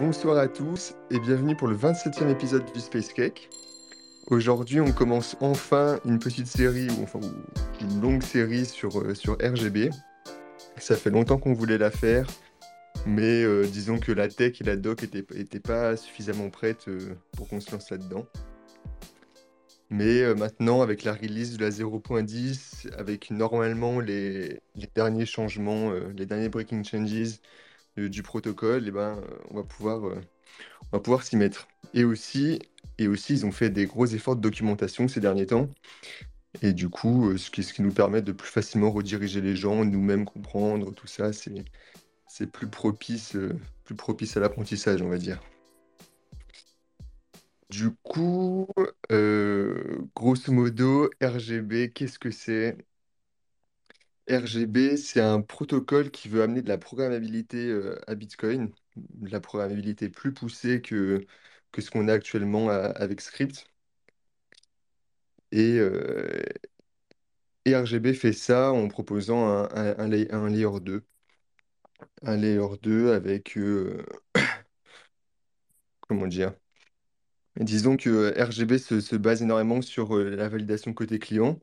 Bonsoir à tous et bienvenue pour le 27e épisode du Space Cake. Aujourd'hui, on commence enfin une petite série, ou une longue série sur, euh, RGB. Ça fait longtemps qu'on voulait la faire, mais euh, disons que la tech et la doc n'étaient pas suffisamment prêtes euh, pour qu'on se lance là-dedans. Mais maintenant, avec la release de la 0.10, avec normalement les derniers changements, les derniers breaking changes du protocole, eh ben, on va pouvoir, va pouvoir s'y mettre. Et aussi, et aussi, ils ont fait des gros efforts de documentation ces derniers temps. Et du coup, ce qui, ce qui nous permet de plus facilement rediriger les gens, nous-mêmes comprendre, tout ça, c'est, c'est plus propice, plus propice à l'apprentissage, on va dire. Du coup, grosso modo, RGB, qu'est-ce que c'est? RGB, c'est un protocole qui veut amener de la programmabilité euh, à Bitcoin, de la programmabilité plus poussée que, ce qu'on a actuellement avec Script. Et, euh, RGB fait ça en proposant un, layer 2. Un layer 2 avec... Euh, comment dire? Disons que RGB se base énormément sur la validation côté client.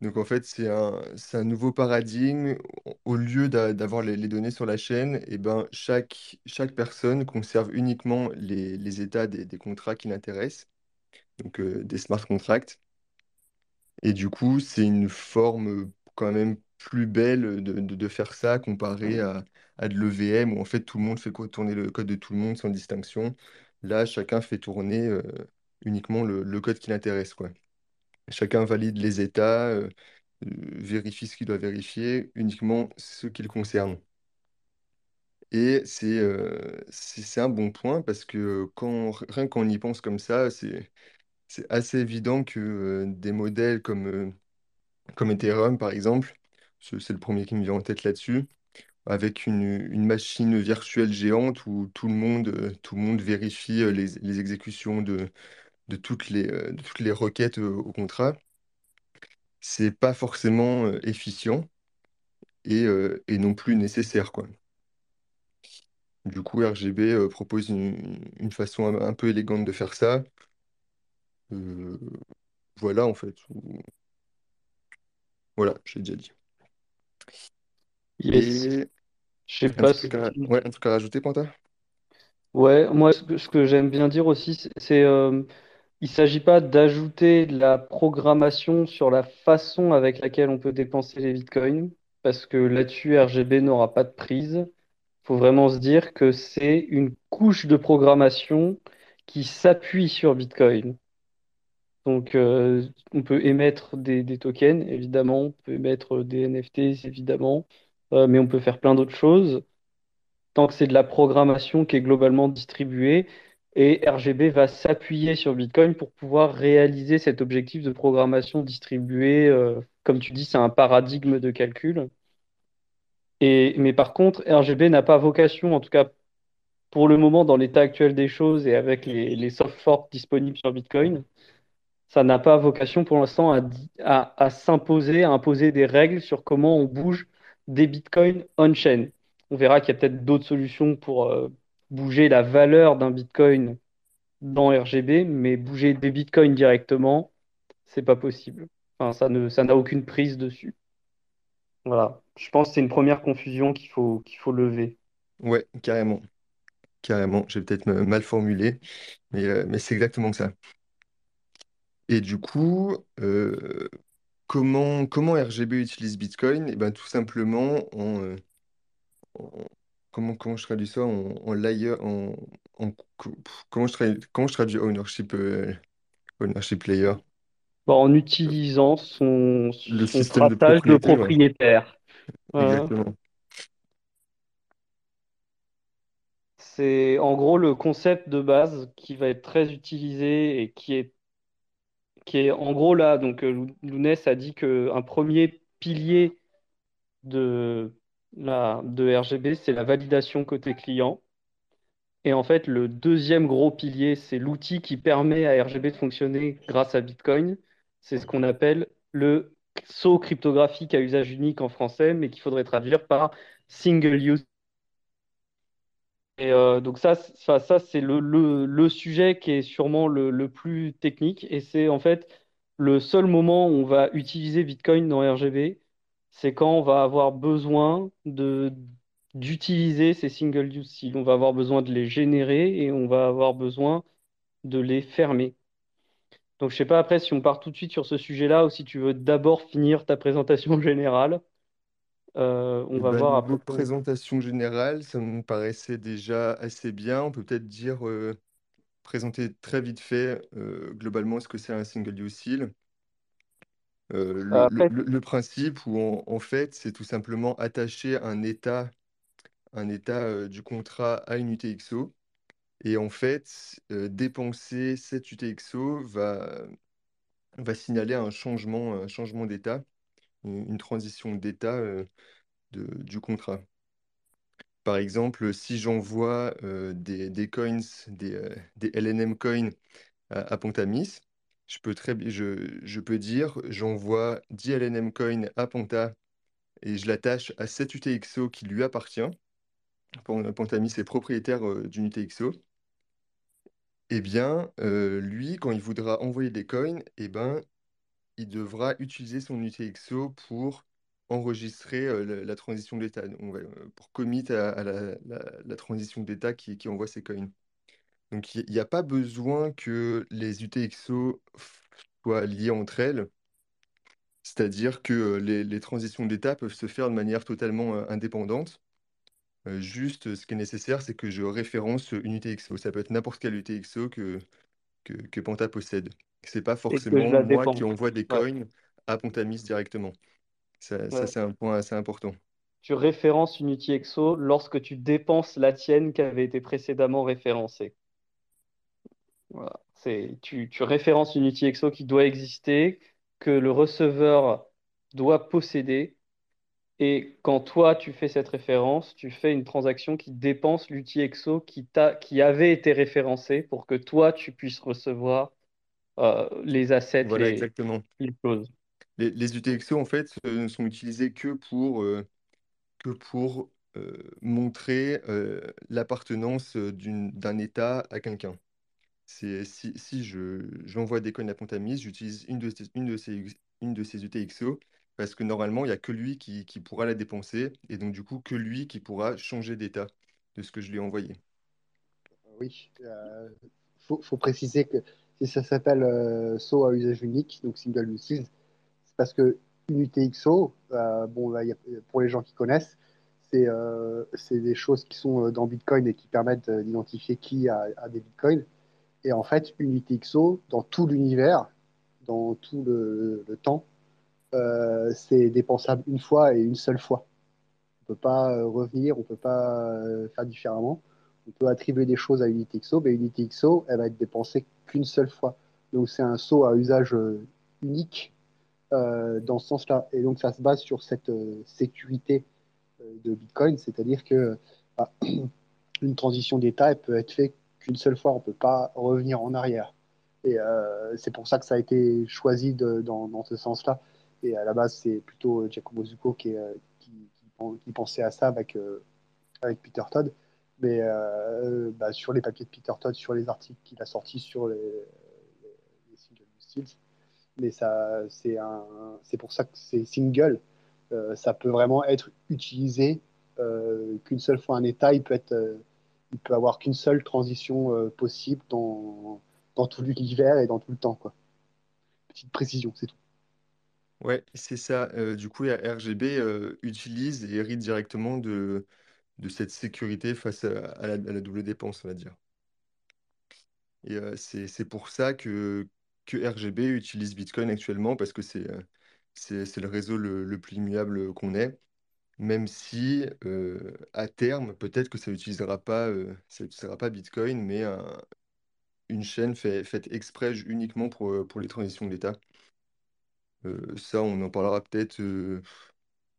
Donc en fait, c'est un, c'est un nouveau paradigme. Au lieu d'avoir les, données sur la chaîne, eh ben, chaque, chaque personne conserve uniquement les, les états des, des contrats qui l'intéressent, donc euh, des smart contracts. Et du coup, c'est une forme quand même plus belle de, de, faire ça comparé à, à de l'EVM où en fait tout le monde fait tourner le code de tout le monde sans distinction. Là, chacun fait tourner euh, uniquement le, le code qui l'intéresse, quoi. Chacun valide les états, euh, euh, vérifie ce qu'il doit vérifier, uniquement ce qui le concerne. Et c'est euh, c'est un bon point parce que quand, rien qu'on y pense comme ça, c'est c'est assez évident que des modèles comme, comme Ethereum, par exemple, c'est le premier qui me vient en tête là-dessus, avec une, une machine virtuelle géante où tout le monde, tout le monde vérifie les, les exécutions de, de toutes les, euh, de toutes les requêtes euh, au contrat, c'est pas forcément euh, efficient et, et non plus nécessaire, quoi. Du coup, RGB propose une, une façon un, peu élégante de faire ça. voilà, en fait. Voilà, j'ai déjà dit. Yes. Et Je sais pas truc à, ouais, un truc à rajouter, Panta? Ouais, moi, ce que, ce que j'aime bien dire aussi, c'est, c'est, euh, il s'agit pas d'ajouter de la programmation sur la façon avec laquelle on peut dépenser les bitcoins, parce que là-dessus, RGB n'aura pas de prise. faut vraiment se dire que c'est une couche de programmation qui s'appuie sur Bitcoin. Donc, euh, on peut émettre des, tokens, évidemment, on peut émettre des NFTs, évidemment, euh, mais on peut faire plein d'autres choses. tant que c'est de la programmation qui est globalement distribuée. Et RGB va s'appuyer sur Bitcoin pour pouvoir réaliser cet objectif de programmation distribuée. euh, comme tu dis, c'est un paradigme de calcul. Mais par contre, RGB n'a pas vocation, en tout cas pour le moment, dans l'état actuel des choses et avec les, soft forks disponibles sur Bitcoin, ça n'a pas vocation pour l'instant à s'imposer, à imposer des règles sur comment on bouge des bitcoins on-chain. On verra qu'il y a peut-être d'autres solutions pour euh, bouger la valeur d'un bitcoin dans RGB, mais bouger des bitcoins directement, c'est pas possible. Ça ne, ça n'a aucune prise dessus. Voilà. Je pense que c'est une première confusion qu'il faut, faut lever. Ouais, carrément. Carrément. J'ai peut-être mal formulé, mais, euh, mais c'est exactement ça. Et du coup, euh, comment, comment RGB utilise Bitcoin? Et ben, tout simplement en, en- comment, comment je traduis ça en, en layer, en, en- co- pff, comment je traduis, comment je traduis ownership, euh, ownership layer? Bon, en utilisant son, Le son système de traçage de propriété, ouais, propriétaire. Voilà. exactement. C'est en gros le concept de base qui va être très utilisé et qui est, qui est en gros là. Donc, euh, Lou- Lounès a dit qu'un premier pilier de, de RGB, c'est la validation côté client. Et en fait, le deuxième gros pilier, c'est l'outil qui permet à RGB de fonctionner grâce à Bitcoin. C'est ce qu'on appelle le sceau cryptographique à usage unique en français, mais qu'il faudrait traduire par single use Et euh, donc ça, ça c'est le, le, le sujet qui est sûrement le, le plus technique. Et c'est en fait le seul moment où on va utiliser Bitcoin dans RGB, c'est quand on va avoir besoin de, d'utiliser ces single use seals. On va avoir besoin de les générer et on va avoir besoin de les fermer. Donc je sais pas après si on part tout de suite sur ce sujet-là ou si tu veux d'abord finir ta présentation générale. Euh, on Et va bah, voir après. présentation générale, ça me paraissait déjà assez bien. On peut peut-être dire, euh, présenter très vite fait euh, globalement ce que c'est un single use seal. Euh, le, le- Après, le- le principe où en, en fait c'est tout simplement attacher un état, un état euh, du contrat à une UTXO et en fait euh, dépenser cette UTXO va, va signaler un changement, un changement d'état, une, transition d'état euh, du contrat. Par exemple, si j'envoie euh, des, des coins, des, euh, des LNM coins à, à Pontamis, je peux, très, je, peux dire j'envoie 10 LNM coins à Ponta et je l'attache à cette UTXO qui lui appartient. Pon- Pontamis est propriétaire euh, d'une UTXO. Eh bien, euh, lui, quand il voudra envoyer des coins, eh ben, il devra utiliser son UTXO pour enregistrer euh, la, transition d'état, pour commit à, la transition d'état qui, qui envoie ses coins. Donc, il n'y a pas besoin que les UTXO soient liées entre elles, c'est-à-dire que les, les transitions d'état peuvent se faire de manière totalement indépendante. Juste, ce qui est nécessaire, c'est que je référence une UTXO. Ça peut être n'importe quelle UTXO que, que, que Panta possède. Pas et que je forcément moi qui envoie des Ouais. coins à Pontamis directement. Ça, ça, c'est un point assez important. Tu références une UTXO lorsque tu dépenses la tienne qui avait été précédemment référencée. Voilà. C'est, tu, tu références une UTXO qui doit exister, que le receveur doit posséder, et quand toi tu fais cette référence, tu fais une transaction qui dépense l'UTXO qui t'a, qui avait été référencée pour que toi tu puisses recevoir euh, les assets, Voilà, les, exactement. les clauses. Les, les UTXO, en fait, euh, ne sont utilisés que pour, euh, que pour euh, montrer l'appartenance d'une- d'un État à quelqu'un. C'est, si je, j'envoie des coins à Pontamis, j'utilise une de ces, une de ces, UTXO parce que normalement, il n'y a que lui qui, qui pourra la dépenser et donc du coup, que lui qui pourra changer d'état de ce que je lui ai envoyé. Oui, euh, faut, faut préciser que si ça s'appelle euh, SO à usage unique, donc single use, c'est parce que une UTXO, euh, bon, là, il y a- pour les gens qui connaissent, c'est euh, c'est des choses qui sont euh, dans Bitcoin et qui permettent euh, d'identifier qui a des Bitcoins. Et en fait, une UTXO, dans tout l'univers, dans tout le, temps, euh, c'est dépensable une fois et une seule fois. On peut pas euh, revenir, on peut pas euh, faire différemment. On peut attribuer des choses à UnityXO, mais UnityXO, elle va être dépensée qu'une seule fois. Donc c'est un saut à usage unique dans ce sens-là. Et donc ça se base sur cette sécurité de Bitcoin, c'est-à-dire que bah, une transition d'état, elle peut être faite qu'une seule fois, on ne peut pas revenir en arrière. Et euh, c'est pour ça que ça a été choisi dans, ce sens-là. Et à la base, c'est plutôt euh, Giacomo Zucco euh, qui, pensait à ça avec, Peter Todd. Mais bah, sur les papiers de Peter Todd, sur les articles qu'il a sortis sur les, les, les single use mais ça, c'est un, c'est pour ça que c'est single. Euh, ça peut vraiment être utilisé qu'une seule fois un état. Il peut être, il peut avoir qu'une seule transition euh, possible dans, dans tout l'univers et dans tout le temps, quoi. Petite précision, c'est tout. Ouais, c'est ça. Euh, du coup, RGB euh, utilise et hérite directement de, de cette sécurité face à, la, la double dépense, on va dire. Et c'est, pour ça que, que RGB utilise Bitcoin actuellement, parce que c'est le réseau le, le plus immuable qu'on ait, même si à terme, peut-être que ça n'utilisera pas, utilisera pas Bitcoin, mais un- une chaîne fait- faite exprès uniquement pour, les transitions d'état. Euh, ça, on en parlera peut-être.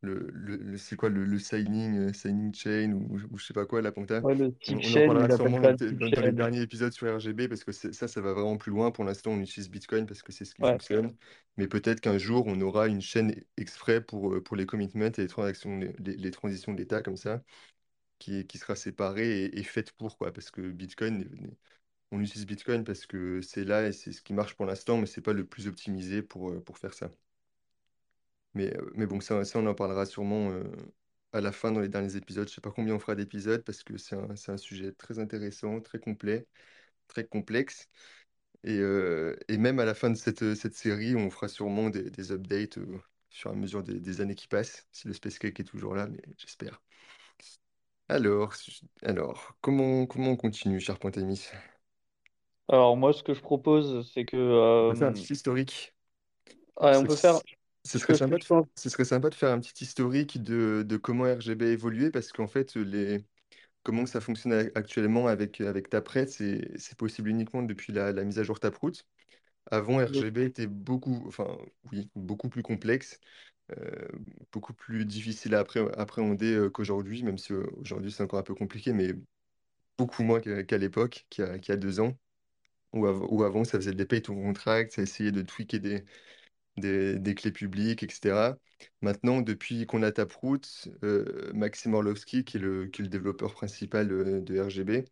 Le, le, le- c'est quoi le, le signing, euh, signing chain ou, ou je sais pas quoi, la Ponta. Ouais, le On, on en chain, parlera il appelle sûrement dans, dans les derniers épisodes sur RGB parce que ça, ça va vraiment plus loin. Pour l'instant, on utilise Bitcoin parce que c'est ce qui Ouais. fonctionne. Mais peut-être qu'un jour, on aura une chaîne exprès pour, euh, pour les commitments et les transactions, les, les- transitions d'état comme ça. qui, qui sera séparée et, et faite pour, quoi. Parce que Bitcoin, on utilise Bitcoin parce que c'est là et c'est ce qui marche pour l'instant, mais c'est pas le plus optimisé pour, euh, pour faire ça. Mais, euh, mais bon, ça, ça, on en parlera sûrement euh, à la fin dans les derniers épisodes. Je sais pas combien on fera d'épisodes parce que c'est un, c'est un sujet très intéressant, très complet, très complexe. Et, euh, et même à la fin de cette, cette série, on fera sûrement des, des updates au fur et à mesure des, des années qui passent, si le Space Cake est toujours là, mais j'espère. Alors, su- alors comment, comment on continue, cher Pointémis? Alors moi, ce que je propose, c'est que On peut faire un euh, petit historique. ouais, on peut faire ce serait sympa de, je pense. ce serait sympa de faire un petit historique de, de comment RGB a évolué, parce qu'en fait, les, comment ça fonctionne a- actuellement avec, avec Taproot, c'est, c'est possible uniquement depuis la, la mise à jour Taproot. Avant, RGB était beaucoup, enfin, oui, beaucoup plus complexe, euh, beaucoup plus difficile à appré- appréhender euh, qu'aujourd'hui, même si euh, aujourd'hui c'est encore un peu compliqué, mais beaucoup moins qu'à qu'à l'époque, qu'il y a, qu'il y a deux ans, où, av- où avant ça faisait des pay to contract, ça essayait de tweaker des, des, des clés publiques, etc. Maintenant, depuis qu'on a Taproot, euh, Maxime Orlovsky, qui est le, qui est le développeur principal de RGB,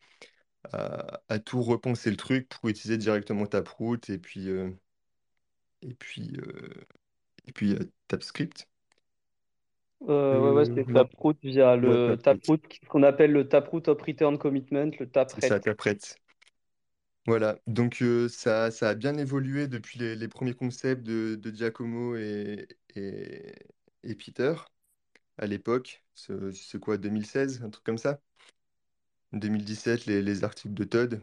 a, a tout repensé le truc pour utiliser directement Taproot et puis, euh, et puis, euh, et puis euh. Euh, ouais, ouais, Euh, c'est Taproot via ouais, le Taproot. Taproot, ce qu'on appelle le Taproot Op Return Commitment, le C'est ça, Tapret. Voilà, donc euh, ça, ça a bien évolué depuis les, les premiers concepts de, de Giacomo et, et, et Peter à l'époque. C'est c'est quoi, 2016, un truc comme ça? 2017, les, les articles de Todd.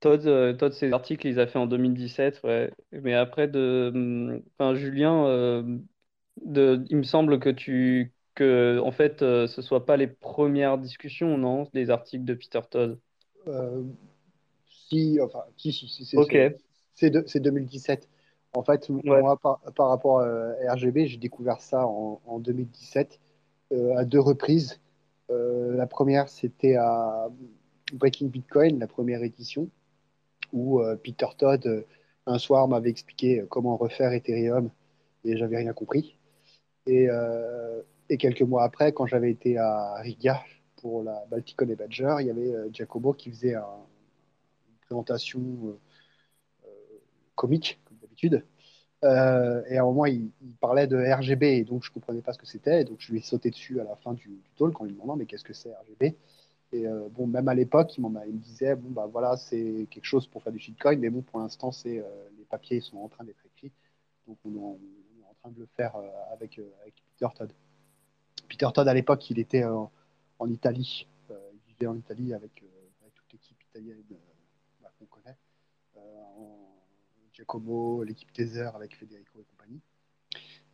Todd, euh, Todd, ses articles, il les a fait en 2017, ouais. Mais après, de, hum, enfin, Julien, euh, de, il me semble que tu, que, en fait, euh, ce soit pas les premières discussions, non, des articles de Peter Todd? Euh, si, enfin, si, si, si, c'est Ok, c'est- c'est de- c'est 2017. En fait, ouais. moi, par, par rapport à RGB, j'ai découvert ça en, en 2017 euh, à deux reprises. Euh, la première, c'était à Breaking Bitcoin, la première édition, où euh, Peter Todd, euh, un soir, m'avait expliqué euh, comment refaire Ethereum et j'avais rien compris. Et, euh, et quelques mois après, quand j'avais été à Riga pour la Balticon et Badger, il y avait euh, Giacomo qui faisait un- présentation euh, comique, comme d'habitude. Euh, et à un moment, il, parlait de RGB, et donc je ne comprenais pas ce que c'était. Donc je lui ai sauté dessus à la fin du, du talk en lui demandant mais qu'est-ce que c'est RGB Et euh, bon, même à l'époque, il, il me disait bon bah voilà, c'est quelque chose pour faire du shitcoin, mais bon pour l'instant, c'est euh, les papiers sont en train d'être écrits, donc on est en, train de le faire euh, avec, euh, Peter Todd. Peter Todd à l'époque, il était euh, en Italie, Euh, il vivait en Italie euh, avec toute l'équipe italienne euh, bah, qu'on connaît, euh, en Giacomo, l'équipe Tether avec Federico et compagnie.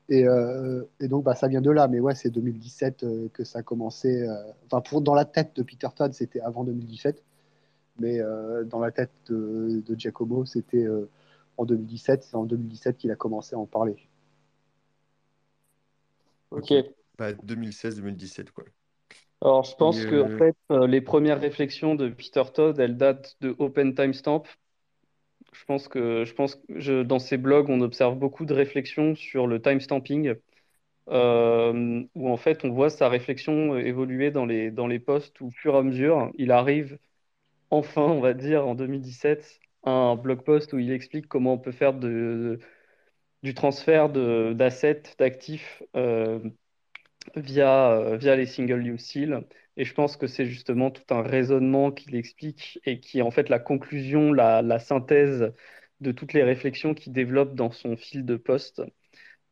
Et, euh, et donc, bah, ça vient de là. Mais ouais, c'est 2017 euh, que ça a commencé. euh, Enfin, pour, dans la tête de Peter Todd, c'était avant 2017. Mais euh, dans la tête de, de Giacomo, c'était euh, en 2017. C'est en 2017 qu'il a commencé à en parler. Ok. Ok. Bah, 2016-2017, quoi. Alors, je pense que en fait, les premières réflexions de Peter Todd, elles datent de Open Timestamp. Je pense que, je pense dans ses blogs, on observe beaucoup de réflexions sur le timestamping, euh, où en fait, on voit sa réflexion évoluer dans les, dans les posts où, au fur et à mesure, il arrive enfin, on va dire, en 2017, à un blog post où il explique comment on peut faire du transfert d'assets, d'actifs, euh, via, euh, via les single-use seals. Et je pense que c'est justement tout un raisonnement qu'il explique et qui est en fait la conclusion, la, synthèse de toutes les réflexions qu'il développe dans son fil de poste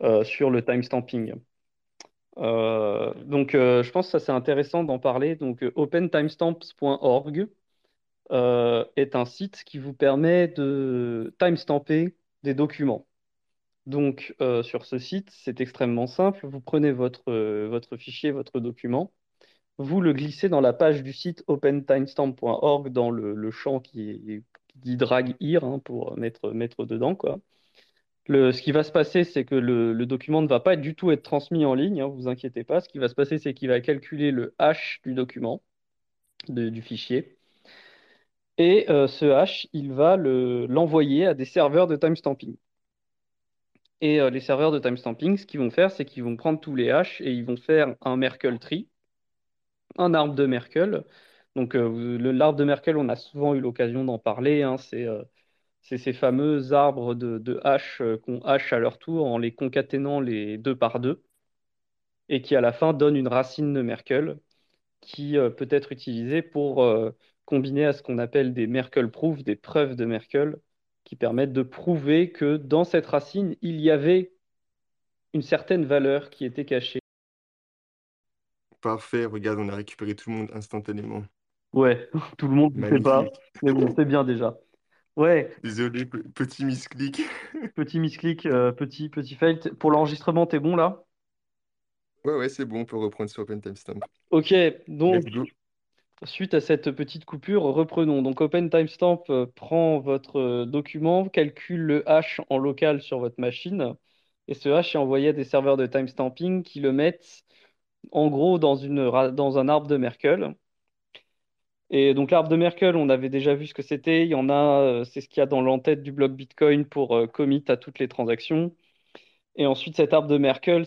euh, sur le timestamping. Euh, donc, euh, je pense que c'est intéressant d'en parler. Donc, opentimestamps.org est un site qui vous permet de timestamper des documents. Donc, sur ce site, c'est extrêmement simple. Vous prenez votre fichier, votre document, vous le glissez dans la page du site opentimestamp.org dans le, champ qui, dit drag here pour mettre, mettre dedans, quoi. Ce qui va se passer, c'est que le, document ne va pas du tout être transmis en ligne, hein, vous inquiétez pas. Ce qui va se passer, c'est qu'il va calculer le hash du document, du fichier. Et euh, ce hash, il va le- l'envoyer à des serveurs de timestamping. Et euh, les serveurs de timestamping, ce qu'ils vont faire, c'est qu'ils vont prendre tous les hashes et ils vont faire un Merkle tree un arbre de Merkle. Donc, euh, l'arbre de Merkle, on a souvent eu l'occasion d'en parler. hein. c'est euh, c'est ces fameux arbres de, de hache euh, qu'on hache à leur tour en les concaténant les deux par deux et qui, à la fin, donnent une racine de Merkle qui peut être utilisée pour combiner à ce qu'on appelle des Merkle proofs, des preuves de Merkle, qui permettent de prouver que dans cette racine, il y avait une certaine valeur qui était cachée. Parfait, regarde, on a récupéré tout le monde instantanément. Ouais, tout le monde ne sait pas, mais bon, c'est bien déjà. Ouais, Désolé, pe- petit misclick. petit misclick, euh, petit, petit fail. Pour l'enregistrement, t'es bon là? Ouais, ouais, c'est bon, on peut reprendre sur Open Timestamp. Ok, donc suite à cette petite coupure, reprenons. Donc Open Timestamp euh, prend votre euh, document, calcule le hash en local sur votre machine, et ce hash est envoyé à des serveurs de timestamping qui le mettent en gros dans un arbre de Merkle. Et donc l'arbre de Merkle, on avait déjà vu ce que c'était. Il y en a, euh, c'est ce qu'il y a dans l'entête du bloc Bitcoin pour euh, commit à toutes les transactions. Et ensuite, cet arbre de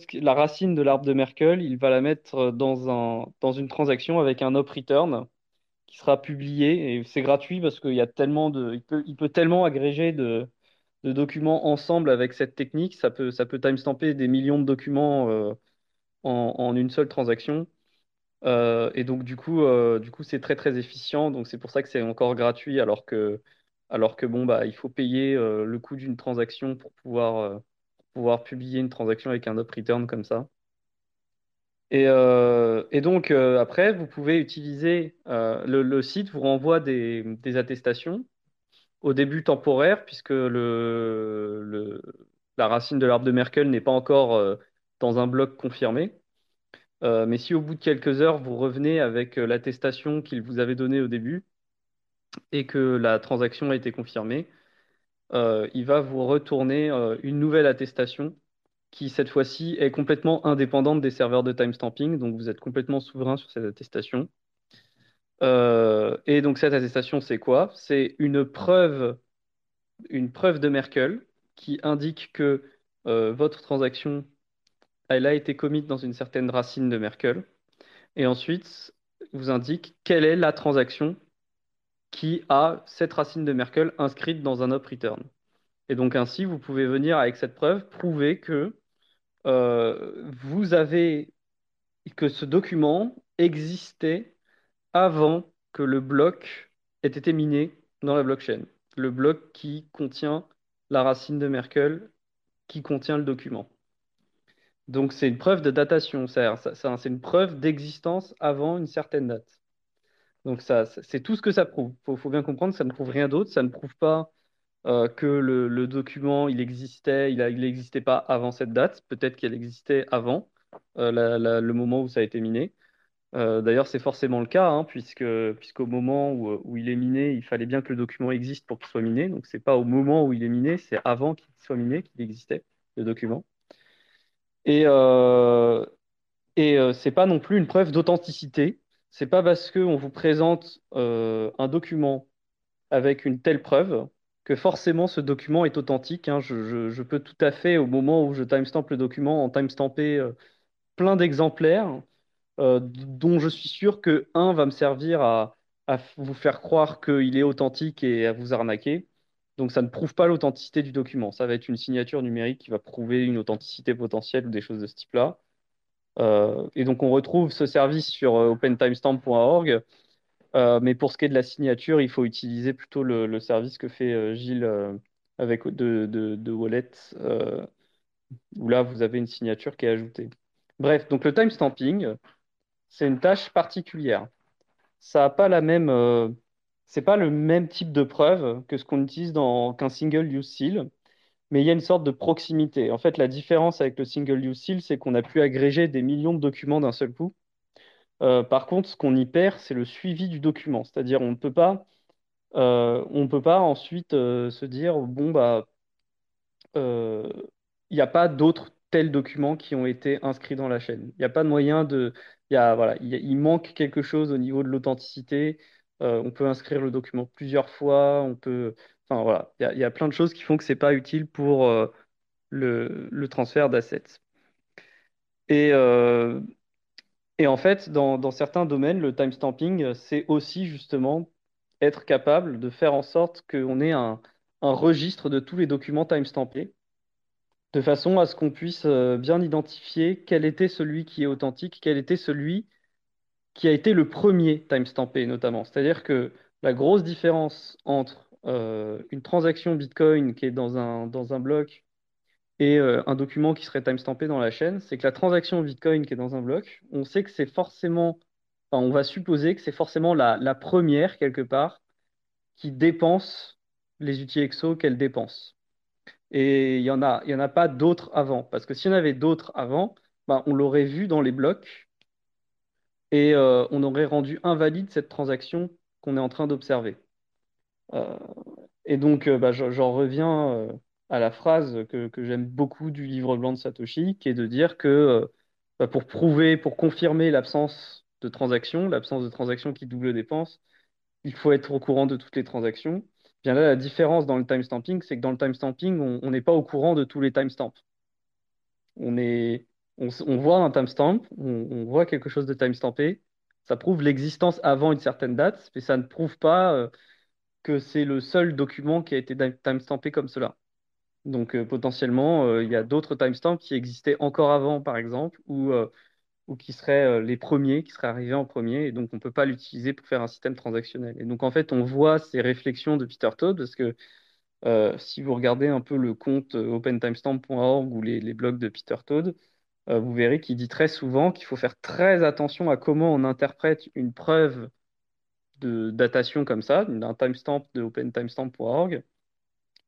qui- la racine de l'arbre de Merkle, il va la mettre euh, dans un, dans une transaction avec un op return qui sera publié. Et c'est gratuit parce qu'il peut, tellement agréger de, documents ensemble avec cette technique. Ça peut, timestamper des millions de documents en, une seule transaction. Euh, et donc, du coup, euh, du coup, c'est très, très efficient. Donc, c'est pour ça que c'est encore gratuit, alors que, alors que bon, bah, il faut payer euh, le coût d'une transaction pour pouvoir, euh, pouvoir publier une transaction avec un up return comme ça. Et, et donc, après, vous pouvez utiliser le, site vous renvoie des, attestations au début temporaire, puisque le, le, la racine de l'arbre de Merkel n'est pas encore dans un bloc confirmé. Euh, mais si au bout de quelques heures, vous revenez avec euh, l'attestation qu'il vous avait donnée au début et que la transaction a été confirmée, euh, il va vous retourner une nouvelle attestation qui, cette fois-ci, est complètement indépendante des serveurs de timestamping. Donc, vous êtes complètement souverain sur cette attestation. Et donc, cette attestation, c'est quoi? C'est une preuve, une preuve de Merkle qui indique que votre transaction, elle a été commit dans une certaine racine de Merkle. Et ensuite, vous indique quelle est la transaction qui a cette racine de Merkle inscrite dans un op return. Et donc ainsi, vous pouvez venir avec cette preuve prouver que euh, vous avez que ce document existait avant que le bloc ait été miné dans la blockchain. Le bloc qui contient la racine de Merkle, qui contient le document. Donc c'est une preuve de datation, c'est une preuve d'existence avant une certaine date. Donc ça, c'est tout ce que ça prouve. Faut, faut bien comprendre ça ne prouve rien d'autre. Ça ne prouve pas euh, que le, document il existait, il il n'existait pas avant cette date. Peut-être qu'il existait avant euh, le moment où ça a été miné. Euh, d'ailleurs, c'est forcément le cas, hein, puisque, puisqu'au moment où, où il est miné, il fallait bien que le document existe pour qu'il soit miné. Donc c'est pas au moment où il est miné, c'est avant qu'il soit miné qu'il existait le document. Et, euh, et euh, c'est pas non plus une preuve d'authenticité. C'est pas parce qu'on vous présente euh, un document avec une telle preuve que forcément ce document est authentique. hein. Je, peux tout à fait, au moment où je timestamp le document, en timestamper euh, plein d'exemplaires dont je suis sûr que un va me servir à, vous faire croire qu'il est authentique et à vous arnaquer. Donc ça ne prouve pas l'authenticité du document. Ça va être une signature numérique qui va prouver une authenticité potentielle ou des choses de ce type-là. Euh, et donc, on retrouve ce service sur euh, opentimestamp.org. Euh, mais pour ce qui est de la signature, il faut utiliser plutôt le, service que fait Gilles avec de, de, de Wallet, où là, vous avez une signature qui est ajoutée. Bref, donc le timestamping, c'est une tâche particulière. Ça a pas la même, c'est pas le même type de preuve que ce qu'on utilise dans qu'un single use seal mais il y a une sorte de proximité. En fait, la différence avec le single use seal, c'est qu'on a pu agréger des millions de documents d'un seul coup. Euh, par contre, ce qu'on y perd, c'est le suivi du document. C'est-à-dire, on ne peut pas, euh, peut pas ensuite euh, se dire, bon, bah, euh, il n'y a pas d'autres tels documents qui ont été inscrits dans la chaîne. Il n'y a pas de moyen de, il manque quelque chose au niveau de l'authenticité. Euh, on peut inscrire le document plusieurs fois, on peut, enfin voilà, il y a, plein de choses qui font que c'est pas utile pour euh, le, transfert d'assets. Et, euh, en fait, dans, certains domaines, le timestamping, c'est aussi justement être capable de faire en sorte qu'on ait un, un registre de tous les documents timestampés, de façon à ce qu'on puisse bien identifier quel était celui qui est authentique, quel était celui qui a été le premier timestampé notamment. C'est-à-dire que la grosse différence entre euh, une transaction Bitcoin qui est dans un, dans un bloc et euh, un document qui serait timestampé dans la chaîne, c'est que la transaction Bitcoin qui est dans un bloc, on sait que c'est forcément, on va supposer que c'est forcément la, la première quelque part qui dépense les outils EXO qu'elle dépense. Et il n'y en a, en a pas d'autres avant. Parce que s'il y en avait d'autres avant, bah, on l'aurait vu dans les blocs et euh, on aurait rendu invalide cette transaction qu'on est en train d'observer. Euh, et donc, euh, bah, j'en reviens euh, à la phrase que, j'aime beaucoup du livre blanc de Satoshi, qui est de dire que bah, pour prouver, pour confirmer l'absence de transaction, l'absence de transaction qui double dépense, il faut être au courant de toutes les transactions. Bien là, la différence dans le timestamping, c'est que dans le timestamping, on n'est pas au courant de tous les timestamps. On est, on, voit un timestamp, on, voit quelque chose de timestampé, ça prouve l'existence avant une certaine date, mais ça ne prouve pas euh, que c'est le seul document qui a été tim- timestampé comme cela. Donc euh, potentiellement, euh, il y a d'autres timestamps qui existaient encore avant, par exemple, ou, qui seraient les premiers, qui seraient arrivés en premier, et donc on ne peut pas l'utiliser pour faire un système transactionnel. Et donc en fait, on voit ces réflexions de Peter Todd, parce que si vous regardez un peu le compte opentimestamp.org ou les, les blogs de Peter Todd, vous verrez qu'il dit très souvent qu'il faut faire très attention à comment on interprète une preuve de datation comme ça, d'un timestamp de opentimestamp.org,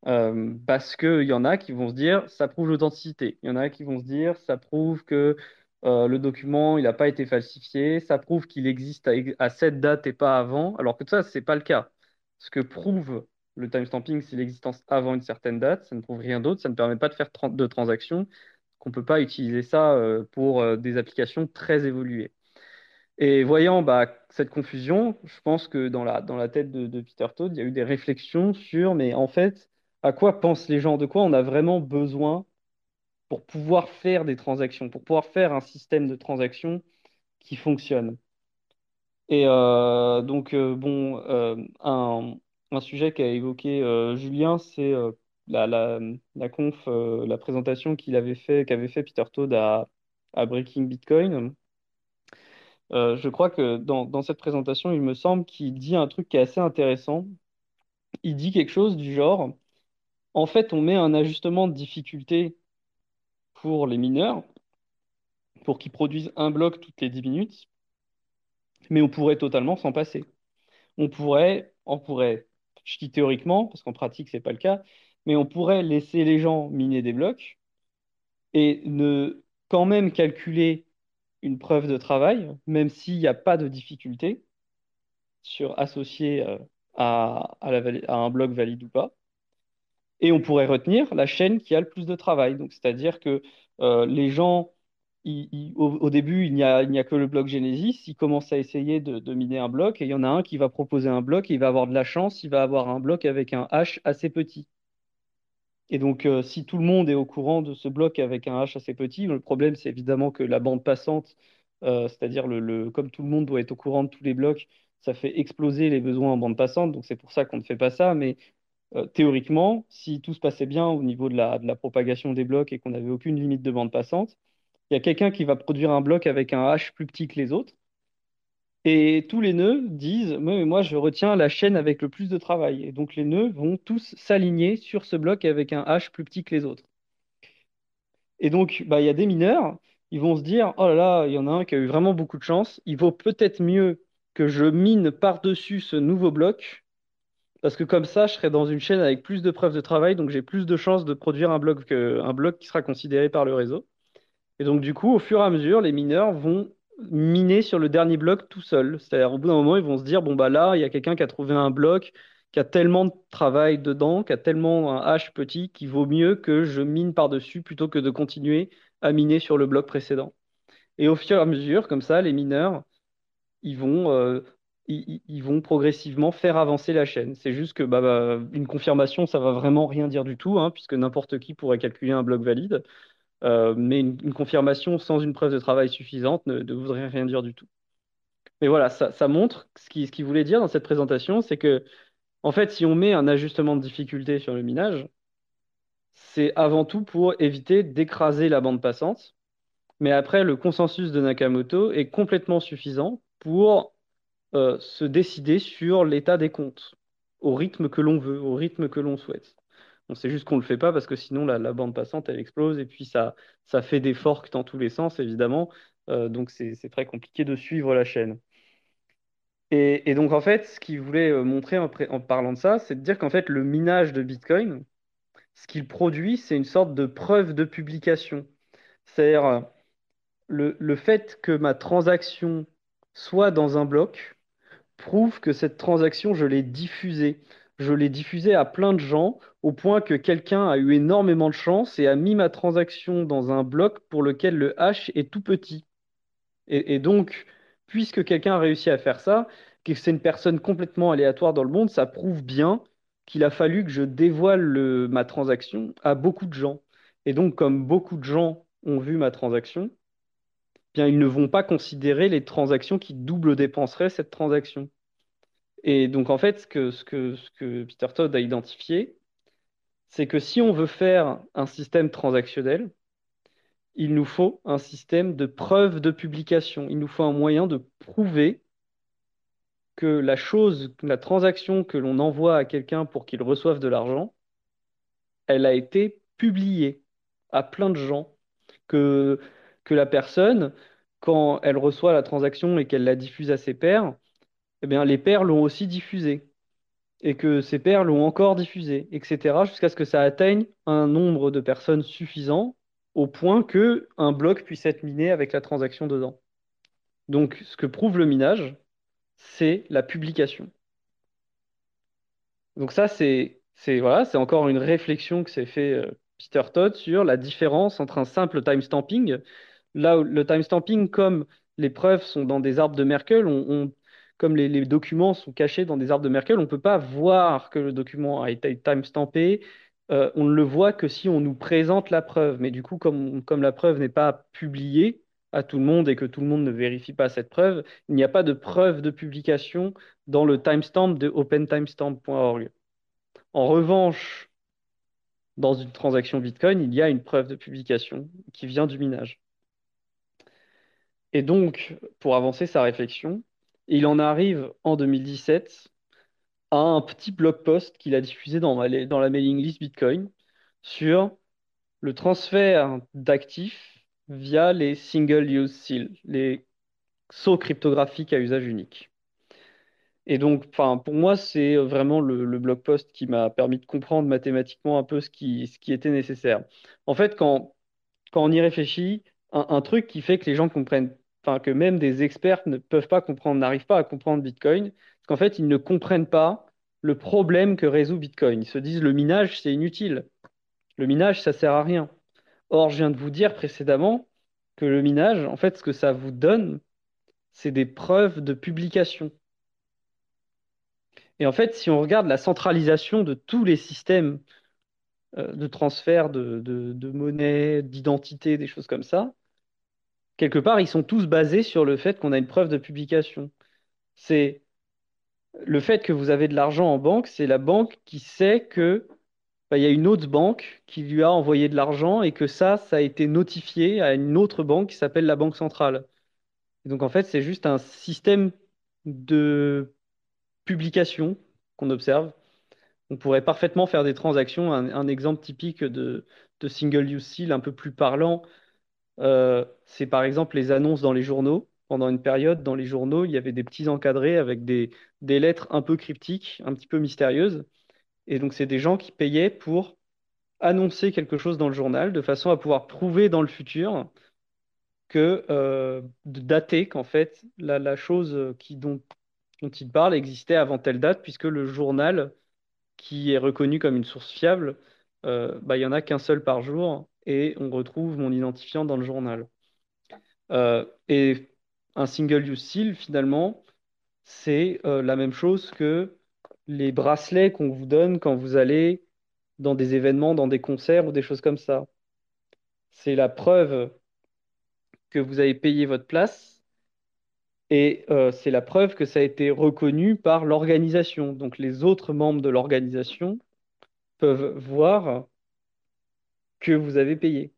euh, parce qu'il y en a qui vont se dire ça prouve l'authenticité. Il y en a qui vont se dire ça prouve que euh, le document il n'a pas été falsifié, ça prouve qu'il existe à, cette date et pas avant, alors que ça, c'est pas le cas. Ce que prouve le timestamping, c'est l'existence avant une certaine date, ça ne prouve rien d'autre, ça ne permet pas de faire de transactions, qu'on ne peut pas utiliser ça euh, pour euh, des applications très évoluées. Et voyant bah, cette confusion, je pense que dans la, tête de, Peter Todd, il y a eu des réflexions sur, mais en fait, à quoi pensent les gens? De quoi on a vraiment besoin pour pouvoir faire des transactions, pour pouvoir faire un système de transactions qui fonctionne? Et euh, donc, bon, un, un sujet qu'a évoqué Julien, c'est la, la, la conf, euh, la présentation qu'il avait fait, qu'avait fait Peter Todd à, à Breaking Bitcoin. Euh, je crois que dans, dans cette présentation, il me semble qu'il dit un truc qui est assez intéressant. Il dit quelque chose du genre, en fait, on met un ajustement de difficulté pour les mineurs, pour qu'ils produisent un bloc toutes les 10 minutes, mais on pourrait totalement s'en passer. On pourrait, on pourrait, je dis théoriquement, parce qu'en pratique, c'est pas le cas, mais on pourrait laisser les gens miner des blocs et ne quand même calculer une preuve de travail, même s'il n'y a pas de difficulté sur associé euh, à, un bloc valide ou pas. Et on pourrait retenir la chaîne qui a le plus de travail. C'est-à-dire que euh, les gens, au, début, il n'y a, que le bloc Genesis. Ils commencent à essayer de, de miner un bloc et il y en a un qui va proposer un bloc et il va avoir de la chance. Il va avoir un bloc avec un hash assez petit. Et donc, euh, si tout le monde est au courant de ce bloc avec un hash assez petit, le problème, c'est évidemment que la bande passante, euh, c'est-à-dire le, comme tout le monde doit être au courant de tous les blocs, ça fait exploser les besoins en bande passante. Donc, c'est pour ça qu'on ne fait pas ça. Mais euh, théoriquement, si tout se passait bien au niveau de la, propagation des blocs et qu'on n'avait aucune limite de bande passante, il y a quelqu'un qui va produire un bloc avec un hash plus petit que les autres. Et tous les nœuds disent, moi, je retiens la chaîne avec le plus de travail. Et donc les nœuds vont tous s'aligner sur ce bloc avec un hash plus petit que les autres. Et donc, bah, il y a des mineurs, ils vont se dire, oh là là, il y en a un qui a eu vraiment beaucoup de chance. Il vaut peut-être mieux que je mine par-dessus ce nouveau bloc, parce que comme ça, je serai dans une chaîne avec plus de preuves de travail, donc j'ai plus de chances de produire un bloc, que- un bloc qui sera considéré par le réseau. Et donc, du coup, au fur et à mesure, les mineurs vont miner sur le dernier bloc tout seul. C'est-à-dire, au bout d'un moment, ils vont se dire, bon, bah là, il y a quelqu'un qui a trouvé un bloc qui a tellement de travail dedans, qui a tellement un hash petit, qu'il vaut mieux que je mine par-dessus plutôt que de continuer à miner sur le bloc précédent. Et au fur et à mesure, comme ça, les mineurs, ils vont, euh, ils, vont progressivement faire avancer la chaîne. C'est juste que bah, bah, une confirmation, ça va vraiment rien dire du tout, hein, puisque n'importe qui pourrait calculer un bloc valide. Euh, mais une, confirmation sans une preuve de travail suffisante ne, voudrait rien dire du tout. Mais voilà, ça, montre ce qu'il ce qu'il voulait dire dans cette présentation, c'est que, en fait, si on met un ajustement de difficulté sur le minage, c'est avant tout pour éviter d'écraser la bande passante. Mais après, le consensus de Nakamoto est complètement suffisant pour euh, se décider sur l'état des comptes, au rythme que l'on veut, au rythme que l'on souhaite. On sait juste qu'on ne le fait pas parce que sinon la, bande passante, elle explose et puis ça, ça fait des forks dans tous les sens, évidemment. Euh, donc c'est très compliqué de suivre la chaîne. Et, donc en fait, ce qu'il voulait euh, montrer en, en parlant de ça, c'est de dire qu'en fait, le minage de Bitcoin, ce qu'il produit, c'est une sorte de preuve de publication. C'est-à-dire euh, le, le fait que ma transaction soit dans un bloc prouve que cette transaction, je l'ai diffusée. Je l'ai diffusée à plein de gens, au point que quelqu'un a eu énormément de chance et a mis ma transaction dans un bloc pour lequel le hash est tout petit. Et, donc, puisque quelqu'un a réussi à faire ça, que c'est une personne complètement aléatoire dans le monde, ça prouve bien qu'il a fallu que je dévoile le- ma transaction à beaucoup de gens. Et donc, comme beaucoup de gens ont vu ma transaction, bien, ils ne vont pas considérer les transactions qui double dépenseraient cette transaction. Et donc, en fait, ce que, Peter Todd a identifié, c'est que si on veut faire un système transactionnel, il nous faut un système de preuve de publication. Il nous faut un moyen de prouver que la chose, la transaction que l'on envoie à quelqu'un pour qu'il reçoive de l'argent, elle a été publiée à plein de gens. Que la personne, quand elle reçoit la transaction et qu'elle la diffuse à ses pairs, eh les pairs l'ont aussi diffusée. Et que ses pairs l'ont encore diffusée, etc., jusqu'à ce que ça atteigne un nombre de personnes suffisant au point que un bloc puisse être miné avec la transaction dedans. Donc, ce que prouve le minage, c'est la publication. Donc ça, c'est voilà, c'est encore une réflexion que s'est fait euh, Peter Todd sur la différence entre un simple timestamping. Là où le timestamping, comme les preuves sont dans des arbres de Merkle, on, on- comme les, documents sont cachés dans des arbres de Merkle, on ne peut pas voir que le document a été timestampé. Euh, on ne le voit que si on nous présente la preuve. Mais du coup, comme la preuve n'est pas publiée à tout le monde et que tout le monde ne vérifie pas cette preuve, il n'y a pas de preuve de publication dans le timestamp de opentimestamp.org. En revanche, dans une transaction Bitcoin, il y a une preuve de publication qui vient du minage. Et donc, pour avancer sa réflexion, il en arrive en 2017 à un petit blog post qu'il a diffusé dans, la mailing list Bitcoin sur le transfert d'actifs via les single use seals, les sceaux cryptographiques à usage unique. Et donc, pour moi, c'est vraiment le, blog post qui m'a permis de comprendre mathématiquement un peu ce qui, était nécessaire. En fait, quand, on y réfléchit, un truc qui fait que les gens comprennent, enfin, que même des experts ne peuvent pas comprendre, n'arrivent pas à comprendre Bitcoin, c'est qu'en fait, ils ne comprennent pas le problème que résout Bitcoin. Ils se disent le minage, c'est inutile. Le minage, ça sert à rien. Or, je viens de vous dire précédemment que le minage, en fait, ce que ça vous donne, c'est des preuves de publication. Et en fait, si on regarde la centralisation de tous les systèmes euh, de transfert de, de, de monnaie, d'identité, des choses comme ça, quelque part, ils sont tous basés sur le fait qu'on a une preuve de publication. C'est le fait que vous avez de l'argent en banque, c'est la banque qui sait que bah, il y a une autre banque qui lui a envoyé de l'argent et que ça, ça a été notifié à une autre banque qui s'appelle la Banque centrale. Donc en fait, c'est juste un système de publication qu'on observe. On pourrait parfaitement faire des transactions. Un, exemple typique de, de single use seal un peu plus parlant, euh, c'est par exemple les annonces dans les journaux. Pendant une période, dans les journaux, il y avait des petits encadrés avec des, des lettres un peu cryptiques, un petit peu mystérieuses. Et donc, c'est des gens qui payaient pour annoncer quelque chose dans le journal de façon à pouvoir prouver dans le futur que, euh, de dater qu'en fait, la, la chose qui, dont, dont il parle existait avant telle date, puisque le journal qui est reconnu comme une source fiable, euh, bah, il n'y en a qu'un seul par jour et on retrouve mon identifiant dans le journal. Euh, et un single use seal, finalement, c'est euh, la même chose que les bracelets qu'on vous donne quand vous allez dans des événements, dans des concerts ou des choses comme ça. c'est la preuve que vous avez payé votre place et euh, c'est la preuve que ça a été reconnu par l'organisation. Donc les autres membres de l'organisation peuvent voir que vous avez payé.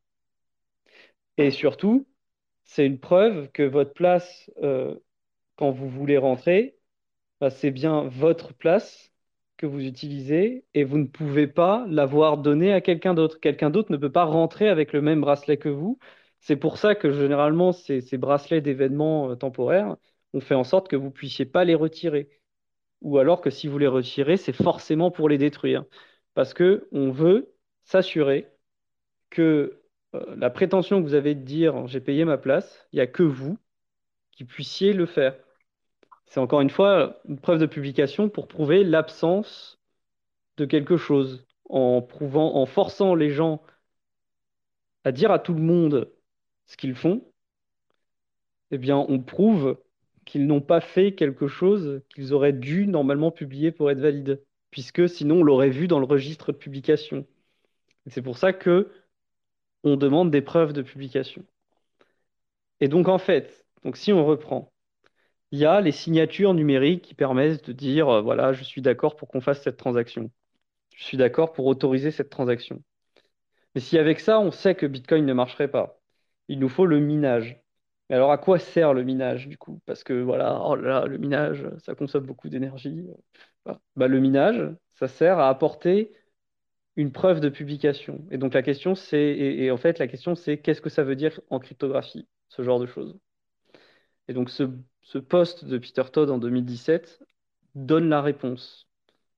Et surtout, c'est une preuve que votre place, euh, quand vous voulez rentrer, bah, c'est bien votre place que vous utilisez et vous ne pouvez pas l'avoir donnée à quelqu'un d'autre. Quelqu'un d'autre ne peut pas rentrer avec le même bracelet que vous. C'est pour ça que généralement, ces, ces bracelets d'événements euh, temporaires, on fait en sorte que vous ne puissiez pas les retirer. Ou alors que si vous les retirez, c'est forcément pour les détruire. Parce que on veut s'assurer que euh, la prétention que vous avez de dire j'ai payé ma place, il n'y a que vous qui puissiez le faire. C'est encore une fois une preuve de publication pour prouver l'absence de quelque chose, en prouvant, en forçant les gens à dire à tout le monde ce qu'ils font, eh bien, on prouve qu'ils n'ont pas fait quelque chose qu'ils auraient dû normalement publier pour être valide, puisque sinon on l'aurait vu dans le registre de publication. C'est pour ça que on demande des preuves de publication. Et donc en fait, donc si on reprend, il y a les signatures numériques qui permettent de dire euh, voilà, je suis d'accord pour qu'on fasse cette transaction. Je suis d'accord pour autoriser cette transaction. Mais si avec ça, on sait que Bitcoin ne marcherait pas, il nous faut le minage. Mais alors à quoi sert le minage du coup? Parce que voilà, oh là là, le minage, ça consomme beaucoup d'énergie. Bah, le minage, ça sert à apporter une preuve de publication. Et donc la question c'est, et, en fait la question c'est qu'est-ce que ça veut dire en cryptographie, ce genre de choses. Et donc ce, ce post de Peter Todd en 2017 donne la réponse.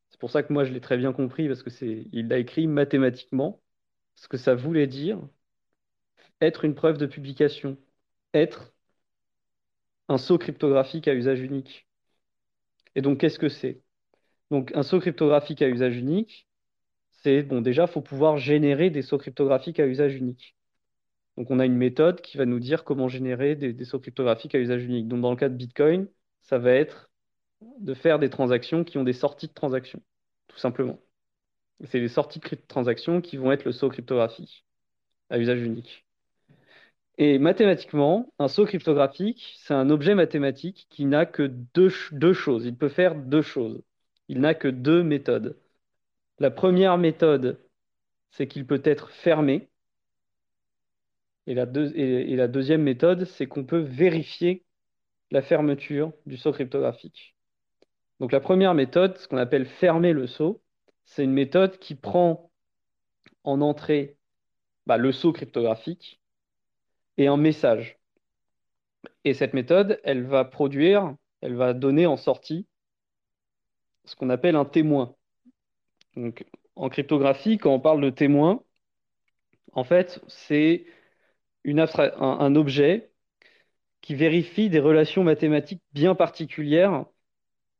C'est pour ça que moi je l'ai très bien compris parce que c'est, il l'a écrit mathématiquement ce que ça voulait dire être une preuve de publication, être un saut cryptographique à usage unique. Et donc qu'est-ce que c'est? Donc un saut cryptographique à usage unique, c'est bon, déjà, faut pouvoir générer des sauts cryptographiques à usage unique. Donc, on a une méthode qui va nous dire comment générer des, sauts cryptographiques à usage unique. Donc, dans le cas de Bitcoin, ça va être de faire des transactions qui ont des sorties de transactions, tout simplement. C'est les sorties de transactions qui vont être le saut cryptographique à usage unique. Et mathématiquement, un saut cryptographique, c'est un objet mathématique qui n'a que deux, deux choses. Il peut faire deux choses. Il n'a que deux méthodes. La première méthode, c'est qu'il peut être fermé. Et la, deuxième méthode, c'est qu'on peut vérifier la fermeture du saut cryptographique. Donc la première méthode, ce qu'on appelle fermer le saut, c'est une méthode qui prend en entrée bah, le saut cryptographique et un message. Et cette méthode, elle va produire, elle va donner en sortie ce qu'on appelle un témoin. Donc, en cryptographie, quand on parle de témoin, en fait, c'est un, objet qui vérifie des relations mathématiques bien particulières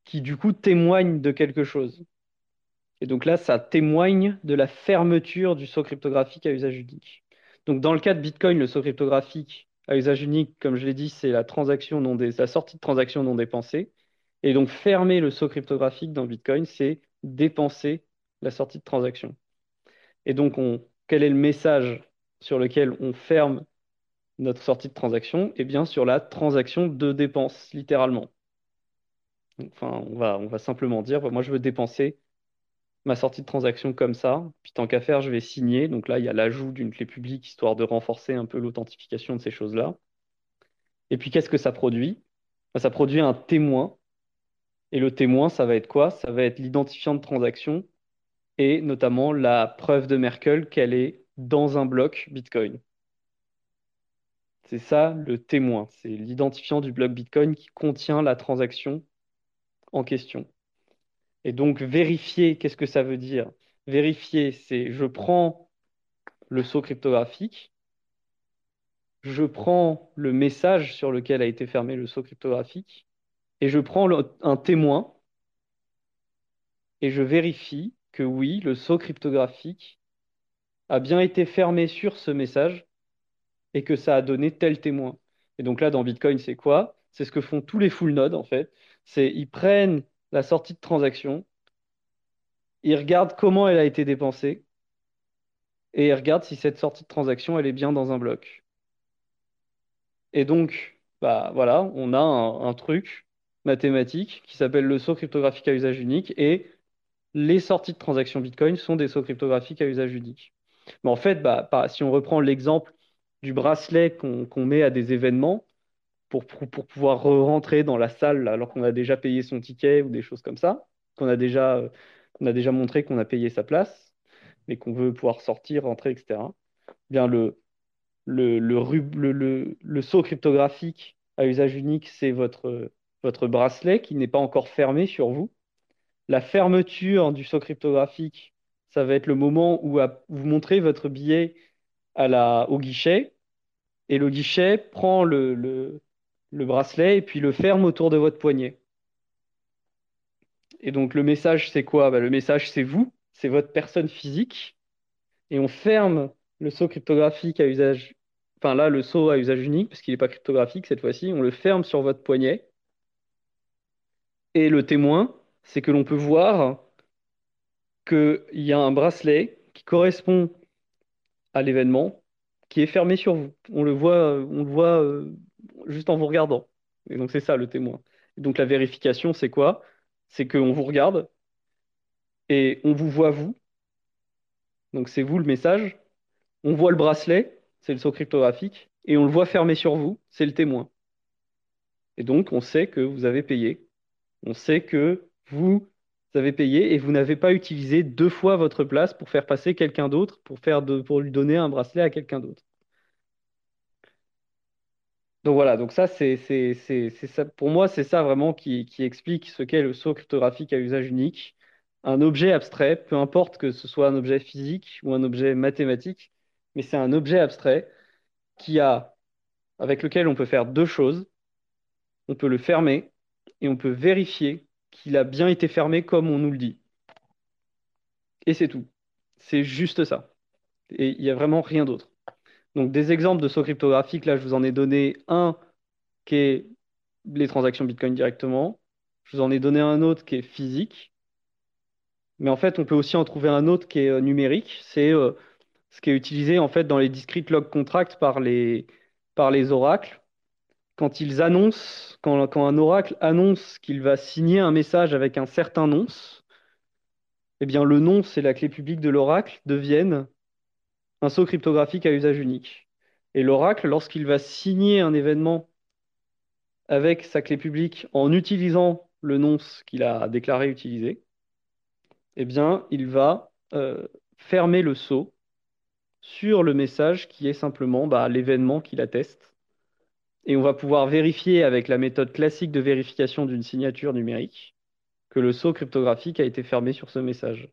qui, du coup, témoignent de quelque chose. Et donc là, ça témoigne de la fermeture du saut cryptographique à usage unique. Donc, dans le cas de Bitcoin, le saut cryptographique à usage unique, comme je l'ai dit, c'est la, la sortie de transaction non dépensée. Et donc, fermer le saut cryptographique dans Bitcoin, c'est dépenser la sortie de transaction. Et donc, on, quel est le message sur lequel on ferme notre sortie de transaction? Eh bien, sur la transaction de dépense, littéralement. Enfin, on va, on va simplement dire, moi, je veux dépenser ma sortie de transaction comme ça. Puis tant qu'à faire, je vais signer. Donc là, il y a l'ajout d'une clé publique, histoire de renforcer un peu l'authentification de ces choses-là. Et puis, qu'est-ce que ça produit? Bah, Ça produit un témoin. Et le témoin, ça va être quoi? Ça va être l'identifiant de transaction et notamment la preuve de Merkel qu'elle est dans un bloc Bitcoin. C'est ça le témoin, c'est l'identifiant du bloc Bitcoin qui contient la transaction en question. Et donc vérifier, qu'est-ce que ça veut dire? Vérifier, c'est je prends le saut cryptographique, je prends le message sur lequel a été fermé le saut cryptographique, et je prends un témoin, et je vérifie que oui, le saut cryptographique a bien été fermé sur ce message et que ça a donné tel témoin. Et donc là, dans Bitcoin, c'est quoi? C'est ce que font tous les full nodes, en fait. C'est ils prennent la sortie de transaction, ils regardent comment elle a été dépensée, et il regarde si cette sortie de transaction, elle est bien dans un bloc. Et donc, bah, voilà, on a un, truc mathématique qui s'appelle le saut cryptographique à usage unique, et les sorties de transactions Bitcoin sont des sauts cryptographiques à usage unique. Mais en fait, bah, si on reprend l'exemple du bracelet qu'on met à des événements, pour, pouvoir rentrer dans la salle alors qu'on a déjà payé son ticket ou des choses comme ça, qu'on a déjà, déjà montré qu'on a payé sa place, mais qu'on veut pouvoir sortir, rentrer, etc. Eh bien, le, saut cryptographique à usage unique, c'est votre bracelet qui n'est pas encore fermé sur vous. La fermeture du saut cryptographique, ça va être le moment où vous montrez votre billet au guichet et le guichet prend le, le, le bracelet et puis le ferme autour de votre poignet. Et donc le message, c'est quoi? Bah, Le message, c'est vous, c'est votre personne physique. Et on ferme le saut cryptographique à usage, enfin là, le saut à usage unique, parce qu'il n'est pas cryptographique cette fois-ci, on le ferme sur votre poignet. Et le témoin, c'est que l'on peut voir qu'il y a un bracelet qui correspond à l'événement qui est fermé sur vous. On le voit, on le voit euh, juste en vous regardant. Et donc c'est ça le témoin. donc la vérification, c'est quoi? C'est qu'on vous regarde et on vous voit vous. Donc c'est vous le message. On voit le bracelet, c'est le saut cryptographique, et on le voit fermé sur vous, c'est le témoin. Et donc on sait que vous avez payé. On sait que vous avez payé et vous n'avez pas utilisé deux fois votre place pour faire passer quelqu'un d'autre, pour, faire pour lui donner un bracelet à quelqu'un d'autre. Donc voilà, donc ça, c'est, ça, pour moi, c'est ça vraiment qui, explique ce qu'est le saut cryptographique à usage unique. Un objet abstrait, peu importe que ce soit un objet physique ou un objet mathématique, mais c'est un objet abstrait qui a, avec lequel on peut faire deux choses. On peut le fermer et on peut vérifier qu'il a bien été fermé comme on nous le dit. Et c'est tout. C'est juste ça. Et il n'y a vraiment rien d'autre. Donc des exemples de saut cryptographiques, là je vous en ai donné un qui est les transactions Bitcoin directement. Je vous en ai donné un autre qui est physique. Mais en fait, on peut aussi en trouver un autre qui est euh, numérique. C'est euh, ce qui est utilisé en fait dans les discrete log contracts par les, par les oracles. Quand un oracle annonce qu'il va signer un message avec un certain nonce, eh bien le nonce et la clé publique de l'oracle deviennent un saut cryptographique à usage unique. Et l'oracle, lorsqu'il va signer un événement avec sa clé publique en utilisant le nonce qu'il a déclaré utiliser, eh bien, il va euh, fermer le saut sur le message qui est simplement bah, l'événement qu'il atteste. Et on va pouvoir vérifier avec la méthode classique de vérification d'une signature numérique que le saut cryptographique a été fermé sur ce message.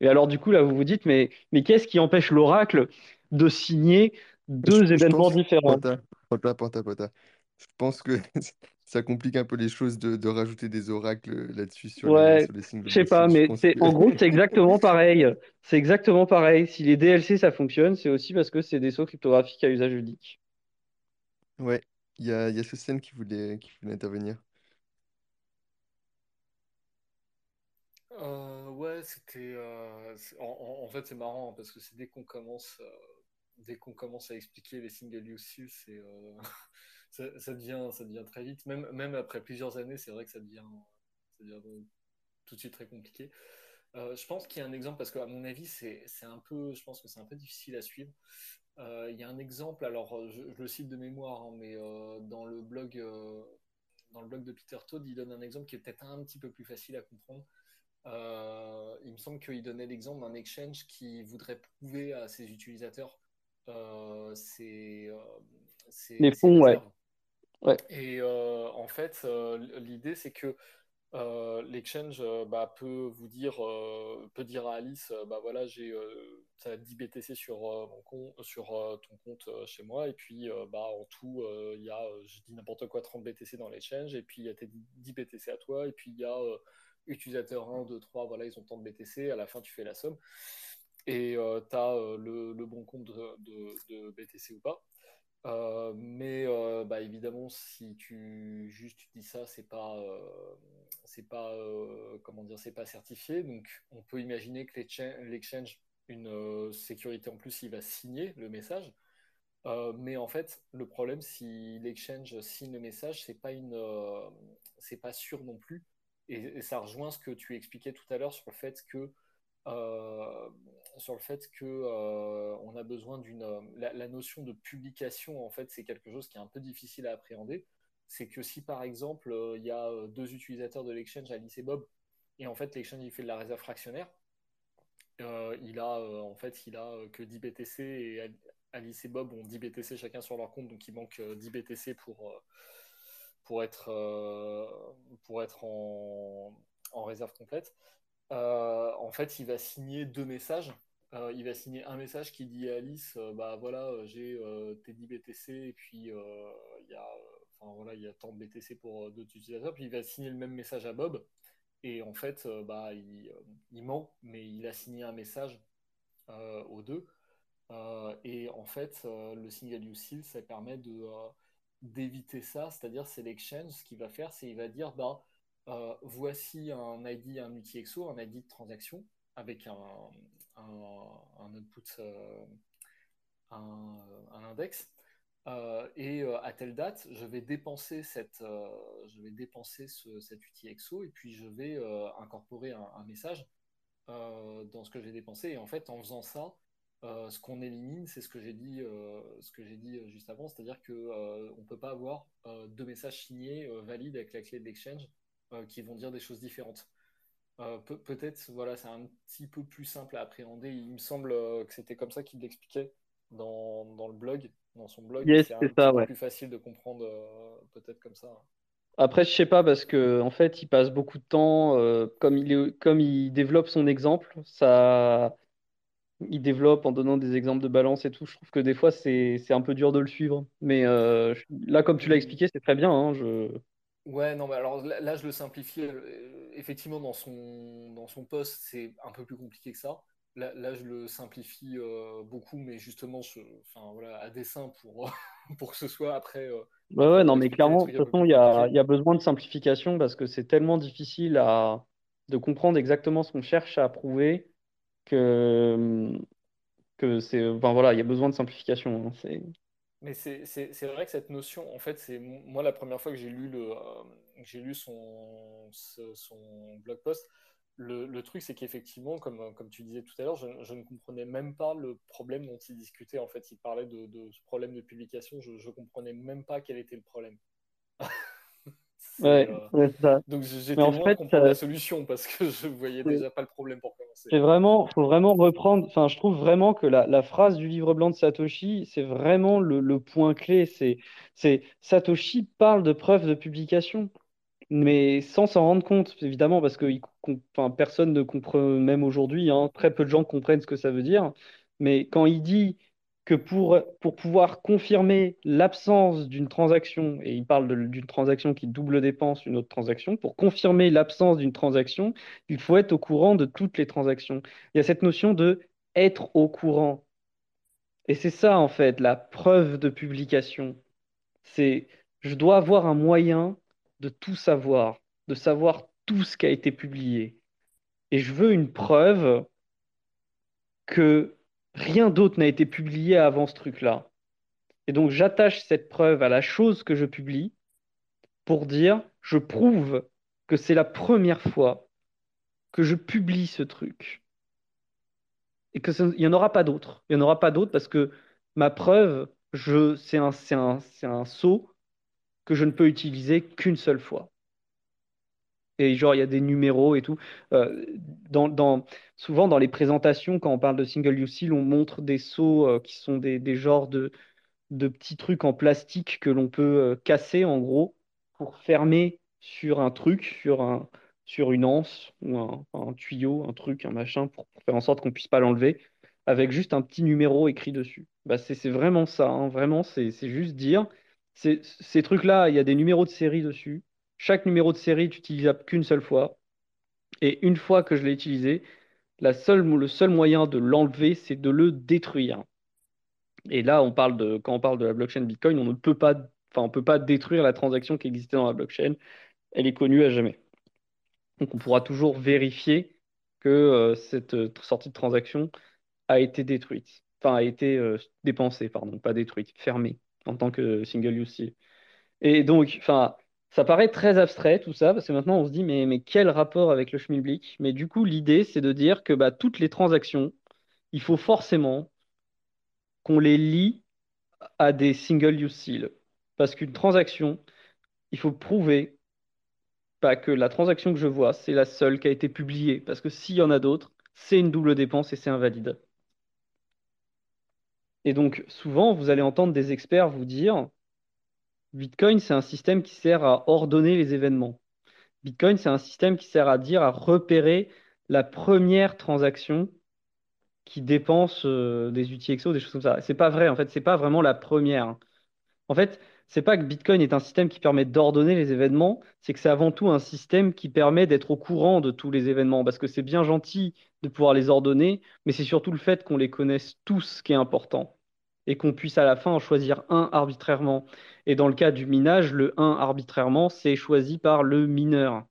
Et alors, du coup, là, vous vous dites, mais, mais qu'est-ce qui empêche l'oracle de signer deux événements différents? Pota, pota, pota. Je pense que ça complique un peu les choses de, de rajouter des oracles là-dessus sur, ouais, les, sur les single Je sais pas, mais en gros, c'est exactement pareil. C'est exactement pareil. Si les DLC, ça fonctionne, c'est aussi parce que c'est des sauts cryptographiques à usage unique. Ouais, il y a, y a qui voulait, qui voulait intervenir. Euh, ouais, c'était. Euh, en, fait, c'est marrant hein, parce que c'est dès qu'on commence, euh, dès qu'on commence à expliquer les single use c'est ça, devient, ça devient très vite. Même, même après plusieurs années, c'est vrai que ça devient, ça devient tout de suite très compliqué. je pense qu'il y a un exemple parce qu'à mon avis, c'est un peu, je pense que c'est un peu difficile à suivre. Il y a un exemple, alors je, le cite de mémoire, hein, mais dans le blog, dans le blog de Peter Todd, il donne un exemple qui est peut-être un petit peu plus facile à comprendre. Euh, il me semble qu'il donnait l'exemple d'un exchange qui voudrait prouver à ses utilisateurs euh, ses, euh, les fonds, ouais. Et en fait, l'idée c'est que l'exchange bah, peut vous dire, peut dire à Alice, bah voilà, j'ai 10 BTC sur ton compte chez moi, et puis bah en tout, il y a, je dis n'importe quoi, 30 BTC dans l'exchange, et puis il y a tes 10 BTC à toi, et puis il y a utilisateur 1, 2, 3, voilà, ils ont tant de BTC, à la fin tu fais la somme, et euh, tu as euh, le, bon compte de, BTC ou pas. Euh, mais bah, évidemment, si tu juste dis ça, c'est pas, c'est pas, comment dire, c'est pas certifié. Donc, on peut imaginer que l'exchange une sécurité en plus, il va signer le message. mais en fait, le problème, si l'exchange signe le message, c'est pas une, c'est pas sûr non plus. Et, ça rejoint ce que tu expliquais tout à l'heure sur le fait que euh, sur le fait que euh, on a besoin d'une la, notion de publication en fait c'est quelque chose qui est un peu difficile à appréhender c'est que si par exemple euh, il y a deux utilisateurs de l'exchange Alice et Bob et en fait l'exchange il fait de la réserve fractionnaire il a en fait il a que 10 BTC et Alice et Bob ont 10 BTC chacun sur leur compte donc il manque 10 BTC pour pour être pour être en, réserve complète euh, en fait, il va signer deux messages. Euh, il va signer un message qui dit à Alice euh, bah voilà j'ai tes 10 BTC et puis il y a enfin voilà il y a tant de BTC pour d'autres utilisateurs puis il va signer le même message à Bob. Et en fait bah il, ment mais il a signé un message aux deux. Et en fait le single use seal ça permet de d'éviter ça. C'est-à-dire c'est l'exchange. Ce qu'il va faire c'est il va dire bah euh, voici un ID, un multi-exo, un ID de transaction avec un, un, output, euh, un, index. Euh, et à telle date, je vais dépenser, cette, je vais dépenser ce, cet UTXO et puis je vais incorporer un, message dans ce que j'ai dépensé. Et en fait, en faisant ça, ce qu'on élimine, c'est ce que j'ai dit, dit juste avant, c'est-à-dire que on peut pas avoir deux messages signés valides avec la clé de l'exchange euh, qui vont dire des choses différentes. Euh, peut-être, voilà, c'est un petit peu plus simple à appréhender. Il me semble euh, que c'était comme ça qu'il l'expliquait dans, dans, le blog, dans son blog. c'est ça, peu plus facile de comprendre, peut-être comme ça. Après, je sais pas parce que en fait, il passe beaucoup de temps, comme il est, comme il développe son exemple, ça, il développe en donnant des exemples de balance et tout. Je trouve que des fois, c'est un peu dur de le suivre. Mais là, comme tu l'as expliqué, c'est très bien. Hein, je... Ouais, non, mais alors là, je le simplifie. Euh, effectivement, dans son, dans son poste, c'est un peu plus compliqué que ça. Là, là je le simplifie euh, beaucoup, mais justement, enfin, voilà, à dessein pour, pour que ce soit après. Euh, ouais, ouais, non, mais clairement, de toute façon, il y a, y a, besoin de simplification parce que c'est tellement difficile à, de comprendre exactement ce qu'on cherche à prouver que, que c'est. Enfin, voilà, il y a besoin de simplification. Hein, c'est. Mais c'est vrai que cette notion, en fait, c'est moi la première fois que j'ai lu, le, euh, j'ai lu son, son blog post, le, le truc c'est qu'effectivement, comme, comme tu disais tout à l'heure, je, je, ne comprenais même pas le problème dont il discutait. En fait, il parlait de, de ce problème de publication, je ne comprenais même pas quel était le problème. Ouais, euh, ça. Donc j'étais en fait, comprendre la solution parce que je voyais déjà pas le problème pour commencer. C'est vraiment, faut vraiment reprendre. Enfin, je trouve vraiment que la, la phrase du livre blanc de Satoshi, c'est vraiment le, le, point clé. C'est, c'est Satoshi parle de preuves de publication, mais sans s'en rendre compte, évidemment, parce que enfin, personne ne comprend, même aujourd'hui, hein, très peu de gens comprennent ce que ça veut dire. Mais quand il dit que pour, pour pouvoir confirmer l'absence d'une transaction, et il parle d'une transaction qui double dépense une autre transaction, pour confirmer l'absence d'une transaction, il faut être au courant de toutes les transactions. Il y a cette notion de être au courant. Et c'est ça, en fait, la preuve de publication. C'est je dois avoir un moyen de tout savoir, de savoir tout ce qui a été publié. Et je veux une preuve que Rien d'autre n'a été publié avant ce truc-là. Et donc j'attache cette preuve à la chose que je publie pour dire, je prouve que c'est la première fois que je publie ce truc. Et qu'il n'y en aura pas d'autres. Il n'y en aura pas d'autres parce que ma preuve, c'est un saut que je ne peux utiliser qu'une seule fois et genre il y a des numéros et tout. Euh, souvent dans les présentations, quand on parle de single use seal, on montre des seaux euh, qui sont des, des genres de, petits trucs en plastique que l'on peut euh, casser en gros pour fermer sur un truc, sur, un, sur une anse ou un, tuyau, un truc, un machin, pour, faire en sorte qu'on puisse pas l'enlever, avec juste un petit numéro écrit dessus. Bah, c'est vraiment ça, hein. vraiment, c'est juste dire, ces trucs-là, il y a des numéros de série dessus chaque numéro de série est utilisable qu'une seule fois. Et une fois que je l'ai utilisé, la seule, le seul moyen de l'enlever, c'est de le détruire. Et là, quand on parle de la blockchain Bitcoin, on ne peut pas, enfin, on peut pas détruire la transaction qui existait dans la blockchain. Elle est connue à jamais. Donc, on pourra toujours vérifier que euh, cette euh, sortie de transaction a été détruite. Enfin, a été euh, dépensée, pardon, pas détruite, fermée en tant que single use Et donc, enfin, ça paraît très abstrait tout ça, parce que maintenant on se dit, mais, mais quel rapport avec le schmilblick? Mais du coup, l'idée, c'est de dire que bah, toutes les transactions, il faut forcément qu'on les lie à des single use seal. Parce qu'une transaction, il faut prouver pas que la transaction que je vois, c'est la seule qui a été publiée. Parce que s'il y en a d'autres, c'est une double dépense et c'est invalide. Et donc, souvent, vous allez entendre des experts vous dire, Bitcoin, c'est un système qui sert à ordonner les événements. Bitcoin, c'est un système qui sert à dire, à repérer la première transaction qui dépense euh, des UTXO, des choses comme ça. C'est pas vrai, en fait, c'est pas vraiment la première. En fait, c'est pas que Bitcoin est un système qui permet d'ordonner les événements, c'est que c'est avant tout un système qui permet d'être au courant de tous les événements, parce que c'est bien gentil de pouvoir les ordonner, mais c'est surtout le fait qu'on les connaisse tous qui est important, et qu'on puisse à la fin en choisir un arbitrairement. Et dans le cas du minage, le 1 arbitrairement, c'est choisi par le mineur.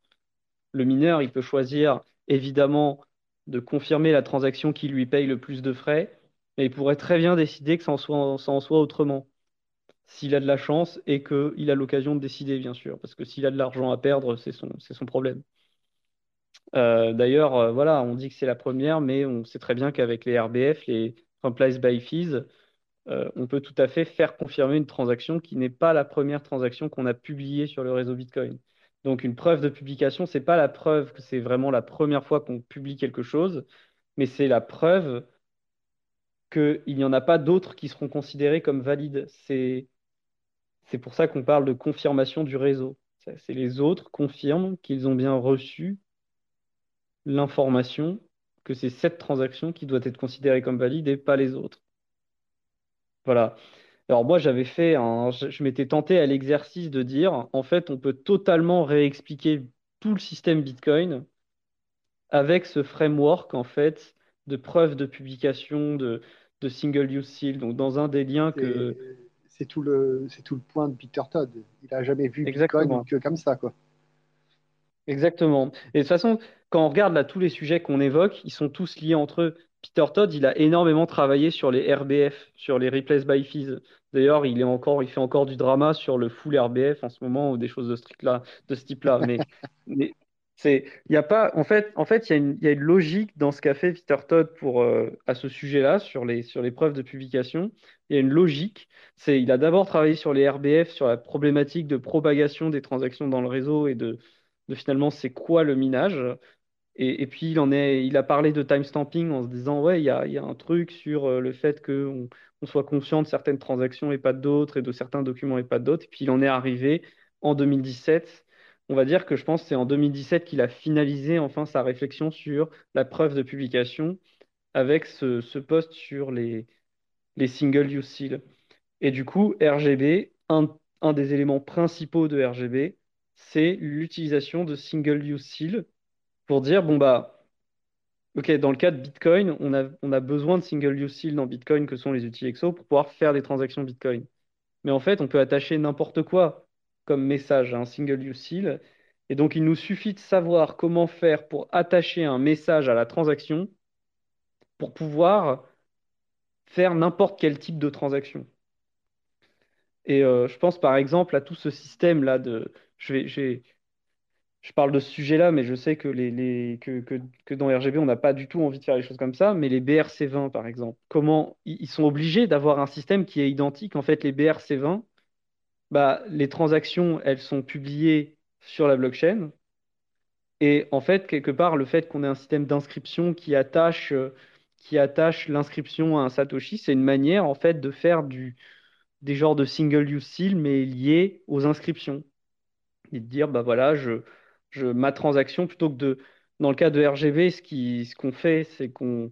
Le mineur, il peut choisir évidemment de confirmer la transaction qui lui paye le plus de frais, mais il pourrait très bien décider que ça en soit, autrement s'il a de la chance et qu'il a l'occasion de décider, bien sûr. Parce que s'il a de l'argent à perdre, c'est son, c'est son problème. Euh, d'ailleurs, euh, voilà, on dit que c'est la première, mais on sait très bien qu'avec les RBF, les Replace by Fees, euh, on peut tout à fait faire confirmer une transaction qui n'est pas la première transaction qu'on a publiée sur le réseau Bitcoin. Donc une preuve de publication, c'est pas la preuve que c'est vraiment la première fois qu'on publie quelque chose, mais c'est la preuve qu'il n'y en a pas d'autres qui seront considérés comme valides. C'est c'est pour ça qu'on parle de confirmation du réseau. C'est les autres confirment qu'ils ont bien reçu l'information que c'est cette transaction qui doit être considérée comme valide et pas les autres. Voilà. Alors moi, j'avais fait un, je, m'étais tenté à l'exercice de dire, en fait, on peut totalement réexpliquer tout le système Bitcoin avec ce framework, en fait, de preuves de publication, de, de single use seal. Donc, dans un des liens que c'est tout le c'est tout le point de Peter Todd. Il a jamais vu Bitcoin que comme ça quoi. Exactement. Et de toute façon, quand on regarde là tous les sujets qu'on évoque, ils sont tous liés entre eux. Peter Todd, il a énormément travaillé sur les RBF, sur les replace by fees. D'ailleurs, il est encore, il fait encore du drama sur le full RBF en ce moment ou des choses de, strict là, de ce type-là. Mais, mais c'est, il y a pas, en fait, en fait, il y, a une, y a une logique dans ce qu'a fait Peter Todd pour euh, à ce sujet-là, sur les sur les preuves de publication. Il y a une logique. C'est, il a d'abord travaillé sur les RBF, sur la problématique de propagation des transactions dans le réseau et de, de finalement c'est quoi le minage. Et, puis il en est, il a parlé de timestamping en se disant ouais, il y a, un truc sur euh, le fait qu'on on soit conscient de certaines transactions et pas d'autres, et de certains documents et pas d'autres. Et puis il en est arrivé en 2017 on va dire que je pense que c'est en 2017 qu'il a finalisé enfin sa réflexion sur la preuve de publication avec ce, ce post sur les, single use seal. Et du coup, RGB, un, un des éléments principaux de RGB, c'est l'utilisation de single use seal pour dire bon bah ok dans le cas de Bitcoin, on a, on a besoin de single use seal dans Bitcoin que sont les outils EXO pour pouvoir faire des transactions Bitcoin. Mais en fait, on peut attacher n'importe quoi comme message à un single use seal. Et donc, il nous suffit de savoir comment faire pour attacher un message à la transaction pour pouvoir faire n'importe quel type de transaction. Et euh, je pense par exemple à tout ce système-là de. Je, vais, je parle de ce sujet-là, mais je sais que, dans RGB, on n'a pas du tout envie de faire les choses comme ça. Mais les BRC20, par exemple, comment ils sont obligés d'avoir un système qui est identique. En fait, les BRC20, bah, les transactions, elles sont publiées sur la blockchain. Et en fait, quelque part, le fait qu'on ait un système d'inscription qui attache, euh, qui attache l'inscription à un Satoshi, c'est une manière en fait de faire des genres de single use seal, mais liés aux inscriptions. Et de dire, bah voilà, je, je, ma transaction, plutôt que de. Dans le cas de RGB, ce qui, ce qu'on fait, c'est qu'on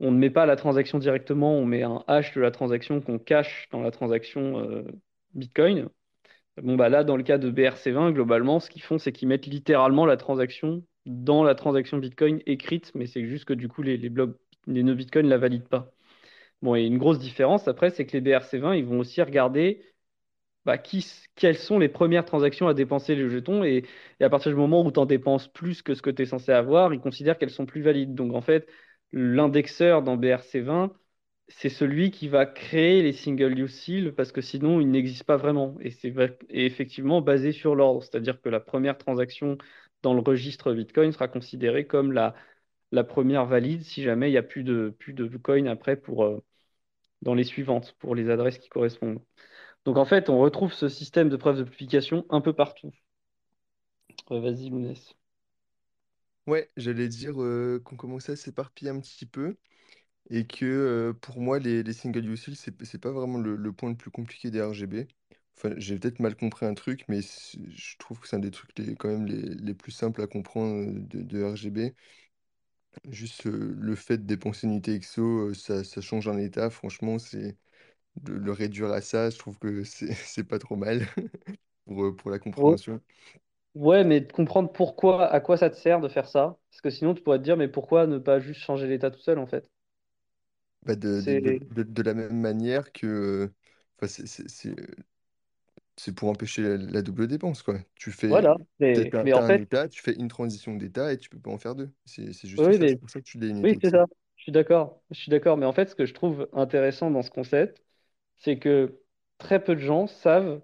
on ne met pas la transaction directement, on met un hash de la transaction qu'on cache dans la transaction euh, Bitcoin. Bon, bah là, dans le cas de BRC20, globalement, ce qu'ils font, c'est qu'ils mettent littéralement la transaction dans la transaction Bitcoin écrite, mais c'est juste que du coup, les, les blocs, les nœuds Bitcoin ne la valident pas. Bon, et une grosse différence après, c'est que les BRC20, ils vont aussi regarder bah, quelles sont les premières transactions à dépenser les jetons, et, à partir du moment où tu en dépenses plus que ce que tu es censé avoir, ils considèrent qu'elles sont plus valides. Donc en fait, l'indexeur dans BRC20, c'est celui qui va créer les single-use seals parce que sinon, ils n'existent pas vraiment. Et c'est effectivement basé sur l'ordre, c'est-à-dire que la première transaction dans le registre Bitcoin sera considérée comme la, la première valide si jamais il n'y a plus de, plus de coin après pour, euh, dans les suivantes, pour les adresses qui correspondent. Donc en fait, on retrouve ce système de preuve de publication un peu partout. Euh, vas-y, Lounès. Ouais, j'allais dire euh, qu'on commençait à s'éparpiller un petit peu et que euh, pour moi, les, single use c'est c'est pas vraiment le, point le plus compliqué des RGB. Enfin, j'ai peut-être mal compris un truc, mais je trouve que c'est un des trucs les, quand même les, plus simples à comprendre de, RGB. Juste le fait de dépenser une unité XO, euh, ça, ça change un état. Franchement, c'est de le réduire à ça, je trouve que c'est c'est pas trop mal pour, euh, pour la compréhension. Ouais, mais de comprendre pourquoi, à quoi ça te sert de faire ça. Parce que sinon, tu pourrais te dire, mais pourquoi ne pas juste changer l'état tout seul, en fait? Bah, de, de, de, C'est, de- de la même manière que euh, enfin, c'est c'est- c'est- c'est pour empêcher la, la double dépense, quoi. Tu fais, voilà. t'as, Mais, t'as- mais t'as en un fait, état, tu fais une transition d'état et tu peux pas en faire deux. C'est c'est juste oui, ça, c'est mais, pour ça que tu l'as une oui, c'est ça. Je suis d'accord. Je suis d'accord. Mais en fait, ce que je trouve intéressant dans ce concept, c'est que très peu de gens savent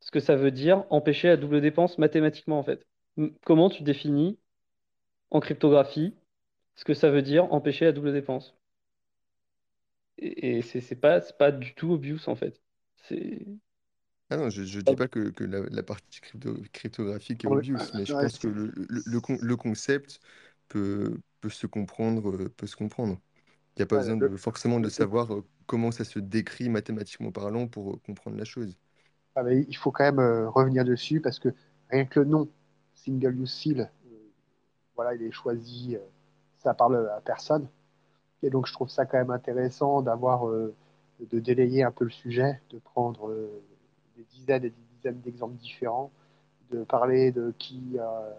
ce que ça veut dire empêcher la double dépense mathématiquement, en fait. M- Comment tu définis en cryptographie ce que ça veut dire empêcher la double dépense? Et, et c'est pas, du tout obvious, en fait. C'est. Ah non, je, je dis pas que, que la, la partie crypto- cryptographique est Ouais, obvious, mais je pense que le, le, le con- le concept peut, peut se comprendre, euh, peut se comprendre. Il n'y a pas besoin le- de, forcément de savoir euh, comment ça se décrit mathématiquement parlant pour euh, comprendre la chose. ah, mais il faut quand même euh, revenir dessus parce que rien que le nom, single use seal, voilà, il est choisi, ça parle à personne. Et donc je trouve ça quand même intéressant d'avoir, euh, de délayer un peu le sujet, de prendre euh, des dizaines et des dizaines d'exemples différents, de parler de qui, euh,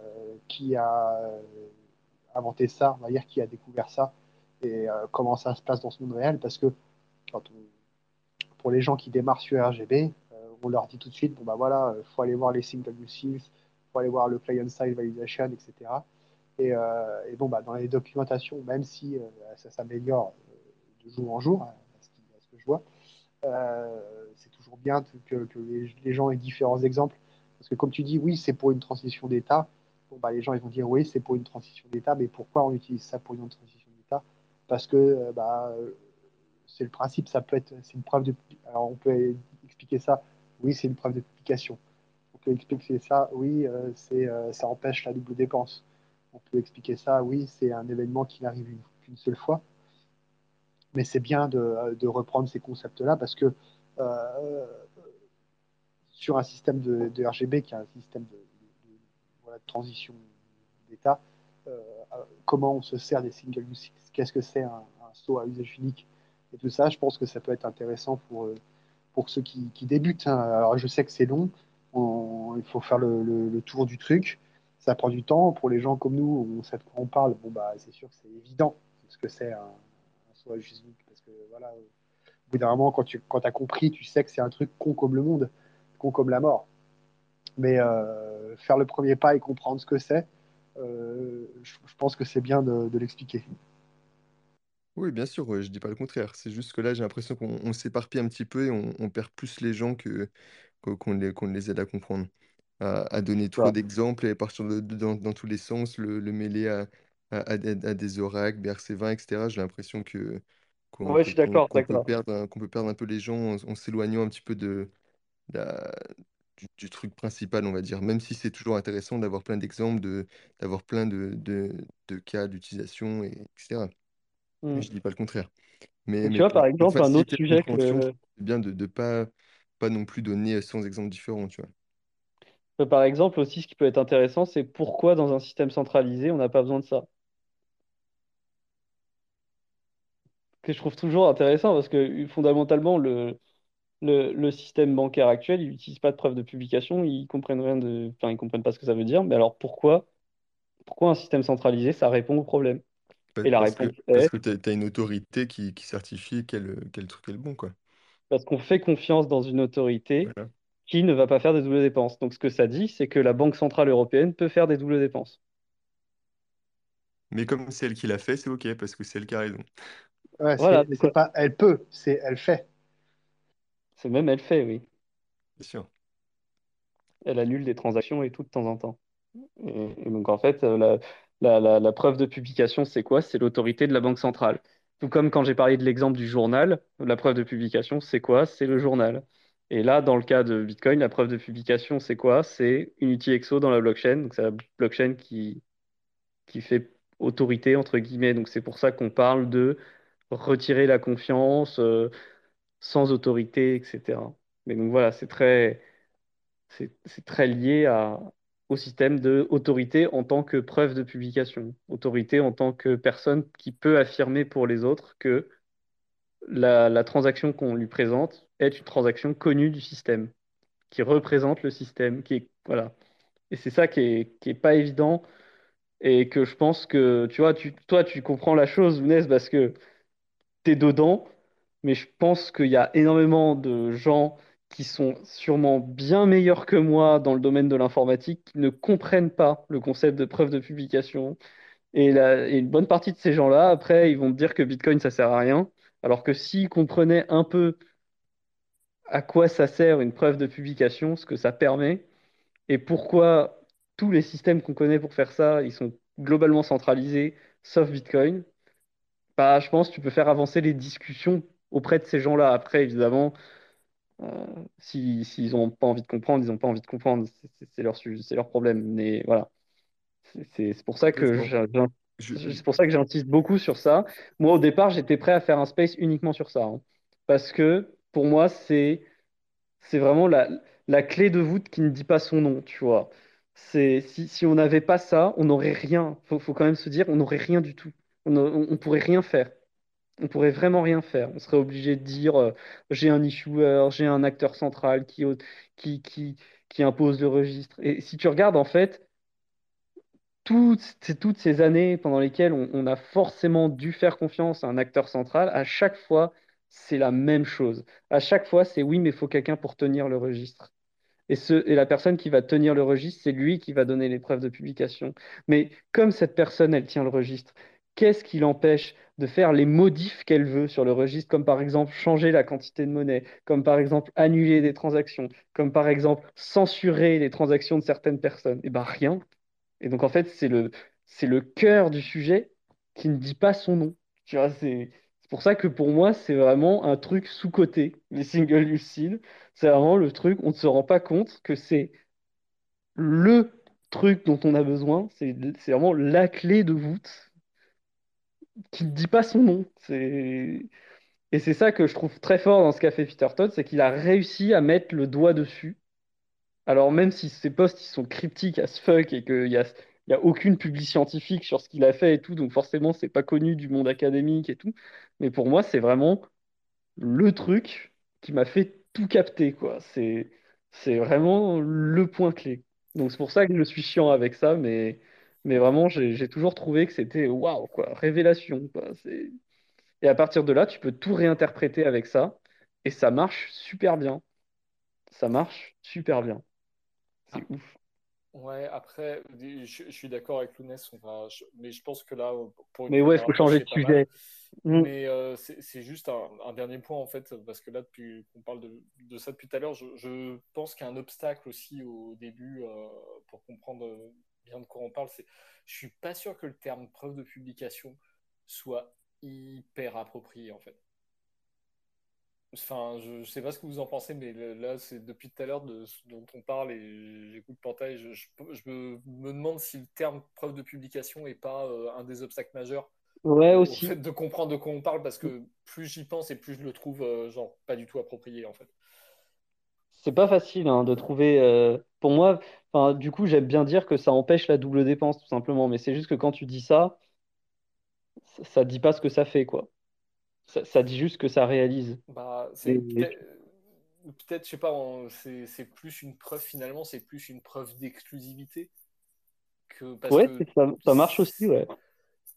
qui a inventé ça, on va dire qui a découvert ça et euh, comment ça se passe dans ce monde réel parce que pour les gens qui démarrent sur RGB, euh, on leur dit tout de suite, bon bah voilà, il faut aller voir les single use seals, faut aller voir le client-side validation, etc. Et, euh, bon, bah, dans les documentations, même si euh, ça s'améliore euh, de jour en jour, qui, à ce que je vois, euh, c'est toujours bien que, les, gens aient différents exemples. Parce que comme tu dis, oui, c'est pour une transition d'état. Bon, bah, les gens ils vont dire, oui, c'est pour une transition d'état, mais pourquoi on utilise ça pour une transition Parce que bah, c'est le principe, ça peut être, c'est une preuve de. Alors on peut expliquer ça, oui, c'est une preuve de publication. On peut expliquer ça, oui, euh, c'est, euh, ça empêche la double dépense. On peut expliquer ça, oui, c'est un événement qui n'arrive qu'une seule fois. Mais c'est bien de, reprendre ces concepts-là parce que euh, sur un système de, RGB qui est un système de, transition d'état, euh, comment on se sert des single use Qu'est-ce que c'est un, saut à usage unique Et tout ça, je pense que ça peut être intéressant pour, pour ceux qui, débutent. Hein. Alors, je sais que c'est long, on, il faut faire le, tour du truc. Ça prend du temps. Pour les gens comme nous, on sait de quoi on parle. Bon, bah, c'est sûr que c'est évident ce que c'est un, saut à usage unique. Parce que, voilà, au bout d'un moment, quand tu quand as compris, tu sais que c'est un truc con comme le monde, con comme la mort. Mais euh, faire le premier pas et comprendre ce que c'est, euh, je, je, pense que c'est bien de, de l'expliquer. Oui, bien sûr, je dis pas le contraire. C'est juste que là, j'ai l'impression qu'on on s'éparpille un petit peu et on, on perd plus les gens que qu'on les, aide à comprendre. À, à donner trop Voilà. d'exemples et partir de, de- dans, dans tous les sens, le, le mêler à, à, à des oracles, BRC20, etc. J'ai l'impression que qu'on Ouais, peut perdre, peut perdre un peu les gens en, en s'éloignant un petit peu de, la- du, du truc principal, on va dire. Même si c'est toujours intéressant d'avoir plein d'exemples, de, d'avoir plein de, de, de cas d'utilisation, et, etc. Mm. Je dis pas le contraire. Mais, tu vois, pour, par exemple, un autre sujet que, c'est bien de ne pas, pas non plus donner 100 exemples différents, tu vois. par exemple, aussi, ce qui peut être intéressant, c'est pourquoi dans un système centralisé, on n'a pas besoin de ça? Que je trouve toujours intéressant parce que fondamentalement, le, le, le système bancaire actuel, il n'utilise pas de preuve de publication, ils comprennent rien de, enfin, ils comprennent pas ce que ça veut dire. Mais alors pourquoi, pourquoi un système centralisé, ça répond au problème? Pa- Et la Parce que, réponse parce est que tu as, une autorité qui, qui certifie quel, quel truc est le bon, quoi. parce qu'on fait confiance dans une autorité Voilà. qui ne va pas faire des doubles dépenses. Donc ce que ça dit, c'est que la Banque centrale européenne peut faire des doubles dépenses. Mais comme c'est elle qui l'a fait, c'est OK, parce que c'est elle qui a raison. Ouais, Voilà, c'est pas elle peut, c'est elle fait. C'est même elle fait, oui. Bien sûr. Elle annule des transactions et tout de temps en temps. Et, et donc, en fait, euh, la, la, la, la preuve de publication, c'est quoi? C'est l'autorité de la banque centrale. Tout comme quand j'ai parlé de l'exemple du journal, la preuve de publication, c'est quoi? C'est le journal. Et là, dans le cas de Bitcoin, la preuve de publication, c'est quoi? C'est UnityXO dans la blockchain. Donc, c'est la blockchain qui, qui fait autorité, entre guillemets. Donc, c'est pour ça qu'on parle de retirer la confiance, euh, sans autorité, etc. Mais donc, voilà, c'est très c'est très lié au système de autorité en tant que preuve de publication, autorité en tant que personne qui peut affirmer pour les autres que la, transaction qu'on lui présente est une transaction connue du système, qui représente le système, qui est, voilà. Et c'est ça qui est, qui est pas évident et que je pense que, tu vois, toi, tu comprends la chose, Younes, parce que tu es dedans, mais je pense qu'il y a énormément de gens qui sont sûrement bien meilleurs que moi dans le domaine de l'informatique, qui ne comprennent pas le concept de preuve de publication. Et, une bonne partie de ces gens-là, après, ils vont dire que Bitcoin, ça sert à rien. Alors que s'ils comprenaient un peu à quoi ça sert une preuve de publication, ce que ça permet, et pourquoi tous les systèmes qu'on connaît pour faire ça, ils sont globalement centralisés, sauf Bitcoin, bah, je pense que tu peux faire avancer les discussions auprès de ces gens-là. Après, évidemment, Euh, si, s'ils n'ont pas envie de comprendre, ils n'ont pas envie de comprendre. C'est leur, leur problème. Mais voilà. C'est pour ça que c'est pour ça que j'insiste beaucoup sur ça. Moi, au départ, j'étais prêt à faire un space uniquement sur ça. hein. Parce que pour moi, c'est vraiment la, la clé de voûte qui ne dit pas son nom, tu vois. Si, si on n'avait pas ça, on n'aurait rien. Faut, faut quand même se dire, on n'aurait rien du tout. On ne pourrait rien faire. On pourrait vraiment rien faire. On serait obligé de dire euh, j'ai un issuer, j'ai un acteur central qui, impose le registre. Et si tu regardes, en fait, toutes, ces- années pendant lesquelles on, a forcément dû faire confiance à un acteur central, à chaque fois, c'est la même chose. À chaque fois, c'est oui, mais il faut quelqu'un pour tenir le registre. Et la personne qui va tenir le registre, c'est lui qui va donner les preuves de publication. Mais comme cette personne, elle tient le registre, qu'est-ce qui l'empêche de faire les modifs qu'elle veut sur le registre, comme par exemple changer la quantité de monnaie, comme par exemple annuler des transactions, comme par exemple censurer les transactions de certaines personnes? Eh bien, rien. Et donc, en fait, c'est le, c'est le cœur du sujet qui ne dit pas son nom. Tu vois, c'est c'est pour ça que pour moi, c'est vraiment un truc sous-coté, les single seed. C'est vraiment le truc, on ne se rend pas compte que c'est le truc dont on a besoin. C'est c'est vraiment la clé de voûte qui ne dit pas son nom. Et c'est ça que je trouve très fort dans ce qu'a fait Peter Todd, c'est qu'il a réussi à mettre le doigt dessus alors même si ces posts ils sont cryptiques as fuck et qu'il y a, aucune publi scientifique sur ce qu'il a fait et tout, donc forcément c'est pas connu du monde académique et tout. Mais pour moi c'est vraiment le truc qui m'a fait tout capter quoi. C'est vraiment le point clé. Donc c'est pour ça que je suis chiant avec ça, mais mais vraiment j'ai toujours trouvé que c'était waouh quoi, révélation quoi. Et à partir de là tu peux tout réinterpréter avec ça et ça marche super bien. Ça marche super bien. Ah, C'est ouf. ouais, après, je, je suis d'accord avec Lounès, on va, je- mais je pense que là, pour Mais ouais, il faut changer de sujet. Mm. Mais euh, c'est juste un, un dernier point, en fait, parce que là, depuis qu'on parle de, de ça depuis tout à l'heure, je, je pense qu'il y a un obstacle aussi au début euh, pour comprendre euh, bien de quoi on parle. C'est, je suis pas sûr que le terme preuve de publication soit hyper approprié, en fait. Enfin, je, je sais pas ce que vous en pensez, mais le- là, c'est depuis tout à l'heure de ce dont on parle et j'écoute Portail. Je, je, je me, me demande si le terme preuve de publication est pas euh, un des obstacles majeurs Ouais, au, au aussi. fait de comprendre de quoi on parle, parce que plus j'y pense et plus je le trouve euh, genre pas du tout approprié en fait. C'est pas facile hein, de trouver. euh, Pour moi, enfin, du coup, j'aime bien dire que ça empêche la double dépense, tout simplement. Mais c'est juste que quand tu dis ça, ça, ça dit pas ce que ça fait, quoi. Ça, ça dit juste que ça réalise. Bah, Et, c'est peut-être, peut-être, je sais pas, on- c'est c'est plus une preuve finalement, c'est plus une preuve d'exclusivité que parce ouais, que c'est- ça, ça marche aussi, ouais.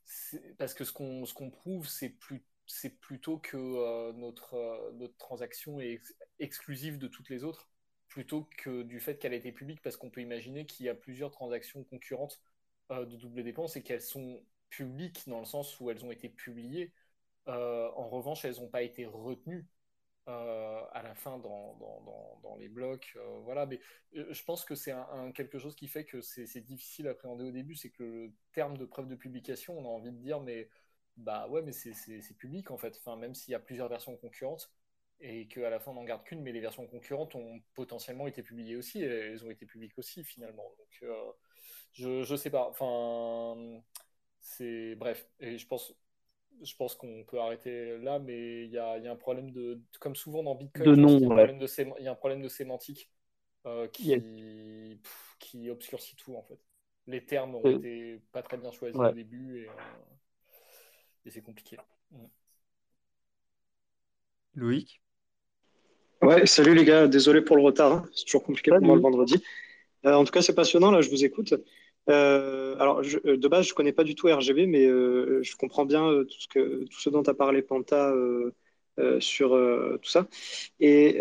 c'est- parce que ce qu'on ce qu'on prouve, c'est plus c'est plutôt que euh, notre euh, notre transaction est ex- exclusive de toutes les autres, plutôt que du fait qu'elle a été publique, parce qu'on peut imaginer qu'il y a plusieurs transactions concurrentes euh, de double dépense et qu'elles sont publiques dans le sens où elles ont été publiées. en revanche, elles n'ont pas été retenues euh, à la fin dans, les blocs. Euh, euh, je pense que c'est quelque chose qui fait que c'est difficile à appréhender au début, c'est que le terme de preuve de publication, on a envie de dire, mais bah ouais, mais c'est public en fait. Même s'il y a plusieurs versions concurrentes et qu'à la fin on n'en garde qu'une, mais les versions concurrentes ont potentiellement été publiées aussi, et elles ont été publiques aussi finalement. Donc je, je sais pas. Enfin, c'est bref. Et je pense je pense qu'on peut arrêter là, mais il y a, y a, un problème de, comme souvent dans Bitcoin, de il, y a un problème de sémantique euh, qui, qui obscurcit tout en fait. Les termes ont été pas très bien choisis au début et, euh, et c'est compliqué. Mm. Loïc? Ouais, salut les gars, désolé pour le retard, hein. c'est toujours compliqué pour moi le vendredi. Euh, en tout cas, c'est passionnant, là, je vous écoute. Euh, alors, euh, de base, je connais pas du tout RGB, mais euh, je comprends bien tout ce, que, tout ce dont tu as parlé, Panta, sur tout ça. Et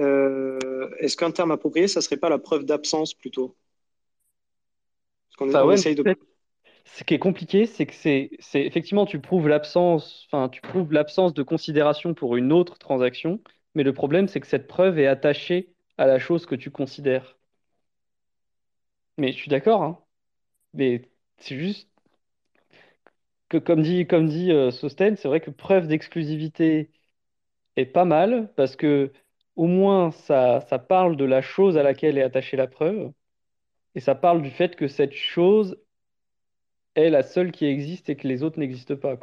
est-ce qu'un terme approprié, ça serait pas la preuve d'absence plutôt? Parce qu'on essaye de... Ce qui est compliqué, c'est que c'est effectivement tu prouves l'absence, enfin tu prouves l'absence de considération pour une autre transaction, mais le problème c'est que cette preuve est attachée à la chose que tu considères. Mais je suis d'accord, hein. Mais c'est juste que, comme dit, euh, Sosten, c'est vrai que preuve d'exclusivité est pas mal parce que au moins ça, parle de la chose à laquelle est attachée la preuve et ça parle du fait que cette chose est la seule qui existe et que les autres n'existent pas.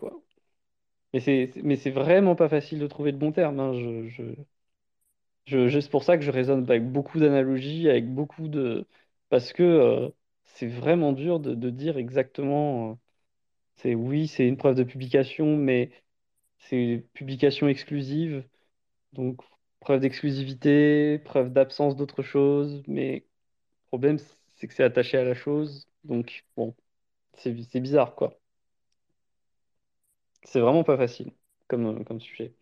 Mais c'est, mais c'est vraiment pas facile de trouver le bon terme. hein. Je, je, c'est pour ça que je raisonne avec beaucoup d'analogies, avec beaucoup de... Parce que euh, c'est vraiment dur de, dire exactement. Euh, c'est oui, c'est une preuve de publication, mais c'est publication exclusive. Donc, preuve d'exclusivité, preuve d'absence d'autre chose. Mais le problème, c'est que c'est attaché à la chose. Donc, bon, c'est bizarre, quoi. C'est vraiment pas facile comme, comme sujet.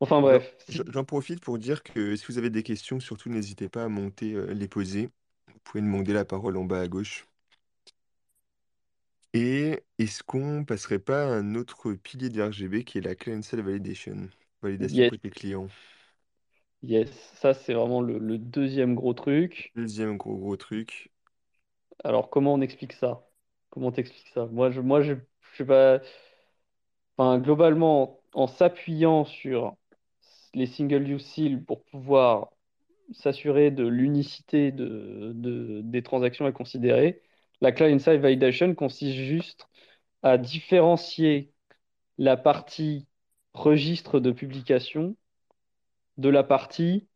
Enfin bref. J'en profite pour dire que si vous avez des questions, surtout n'hésitez pas à monter euh, les poser. Vous pouvez demander la parole en bas à gauche. Et est-ce qu'on passerait pas à un autre pilier de RGB qui est la Client-Side Validation, validation Yes. côté client? Yes, ça c'est vraiment le, deuxième gros truc. Deuxième gros gros truc. Alors comment on explique ça? Comment t'expliques ça? Moi je moi je, je sais pas. Globalement, en s'appuyant sur les single use seal pour pouvoir s'assurer de l'unicité de, de- des transactions à considérer, la client-side validation consiste juste à différencier la partie registre de publication de la partie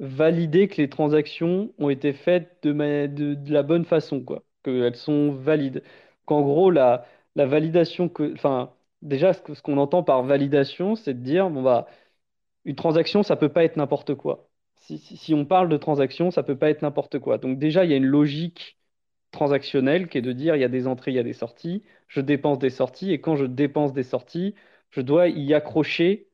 valider que les transactions ont été faites de, de, la bonne façon, quoi, qu'elles sont valides. Qu'en gros, la, validation, enfin, déjà, ce qu'on entend par validation, c'est de dire, bon, bah, une transaction, ça peut pas être n'importe quoi. Si, on parle de transaction, ça peut pas être n'importe quoi. Donc déjà, il y a une logique transactionnelle qui est de dire, il y a des entrées, il y a des sorties, je dépense des sorties, et quand je dépense des sorties, je dois y accrocher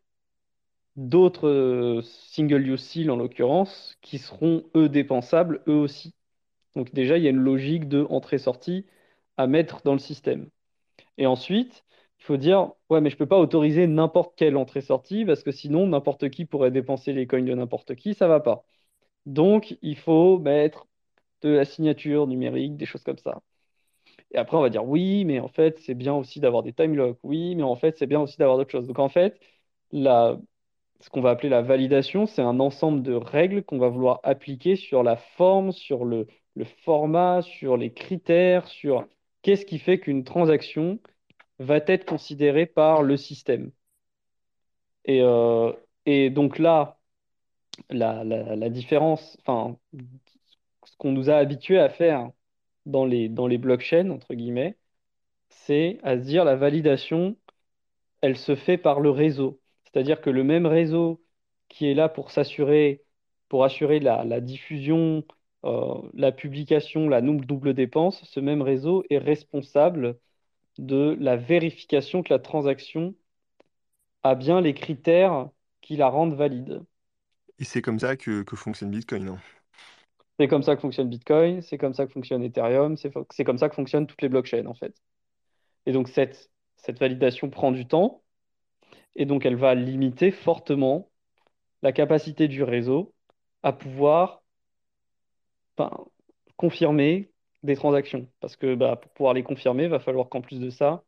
d'autres euh, single-use seal en l'occurrence, qui seront eux dépensables eux aussi. Donc déjà, il y a une logique de entrée-sortie à mettre dans le système. Et ensuite, il faut dire, ouais, mais je ne peux pas autoriser n'importe quelle entrée-sortie parce que sinon, n'importe qui pourrait dépenser les coins de n'importe qui, ça va pas. Donc, il faut mettre de la signature numérique, des choses comme ça. Et après, on va dire, oui, mais en fait, c'est bien aussi d'avoir des time locks. Oui, mais en fait, c'est bien aussi d'avoir d'autres choses. Donc, en fait, ce qu'on va appeler la validation, c'est un ensemble de règles qu'on va vouloir appliquer sur la forme, sur le, format, sur les critères, sur qu'est-ce qui fait qu'une transaction va être considérée par le système. Et, euh, donc là, la, différence, ce qu'on nous a habitué à faire dans les, blockchains, entre guillemets, c'est à se dire la validation, elle se fait par le réseau. C'est-à-dire que le même réseau qui est là pour s'assurer, assurer la, diffusion, euh, la publication, la double dépense, ce même réseau est responsable de la vérification que la transaction a bien les critères qui la rendent valide. Et c'est comme ça que, fonctionne Bitcoin, non? C'est comme ça que fonctionne Bitcoin, c'est comme ça que fonctionne Ethereum, c'est comme ça que fonctionnent toutes les blockchains en fait. Et donc cette, cette validation prend du temps, et donc elle va limiter fortement la capacité du réseau à pouvoir enfin, confirmer des transactions. Parce que bah, pour pouvoir les confirmer, il va falloir qu'en plus de ça,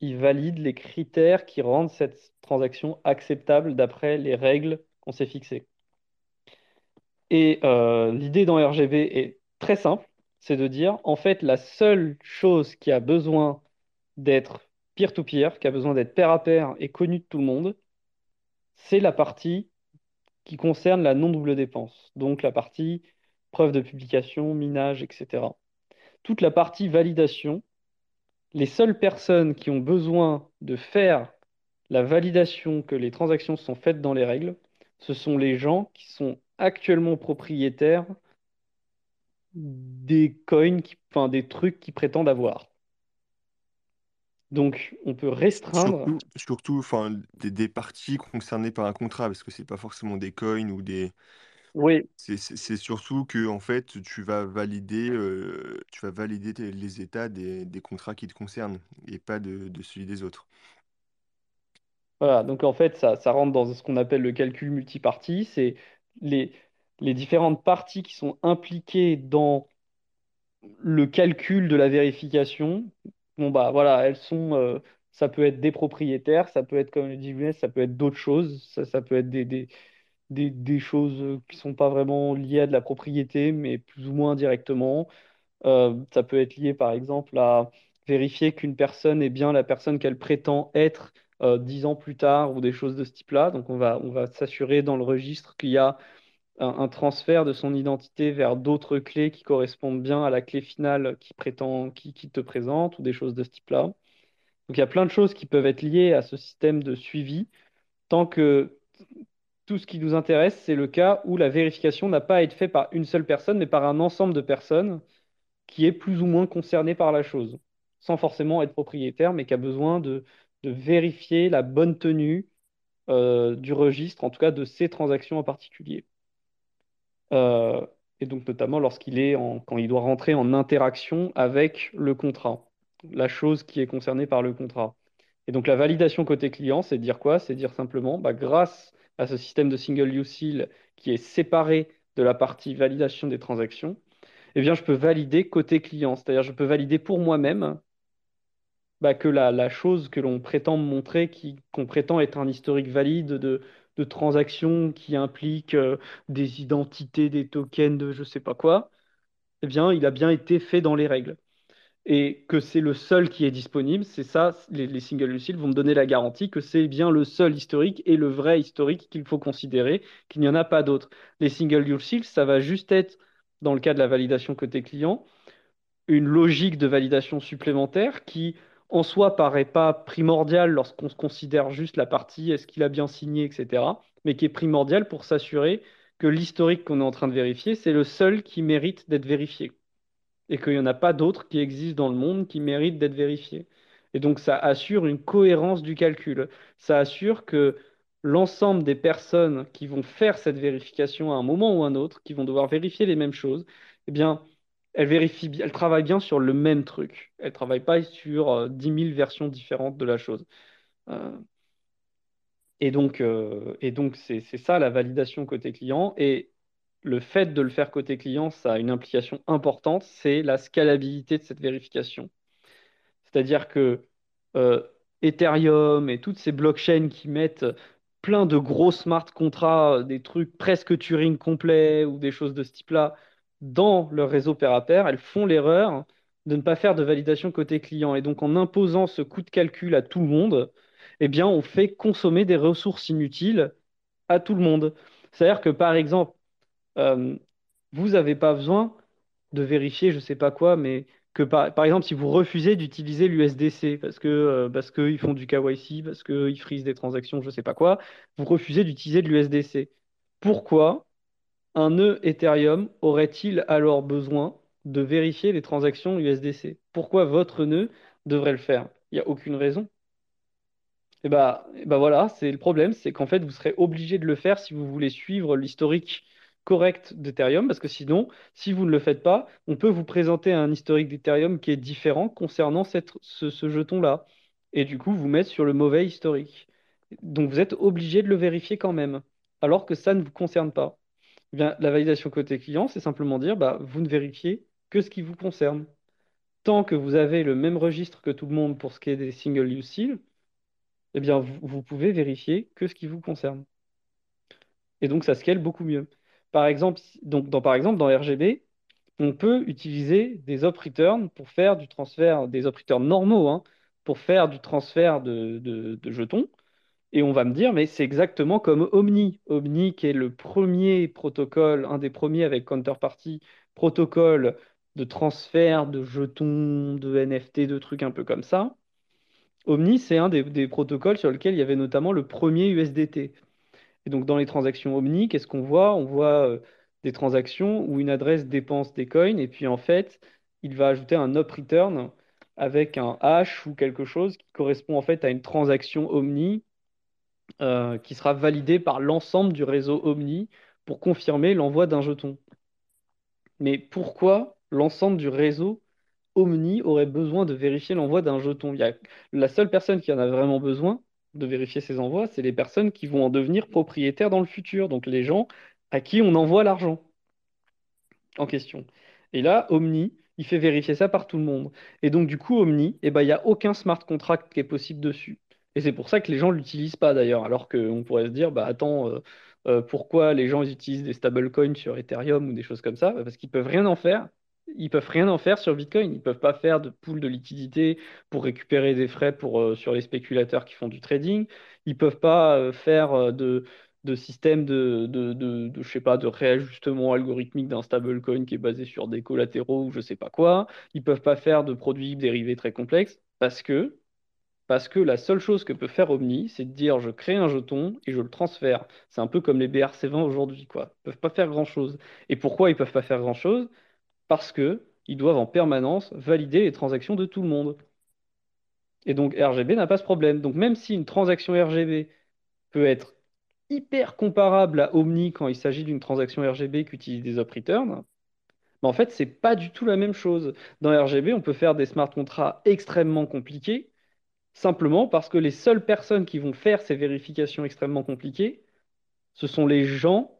ils valident les critères qui rendent cette transaction acceptable d'après les règles qu'on s'est fixées. Et euh, l'idée dans RGB est très simple, c'est de dire, en fait, la seule chose qui a besoin d'être peer-to-peer, qui a besoin d'être pair à pair et connue de tout le monde, c'est la partie qui concerne la non-double dépense. Donc la partie preuve de publication, minage, etc. Toute la partie validation, les seules personnes qui ont besoin de faire la validation que les transactions sont faites dans les règles, ce sont les gens qui sont actuellement propriétaires des coins, enfin des trucs qu'ils prétendent avoir. Donc, on peut restreindre. Surtout, surtout enfin, des, des parties concernées par un contrat, parce que c'est pas forcément des coins ou des. Oui, C'est surtout que en fait, tu vas valider, euh, tu vas valider tes- les états des, des contrats qui te concernent et pas de, de celui des autres. voilà. Donc, en fait, ça, ça rentre dans ce qu'on appelle le calcul multipartie. C'est les, les différentes parties qui sont impliquées dans le calcul de la vérification. Bon, bah voilà, elles sont. euh, ça peut être des propriétaires, ça peut être, comme le dit Younes, ça peut être d'autres choses. Ça, ça peut être des, des, des, choses euh, qui sont pas vraiment liées à de la propriété, mais plus ou moins directement. Euh, ça peut être lié, par exemple, à vérifier qu'une personne est bien la personne qu'elle prétend être euh, dix ans plus tard ou des choses de ce type-là. Donc, on va, on va s'assurer dans le registre qu'il y a un, un transfert de son identité vers d'autres clés qui correspondent bien à la clé finale qui prétend, qui, qui te présente ou des choses de ce type-là. Donc, il y a plein de choses qui peuvent être liées à ce système de suivi tant que tout ce qui nous intéresse, c'est le cas où la vérification n'a pas à être faite par une seule personne, mais par un ensemble de personnes qui est plus ou moins concerné par la chose, sans forcément être propriétaire, mais qui a besoin de, vérifier la bonne tenue euh, du registre, en tout cas de ces transactions en particulier. Euh, et donc notamment lorsqu'il est en, quand il doit rentrer en interaction avec le contrat, la chose qui est concernée par le contrat. Et donc la validation côté client, c'est dire quoi? C'est dire simplement, bah, grâce à ce système de single use seal qui est séparé de la partie validation des transactions, eh bien, je peux valider côté client. C'est-à-dire, je peux valider pour moi-même bah, que la, chose que l'on prétend montrer, qu'on prétend être un historique valide de, transactions qui impliquent euh, des identités, des tokens, de je sais pas quoi, eh bien, il a bien été fait dans les règles. Et que c'est le seul qui est disponible, c'est ça, les, les single use vont me donner la garantie que c'est bien le seul historique et le vrai historique qu'il faut considérer, qu'il n'y en a pas d'autre. Les single use ça va juste être, dans le cas de la validation côté client, une logique de validation supplémentaire qui, en soi, paraît pas primordiale lorsqu'on considère juste la partie est-ce qu'il a bien signé, etc., mais qui est primordiale pour s'assurer que l'historique qu'on est en train de vérifier, c'est le seul qui mérite d'être vérifié et qu'il n'y en a pas d'autres qui existent dans le monde qui méritent d'être vérifiés. Et donc ça assure une cohérence du calcul. Ça assure que l'ensemble des personnes qui vont faire cette vérification à un moment ou un autre, qui vont devoir vérifier les mêmes choses, eh bien, elles vérifient, elles travaillent bien sur le même truc. Elles ne travaillent pas sur euh, 10 000 versions différentes de la chose. Euh, et donc, euh, et donc c'est ça la validation côté client. Et le fait de le faire côté client, ça a une implication importante, c'est la scalabilité de cette vérification. C'est-à-dire que euh, Ethereum et toutes ces blockchains qui mettent plein de gros smart contracts, des trucs presque Turing complet ou des choses de ce type-là dans leur réseau pair à pair, elles font l'erreur de ne pas faire de validation côté client. Et donc en imposant ce coût de calcul à tout le monde, eh bien on fait consommer des ressources inutiles à tout le monde. C'est-à-dire que par exemple, euh, vous n'avez pas besoin de vérifier, je sais pas quoi, mais que par, par exemple, si vous refusez d'utiliser l'USDC parce que euh, qu'ils font du KYC, parce qu'ils frisent des transactions, je sais pas quoi, vous refusez d'utiliser de l'USDC. Pourquoi un nœud Ethereum aurait-il alors besoin de vérifier les transactions USDC? Pourquoi votre nœud devrait le faire? Il n'y a aucune raison. Et bah, et bah voilà, c'est le problème, c'est qu'en fait, vous serez obligé de le faire si vous voulez suivre l'historique correct d'Ethereum, parce que sinon, si vous ne le faites pas, on peut vous présenter un historique d'Ethereum qui est différent concernant ce, jeton-là. Et du coup, vous mettre sur le mauvais historique. Donc vous êtes obligé de le vérifier quand même, alors que ça ne vous concerne pas. Eh bien, la validation côté client, c'est simplement dire, bah, vous ne vérifiez que ce qui vous concerne. Tant que vous avez le même registre que tout le monde pour ce qui est des single use seal, eh bien, vous, vous pouvez vérifier que ce qui vous concerne. Et donc, ça scale beaucoup mieux. Par exemple, donc, dans, par exemple, dans RGB, on peut utiliser des op return pour faire du transfert, des op normaux, hein, pour faire du transfert de jetons. Et on va me dire, mais c'est exactement comme Omni. Omni, qui est le premier protocole, un des premiers avec Counterparty, protocole de transfert de jetons, de NFT, de trucs un peu comme ça. Omni, c'est un des, des protocoles sur lequel il y avait notamment le premier USDT. Donc, dans les transactions Omni, qu'est-ce qu'on voit? On voit euh, des transactions où une adresse dépense des coins et puis en fait, il va ajouter un up return avec un hash ou quelque chose qui correspond en fait à une transaction Omni euh, qui sera validée par l'ensemble du réseau Omni pour confirmer l'envoi d'un jeton. Mais pourquoi l'ensemble du réseau Omni aurait besoin de vérifier l'envoi d'un jeton? Il y a... La seule personne qui en a vraiment besoin de vérifier ses envois, c'est les personnes qui vont en devenir propriétaires dans le futur, donc les gens à qui on envoie l'argent en question. Et là, Omni, il fait vérifier ça par tout le monde. Et donc, du coup, Omni, eh ben, il n'y a aucun smart contract qui est possible dessus. Et c'est pour ça que les gens ne l'utilisent pas d'ailleurs. Alors qu'on pourrait se dire, bah attends, euh, euh, pourquoi les gens utilisent des stablecoins sur Ethereum ou des choses comme ça? Bah, Parce qu'ils peuvent rien en faire. Ils peuvent rien en faire sur Bitcoin. Ils peuvent pas faire de pool de liquidité pour récupérer des frais pour, euh, sur les spéculateurs qui font du trading. Ils peuvent pas euh, faire euh, de, de système de, de, de, je sais pas, de réajustement algorithmique d'un stablecoin qui est basé sur des collatéraux ou je sais pas quoi. Ils peuvent pas faire de produits dérivés très complexes parce que, parce que la seule chose que peut faire Omni, c'est de dire je crée un jeton et je le transfère. C'est un peu comme les BRC20 aujourd'hui, quoi. Ils peuvent pas faire grand-chose. Et pourquoi ils peuvent pas faire grand-chose? Parce que ils doivent en permanence valider les transactions de tout le monde. Et donc RGB n'a pas ce problème. Donc même si une transaction RGB peut être hyper comparable à Omni quand il s'agit d'une transaction RGB qui utilise des op return, mais en fait, c'est pas du tout la même chose. Dans RGB, on peut faire des smart contracts extrêmement compliqués, simplement parce que les seules personnes qui vont faire ces vérifications extrêmement compliquées, ce sont les gens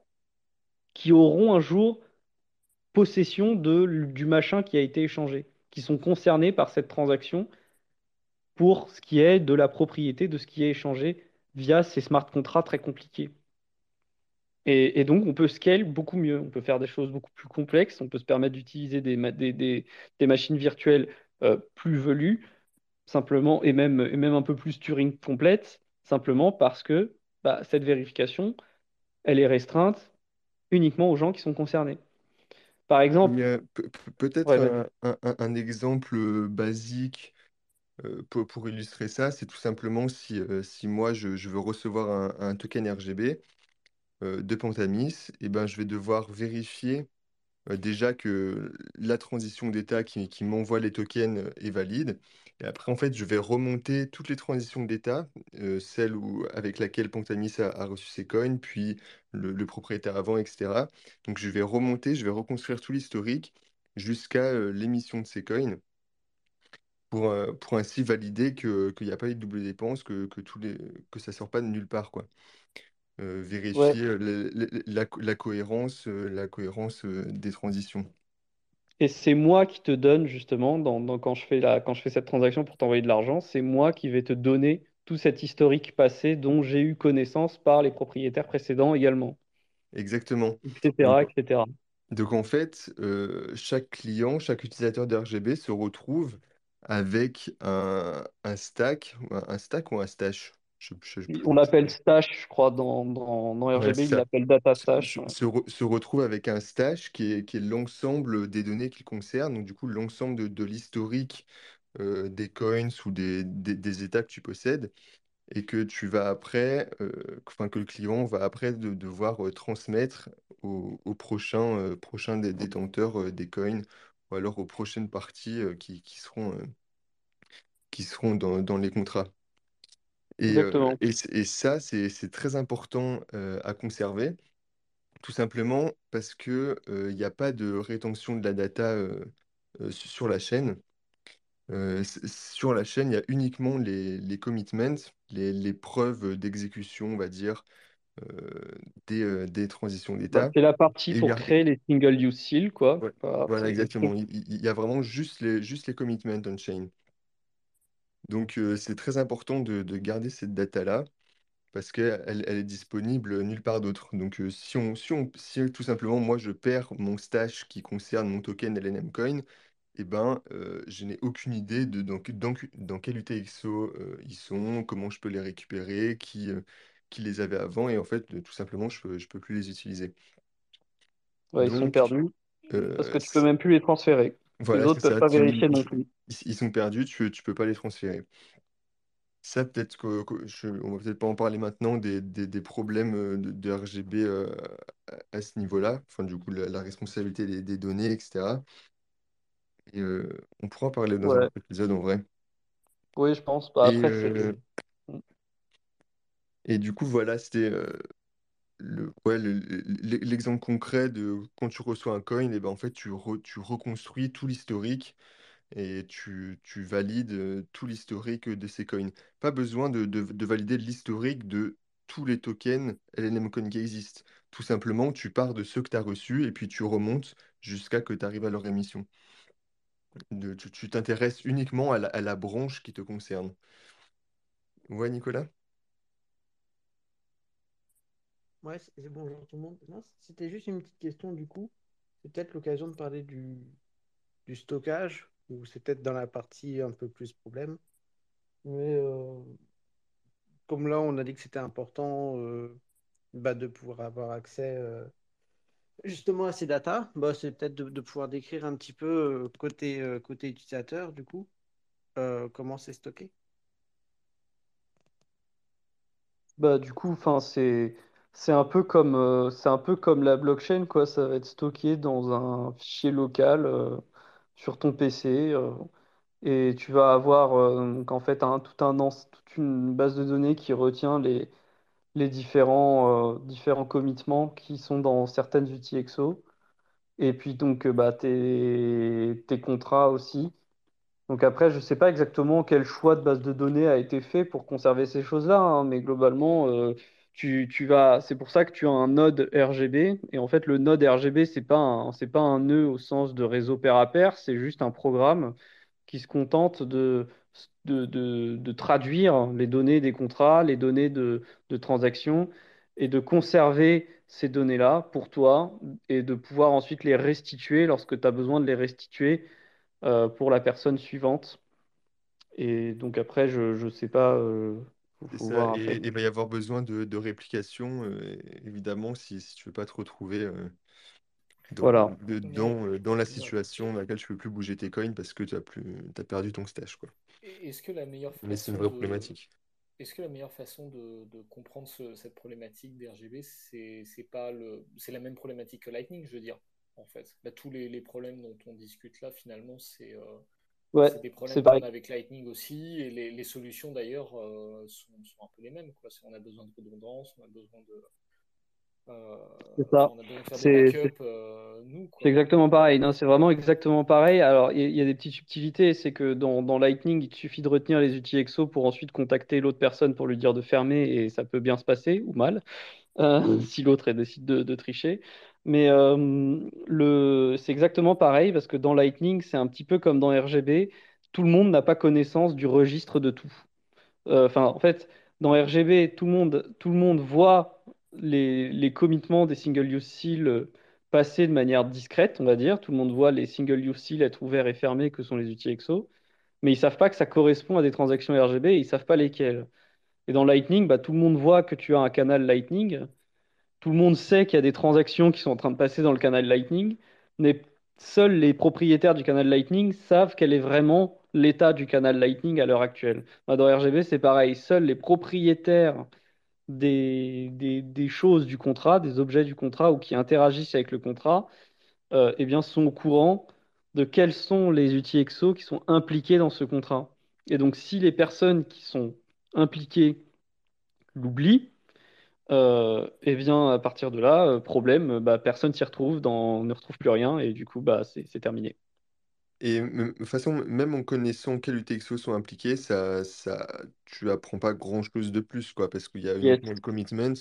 qui auront un jour possession de, du machin qui a été échangé, qui sont concernés par cette transaction pour ce qui est de la propriété de ce qui est échangé via ces smart contracts très compliqués. Et, donc, on peut scale beaucoup mieux. On peut faire des choses beaucoup plus complexes. On peut se permettre d'utiliser des, des- des machines virtuelles euh, plus velues, simplement, et même, et même un peu plus Turing complète, simplement parce que bah, cette vérification, elle est restreinte uniquement aux gens qui sont concernés. Par Il exemple, y a pe- pe- peut-être ouais, vas-y. un, un- un- un exemple euh, basique euh, pour, pour illustrer ça, c'est tout simplement si, euh, si moi je, je veux recevoir un, un token RGB euh, de Pentamis, et ben, je vais devoir vérifier déjà que la transition d'état qui, m'envoie les tokens est valide. Et après, en fait, je vais remonter toutes les transitions d'état, euh, celle où, avec laquelle Pentamis a, reçu ses coins, puis le, propriétaire avant, etc. Donc, je vais remonter, je vais reconstruire tout l'historique jusqu'à l'émission de ces coins pour, pour ainsi valider qu'il n'y a pas eu de double dépense, que, que, ça sort pas de nulle part, quoi. Euh, vérifier euh, le- le- la, la cohérence, euh, la cohérence euh, des transitions. Et c'est moi qui te donne justement, dans, dans- quand je fais la, quand je fais cette transaction pour t'envoyer de l'argent, c'est moi qui vais te donner tout cet historique passé dont j'ai eu connaissance par les propriétaires précédents également, Exactement. Donc, etc., etc. donc en fait, euh, chaque client, chaque utilisateur de RGB se retrouve avec un, un stack, un stack ou un stash. Je, je- je- On l'appelle stash, je crois, dans, dans, dans RGB, il l'appelle data stash. se- ouais. se re- se retrouve avec un stash qui est, qui est l'ensemble des données qu'il concerne, donc du coup l'ensemble de, de l'historique euh, des coins ou des, des, des états que tu possèdes. et que tu vas après, euh, enfin que le client va après de, devoir euh, transmettre au, au prochain, euh, prochain des détenteurs euh, des coins ou alors aux prochaines parties qui, qui seront, qui seront dans, dans les contrats. Et, euh, Exactement. et, c- et ça, c'est, c'est très important euh, à conserver tout simplement parce que il n'y a pas de rétention de la data euh, euh, su- sur la chaîne. Euh, s- sur la chaîne, il y a uniquement les, les commitments, les, les preuves d'exécution, on va dire, euh, des, euh, des transitions Bah, d'état. c'est la partie Et il y pour a, créer les single use seal, quoi. ouais, voilà, c'est exactement. Il, il- il y a vraiment juste les, juste les commitments on-chain. Donc, euh, c'est très important de, de garder cette data-là parce qu'elle elle est disponible nulle part d'autre. Donc, euh, si on, si on, si tout simplement, moi, je perds mon stash qui concerne mon token LNM Coin, eh ben, euh, je n'ai aucune idée de dans, dans, dans quel UTXO euh, ils sont, comment je peux les récupérer, qui, qui les avait avant, et en fait, tout simplement, je peux, je peux plus les utiliser. ouais, ils sont Donc, perdus parce que tu peux même plus les transférer. Les voilà, c'est autres peuvent ça. pas Tu, vérifier ils, non plus. ils- ils sont perdus, tu, tu peux pas les transférer. Ça, peut-être que, que je, on va peut-être pas en parler maintenant des, des, des problèmes euh, de, de RGB euh, à, à ce niveau-là, enfin, du coup, la, la responsabilité des, des données, etc. Et euh, on pourra en parler dans un Ouais, autre épisode en vrai. oui, je pense. Bah, Et, après, c'est. euh, et du coup, voilà, c'était euh, ouais, le- le- l'exemple concret de quand tu reçois un coin, et ben, en fait, tu, re- tu reconstruis tout l'historique et tu, valides euh, tout l'historique de ces coins. Pas besoin de, de- de valider l'historique de tous les tokens LNM Coin qui existent. Tout simplement, tu pars de ceux que tu as reçus et puis tu remontes jusqu'à que tu arrives à leur émission. Tu t'intéresses uniquement à la, à la branche qui te concerne. Ouais, Nicolas? Ouais, bonjour tout le monde. C'était juste une petite question du coup. C'est peut-être l'occasion de parler du, du stockage, ou c'est peut-être dans la partie un peu plus problème. Mais euh, comme là, on a dit que c'était important euh, bah, de pouvoir avoir accès euh, justement à ces datas, bah, c'est peut-être de, de pouvoir décrire un petit peu côté, côté utilisateur, du coup, comment c'est stocké. Bah, du coup, enfin, c'est c'est un peu comme euh, c'est un peu comme la blockchain, quoi. Ça va être stocké dans un fichier local euh, sur ton PC euh, et tu vas avoir fait un, tout un toute une base de données qui retient les les différents différents commitments qui sont dans certaines UTXO et puis donc bah tes tes contrats aussi. Donc après, je ne sais pas exactement quel choix de base de données a été fait pour conserver ces choses-là, hein, mais globalement, tu, tu vas, c'est pour ça que tu as un node RGB. Et en fait, le node RGB, c'est pas pas un nœud au sens de réseau pair à pair, c'est juste un programme qui se contente de, de, de, traduire les données des contrats, les données de, de transactions, et de conserver ces données-là pour toi, et de pouvoir ensuite les restituer lorsque tu as besoin de les restituer euh, pour la personne suivante. Et donc après, je je sais pas, euh, C'est faut ça, voir un peu. et il va y avoir besoin de, de réplication, euh, évidemment, si, si tu veux pas te retrouver euh, dans, Voilà. de- Mais euh, dans la situation dans laquelle tu peux plus bouger tes coins parce que tu as plus, t'as perdu ton stash, quoi. Est-ce que la meilleure Mais c'est une façon vraie de, problématique. est-ce que la meilleure façon de, de comprendre ce- cette problématique d'RGB, c'est c'est pas le, c'est la même problématique que Lightning, je veux dire, en fait. Bah, tous les, les problèmes dont on discute là, finalement, c'est euh, Ouais, c'est des problèmes qu'on a avec Lightning aussi, et les, les solutions d'ailleurs euh, sont, sont un peu les mêmes, quoi. On a besoin de redondance, on a besoin de, euh, C'est ça. on a besoin de faire des C'est euh, nous, c'est quoi. exactement pareil. Non, c'est vraiment exactement pareil. Alors, il y, y a des petites subtilités. C'est que dans, dans Lightning, il te suffit de retenir les outils EXO pour ensuite contacter l'autre personne pour lui dire de fermer et ça peut bien se passer ou mal. euh, si l'autre décide de, de tricher. Mais euh, le, c'est exactement pareil parce que dans Lightning, c'est un petit peu comme dans RGB, tout le monde n'a pas connaissance du registre de tout. Euh, Enfin, en fait, dans RGB, tout le monde, tout le monde voit les, les commitments des single-use seal euh, passer de manière discrète, on va dire. Tout le monde voit les single-use seal être ouverts et fermés, que sont les outils EXO. Mais ils savent pas que ça correspond à des transactions RGB et ils savent pas lesquelles. Et dans Lightning, bah, tout le monde voit que tu as un canal Lightning. Tout le monde sait qu'il y a des transactions qui sont en train de passer dans le canal Lightning, mais seuls les propriétaires du canal Lightning savent quel est vraiment l'état du canal Lightning à l'heure actuelle. Bah, Dans RGB, c'est pareil. Seuls les propriétaires des, choses du contrat, des objets du contrat ou qui interagissent avec le contrat, euh, eh bien, sont au courant de quels sont les outils EXO qui sont impliqués dans ce contrat. Et donc, si les personnes qui sont impliquées l'oublient, euh, et bien à partir de là, euh, problème, bah, personne s'y retrouve, dans, ne retrouve plus rien, et du coup, bah, c'est c'est terminé. Et m- de toute façon, même en connaissant quels UTXO sont impliqués, ça, ça, tu apprends pas grand-chose de plus, quoi, parce qu'il y a Yes. uniquement le commitment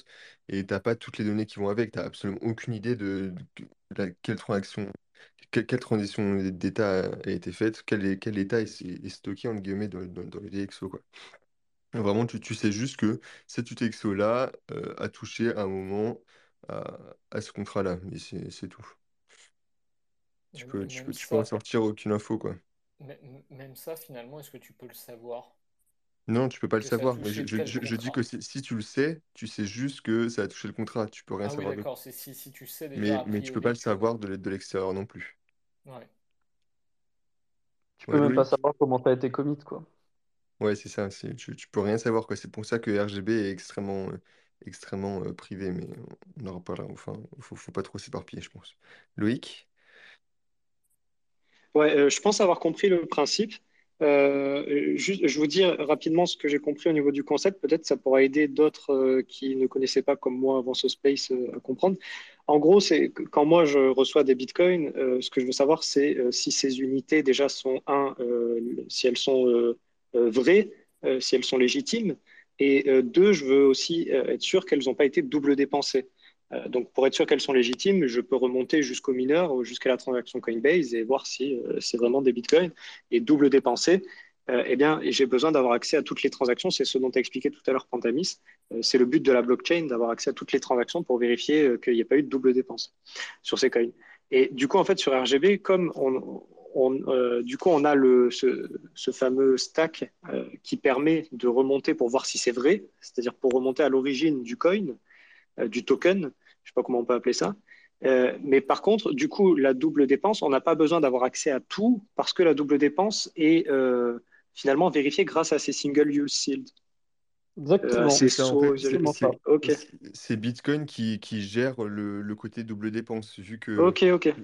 et t'as pas toutes les données qui vont avec. T'as absolument aucune idée de, de la- quelle transaction, quelle, quelle transition d'état a été faite, quel, est- quel état est, est stocké, entre guillemets, dans, dans, dans le UTXO, quoi. Vraiment, tu, tu sais juste que cet UTXO-là euh, a touché à un moment à, à ce contrat-là, mais c'est c'est tout. Tu peux, tu peux, tu peux en ça, sortir aucune info, quoi. même, même ça, finalement, est-ce que tu peux le savoir? Non, tu peux pas le que ça a savoir. Mais je, touché je- tel je- je dis que contrat? si, si tu le sais, tu sais juste que ça a touché le contrat. Tu peux rien Ah oui, savoir d'autre. d'accord, c'est si, si tu sais déjà Mais, a mais tu peux pas le priori que... savoir de, l'e- de l'extérieur non plus. Ouais. Tu peux Ouais, même pas Loïc? savoir comment ça a été commit, quoi. Ouais, c'est ça. Tu, tu peux rien savoir. C'est pour ça que RGB est extrêmement, euh, extrêmement euh, privé. Mais on en reparlera. Enfin, faut, pas trop s'éparpiller, je pense. Loïc? Ouais, euh, je pense avoir compris le principe. Euh, juste, je vous dis rapidement ce que j'ai compris au niveau du concept. Peut-être ça pourra aider d'autres qui ne connaissaient pas comme moi avant ce space à comprendre. En gros, c'est quand moi je reçois des bitcoins, ce que je veux savoir, c'est si ces unités déjà sont un, si elles sont vraies, euh, si elles sont légitimes, et euh, deux, je veux aussi euh, être sûr qu'elles n'ont pas été double dépensées. Euh, donc, pour être sûr qu'elles sont légitimes, je peux remonter jusqu'au mineur, ou jusqu'à la transaction Coinbase et voir si euh, c'est vraiment des bitcoins et double dépensé. Euh, eh bien, j'ai besoin d'avoir accès à toutes les transactions. C'est ce dont tu expliqué tout à l'heure, Pantamis. Euh, c'est le but de la blockchain, d'avoir accès à toutes les transactions pour vérifier euh, qu'il n'y a pas eu de double dépense sur ces coins. Et du coup, en fait, sur RGB, comme on, on, euh, du coup, on a le, ce, fameux stack euh, qui permet de remonter pour voir si c'est vrai, c'est-à-dire pour remonter à l'origine du coin, euh, du token, je ne sais pas comment on peut appeler ça. Mais par contre, du coup, la double dépense, on n'a pas besoin d'avoir accès à tout parce que la double dépense est finalement vérifiée grâce à ces single use sealed, euh, Exactement. C'est ces ça, en SO fait. C'est Bitcoin qui, qui gère le, le côté double dépense. Vu que,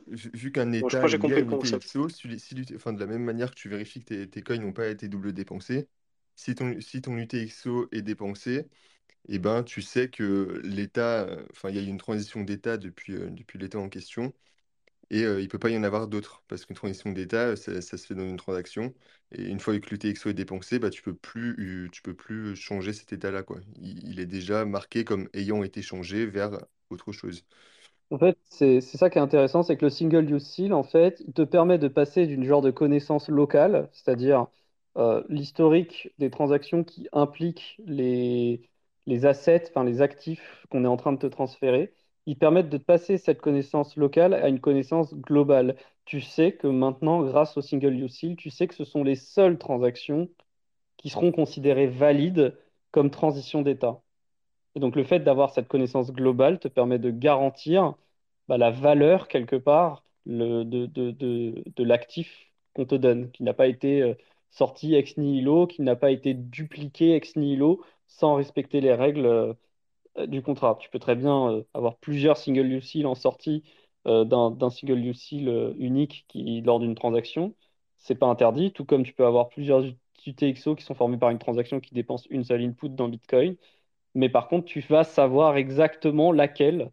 vu, qu'un Bon, je état crois est que j'ai lié à compris le une concept. UTXO, si, si l'UT enfin, de la même manière que tu vérifies que tes, tes coins n'ont pas été double dépensés, si ton, si ton UTXO est dépensé, eh ben, tu sais que l'état, euh, enfin, il y a eu une transition d'état depuis, euh, depuis l'état en question. Et euh, il peut pas y en avoir d'autres, parce qu'une transition d'état, ça, se fait dans une transaction. Et une fois que l'UTXO est dépensé, bah, tu peux plus, euh, peux plus changer cet état-là. Il, est déjà marqué comme ayant été changé vers autre chose. En fait, c'est c'est ça qui est intéressant, c'est que le single use seal, en fait, il te permet de passer d'une genre de connaissance locale, c'est-à-dire euh, l'historique des transactions qui impliquent les, les assets, enfin les actifs qu'on est en train de te transférer. Ils permettent de passer cette connaissance locale à une connaissance globale. Tu sais que maintenant, grâce au single use seal, tu sais que ce sont les seules transactions qui seront considérées valides comme transition d'état. Et donc le fait d'avoir cette connaissance globale te permet de garantir bah, la valeur quelque part de, de, l'actif qu'on te donne, qui n'a pas été euh, sorti ex nihilo, qui n'a pas été dupliqué ex nihilo sans respecter les règles euh, du contrat. Tu peux très bien euh, avoir plusieurs single seal en sortie euh, d'un single euh, unique qui, lors d'une transaction. C'est pas interdit, tout comme tu peux avoir plusieurs UTXO qui sont formés par une transaction qui dépense une seule input dans Bitcoin. Mais par contre, tu vas savoir exactement laquelle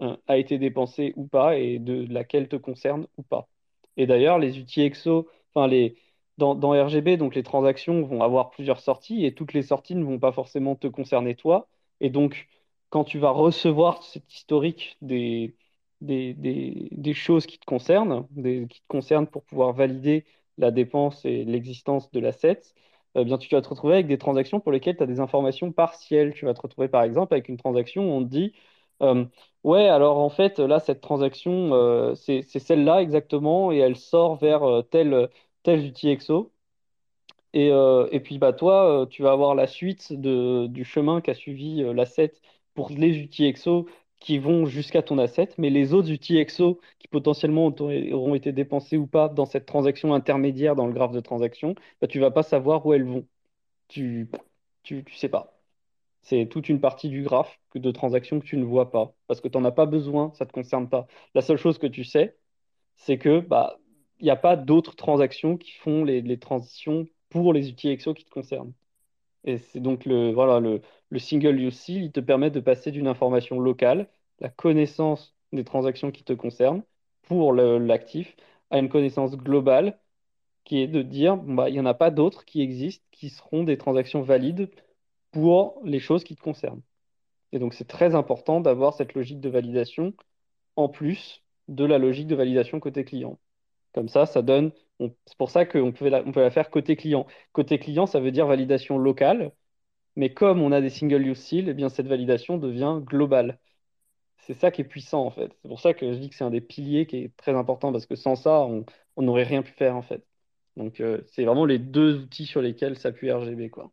euh, a été dépensée ou pas et de laquelle te concerne ou pas. Et d'ailleurs, les EXO, enfin les dans, dans RGB, donc les transactions vont avoir plusieurs sorties et toutes les sorties ne vont pas forcément te concerner toi. Et donc, quand tu vas recevoir cet historique des, des, des, des choses qui te concernent, des, qui te concernent pour pouvoir valider la dépense et l'existence de l'asset, eh tu vas te retrouver avec des transactions pour lesquelles tu as des informations partielles. Tu vas te retrouver par exemple avec une transaction où on te dit, euh, ouais, alors en fait, là, cette transaction, euh, c'est c'est celle-là exactement et elle sort vers euh, tel, tel UTXO. Et, euh, et puis bah, toi, euh, tu vas avoir la suite de, du chemin qu'a suivi euh, l'asset les UTXO qui vont jusqu'à ton asset, mais les autres UTXO qui potentiellement auront été dépensés ou pas dans cette transaction intermédiaire dans le graphe de transaction, bah, tu vas pas savoir où elles vont tu, tu, sais pas. C'est toute une partie du graphe de transactions que tu ne vois pas parce que tu n'en as pas besoin, ça ne te concerne pas. La seule chose que tu sais, c'est que bah il n'y a pas d'autres transactions qui font les transitions pour les outils EXO qui te concernent. Et c'est donc le, voilà, le, le single use il te permet de passer d'une information locale, la connaissance des transactions qui te concernent pour l'actif, à une connaissance globale qui est de dire, bah, il n'y en a pas d'autres qui existent qui seront des transactions valides pour les choses qui te concernent. Et donc, c'est très important d'avoir cette logique de validation en plus de la logique de validation côté client. Comme ça, ça donne. on- C'est pour ça qu'on peut la, faire côté client. Côté client, ça veut dire validation locale, mais comme on a des single use seal, eh bien, cette validation devient globale. C'est ça qui est puissant en fait. C'est pour ça que je dis que c'est un des piliers qui est très important parce que sans ça, on n'aurait rien pu faire en fait. Donc, euh, c'est vraiment les deux outils sur lesquels s'appuie RGB, quoi.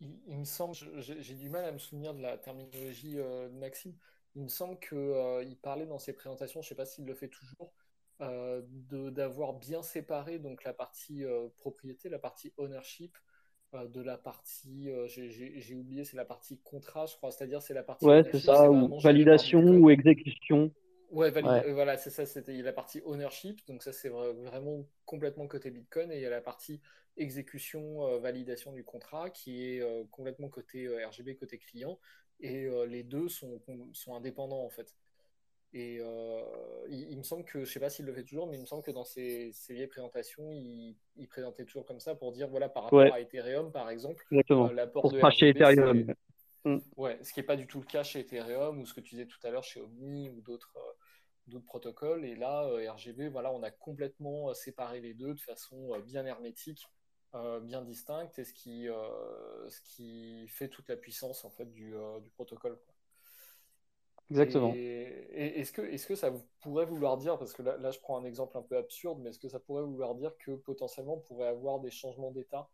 Il, me semble, j'ai du mal à me souvenir de la terminologie euh, de Maxime. Il me semble que, euh, parlait dans ses présentations, je ne sais pas s'il le fait toujours, euh, d'avoir bien séparé donc la partie euh, propriété, la partie ownership, euh, de la partie, euh, j'ai oublié, c'est la partie contrat, je crois. C'est-à-dire, c'est la partie Ouais, c'est ça, ou validation ou exécution. Ouais, valide, Ouais, voilà, c'est ça, c'était la partie ownership, donc ça c'est vra- vraiment complètement côté Bitcoin, et il y a la partie exécution, validation du contrat qui est complètement côté RGB, côté client, et les deux sont, sont indépendants en fait. Et euh, il, il me semble que, je sais pas s'il le fait toujours, mais il me semble que dans ses, ses vieilles présentations, il, il présentait toujours comme ça pour dire, voilà, par rapport ouais, à Ethereum par exemple, exactement. euh, l'apport Pour de RGB, Ethereum. Mm. Ouais, ce qui n'est pas du tout le cas chez Ethereum ou ce que tu disais tout à l'heure chez Omni ou d'autres euh, d'autres protocoles. Et là, euh, RGB, voilà, on a complètement séparé les deux de façon bien hermétique, bien distincte, et ce qui, ce qui fait toute la puissance en fait du, du protocole. quoi. Exactement. Est-ce que, est-ce que ça pourrait vouloir dire, parce que là, je prends un exemple un peu absurde, mais est-ce que ça pourrait vouloir dire que potentiellement on pourrait avoir des changements d'état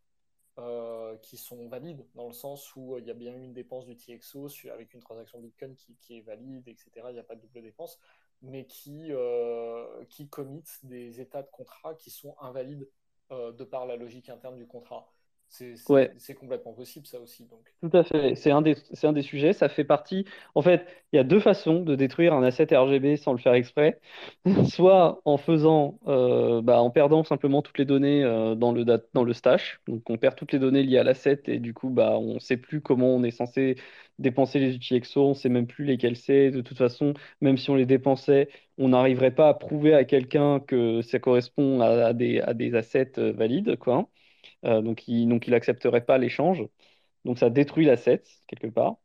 euh, qui sont valides, dans le sens où euh, il y a bien eu une dépense du TXO avec une transaction Bitcoin qui, qui est valide, etc. Il n'y a pas de double dépense, mais qui, euh, qui commit des états de contrat qui sont invalides euh, de par la logique interne du contrat. C'est Ouais. complètement possible, ça aussi. Donc. Tout à fait. C'est un des, un des sujets. Ça fait partie. En fait, il y a deux façons de détruire un asset RGB sans le faire exprès. Soit en faisant, euh, bah, en perdant simplement toutes les données euh, dans le, dans le stash. Donc, on perd toutes les données liées à l'asset et du coup, bah, on ne sait plus comment on est censé dépenser les outils EXO. On ne sait même plus lesquels c'est. De toute façon, même si on les dépensait, on n'arriverait pas à prouver à quelqu'un que ça correspond à, à des, à des assets euh, valides, quoi. Euh, donc, il, donc, il accepterait pas l'échange. Donc ça détruit l'asset quelque part.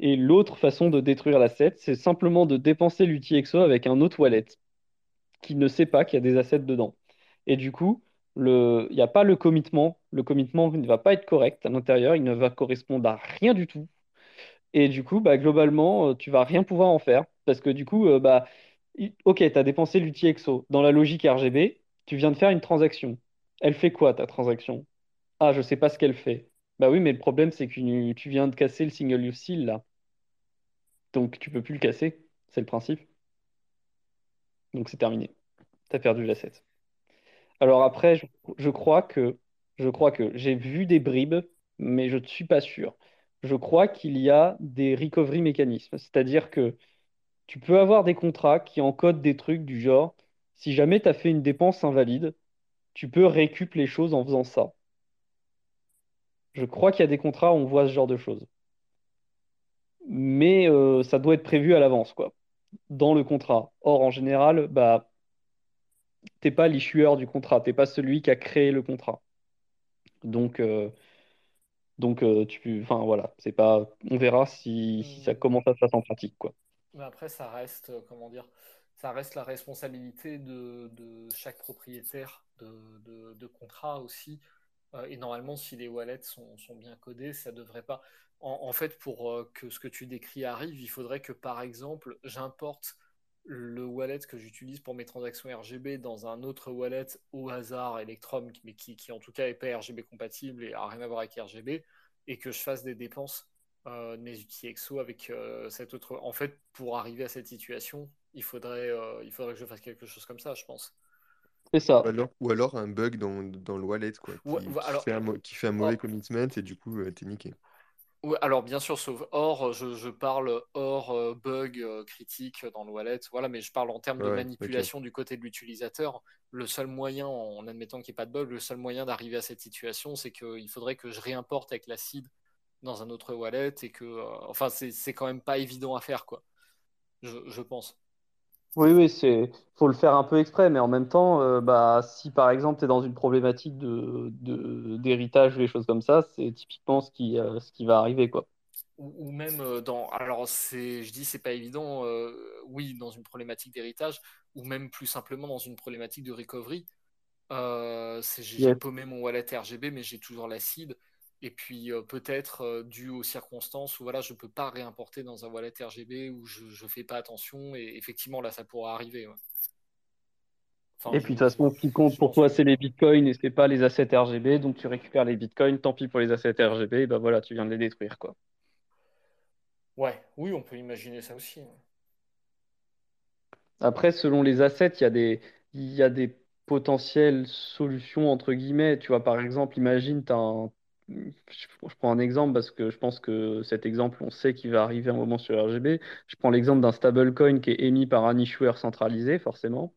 Et l'autre façon de détruire l'asset, c'est simplement de dépenser l'UTXO avec un autre wallet qui ne sait pas qu'il y a des assets dedans. Et du coup, il n'y a pas le commitment. Le commitment ne va pas être correct à l'intérieur, il ne va correspondre à rien du tout. Et du coup, bah, globalement, euh, tu vas rien pouvoir en faire. Parce que du coup, euh, bah, ok, tu as dépensé l'UTXO. Dans la logique RGB, tu viens de faire une transaction. Elle fait quoi ta transaction? Ah, je sais pas ce qu'elle fait. Bah oui, mais le problème, c'est que tu viens de casser le single use seal, là. Donc, tu peux plus le casser. C'est le principe. Donc, c'est terminé. Tu as perdu l'asset. Alors après, je, je crois que, je crois que j'ai vu des bribes, mais je ne suis pas sûr. Je crois qu'il y a des recovery mécanismes. C'est-à-dire que tu peux avoir des contrats qui encodent des trucs du genre, si jamais tu as fait une dépense invalide, tu peux récup les choses en faisant ça. Je crois qu'il y a des contrats où on voit ce genre de choses. mais euh, ça doit être prévu à l'avance, quoi, dans le contrat. Or, en général, bah, t'es pas l'issueur du contrat, t'es pas celui qui a créé le contrat. Donc, euh, donc euh, tu, enfin voilà, c'est pas, on verra si, si ça Hmm. commence à se passer en pratique, quoi. Mais après, ça reste, comment dire, ça reste la responsabilité de, de chaque propriétaire de, de, de contrat aussi. Euh, et normalement, si les wallets sont, bien codés, ça devrait pas. En, fait, pour euh, que ce que tu décris arrive, il faudrait que, par exemple, j'importe le wallet que j'utilise pour mes transactions RGB dans un autre wallet au hasard Electrum, mais qui, en tout cas n'est pas RGB compatible et a rien à voir avec RGB, et que je fasse des dépenses euh, outils EXO avec euh, cet autre. En fait, pour arriver à cette situation, il faudrait, euh, il faudrait que je fasse quelque chose comme ça, je pense. C'est Ou alors, ou alors un bug dans, dans le wallet, quoi, Ouais, qui, ouais, qui alors, fait un, mau- qui fait un oh, mauvais commitment et du coup, euh, t'es niqué. alors bien sûr, sauf hors, je, parle hors euh, bug euh, critique dans le wallet, voilà, mais je parle en termes de manipulation du côté de l'utilisateur. Le seul moyen, en admettant qu'il n'y ait pas de bug, le seul moyen d'arriver à cette situation, c'est qu'il faudrait que je réimporte avec l'acide dans un autre wallet et que, euh, enfin, c'est quand même pas évident à faire, quoi. je pense. Oui, oui, c'est faut le faire un peu exprès, mais en même temps, euh, bah, si par exemple tu es dans une problématique de, de- d'héritage ou des choses comme ça, c'est typiquement ce qui, euh, ce qui va arriver, quoi. Ou, même euh, dans. Alors, c'est, je dis, c'est pas évident, oui, dans une problématique d'héritage, ou même plus simplement dans une problématique de recovery. j'ai paumé mon wallet RGB, mais j'ai toujours l'acide. Et puis euh, peut-être euh, dû aux circonstances où voilà, je ne peux pas réimporter dans un wallet RGB où je ne fais pas attention. Et effectivement, là, ça pourra arriver. et puis de toute façon, ce qui compte pour toi, c'est les bitcoins et ce n'est pas les assets RGB. Donc tu récupères les bitcoins, tant pis pour les assets RGB, et ben voilà, tu viens de les détruire. quoi. Ouais, oui, on peut imaginer ça aussi. Après, selon les assets, il y a des, il y a des potentielles solutions, entre guillemets. Tu vois, par exemple, imagine, tu as un je prends un exemple parce que je pense que cet exemple, on sait qu'il va arriver un moment sur RGB. Je prends l'exemple d'un stablecoin qui est émis par un issuer centralisé, forcément,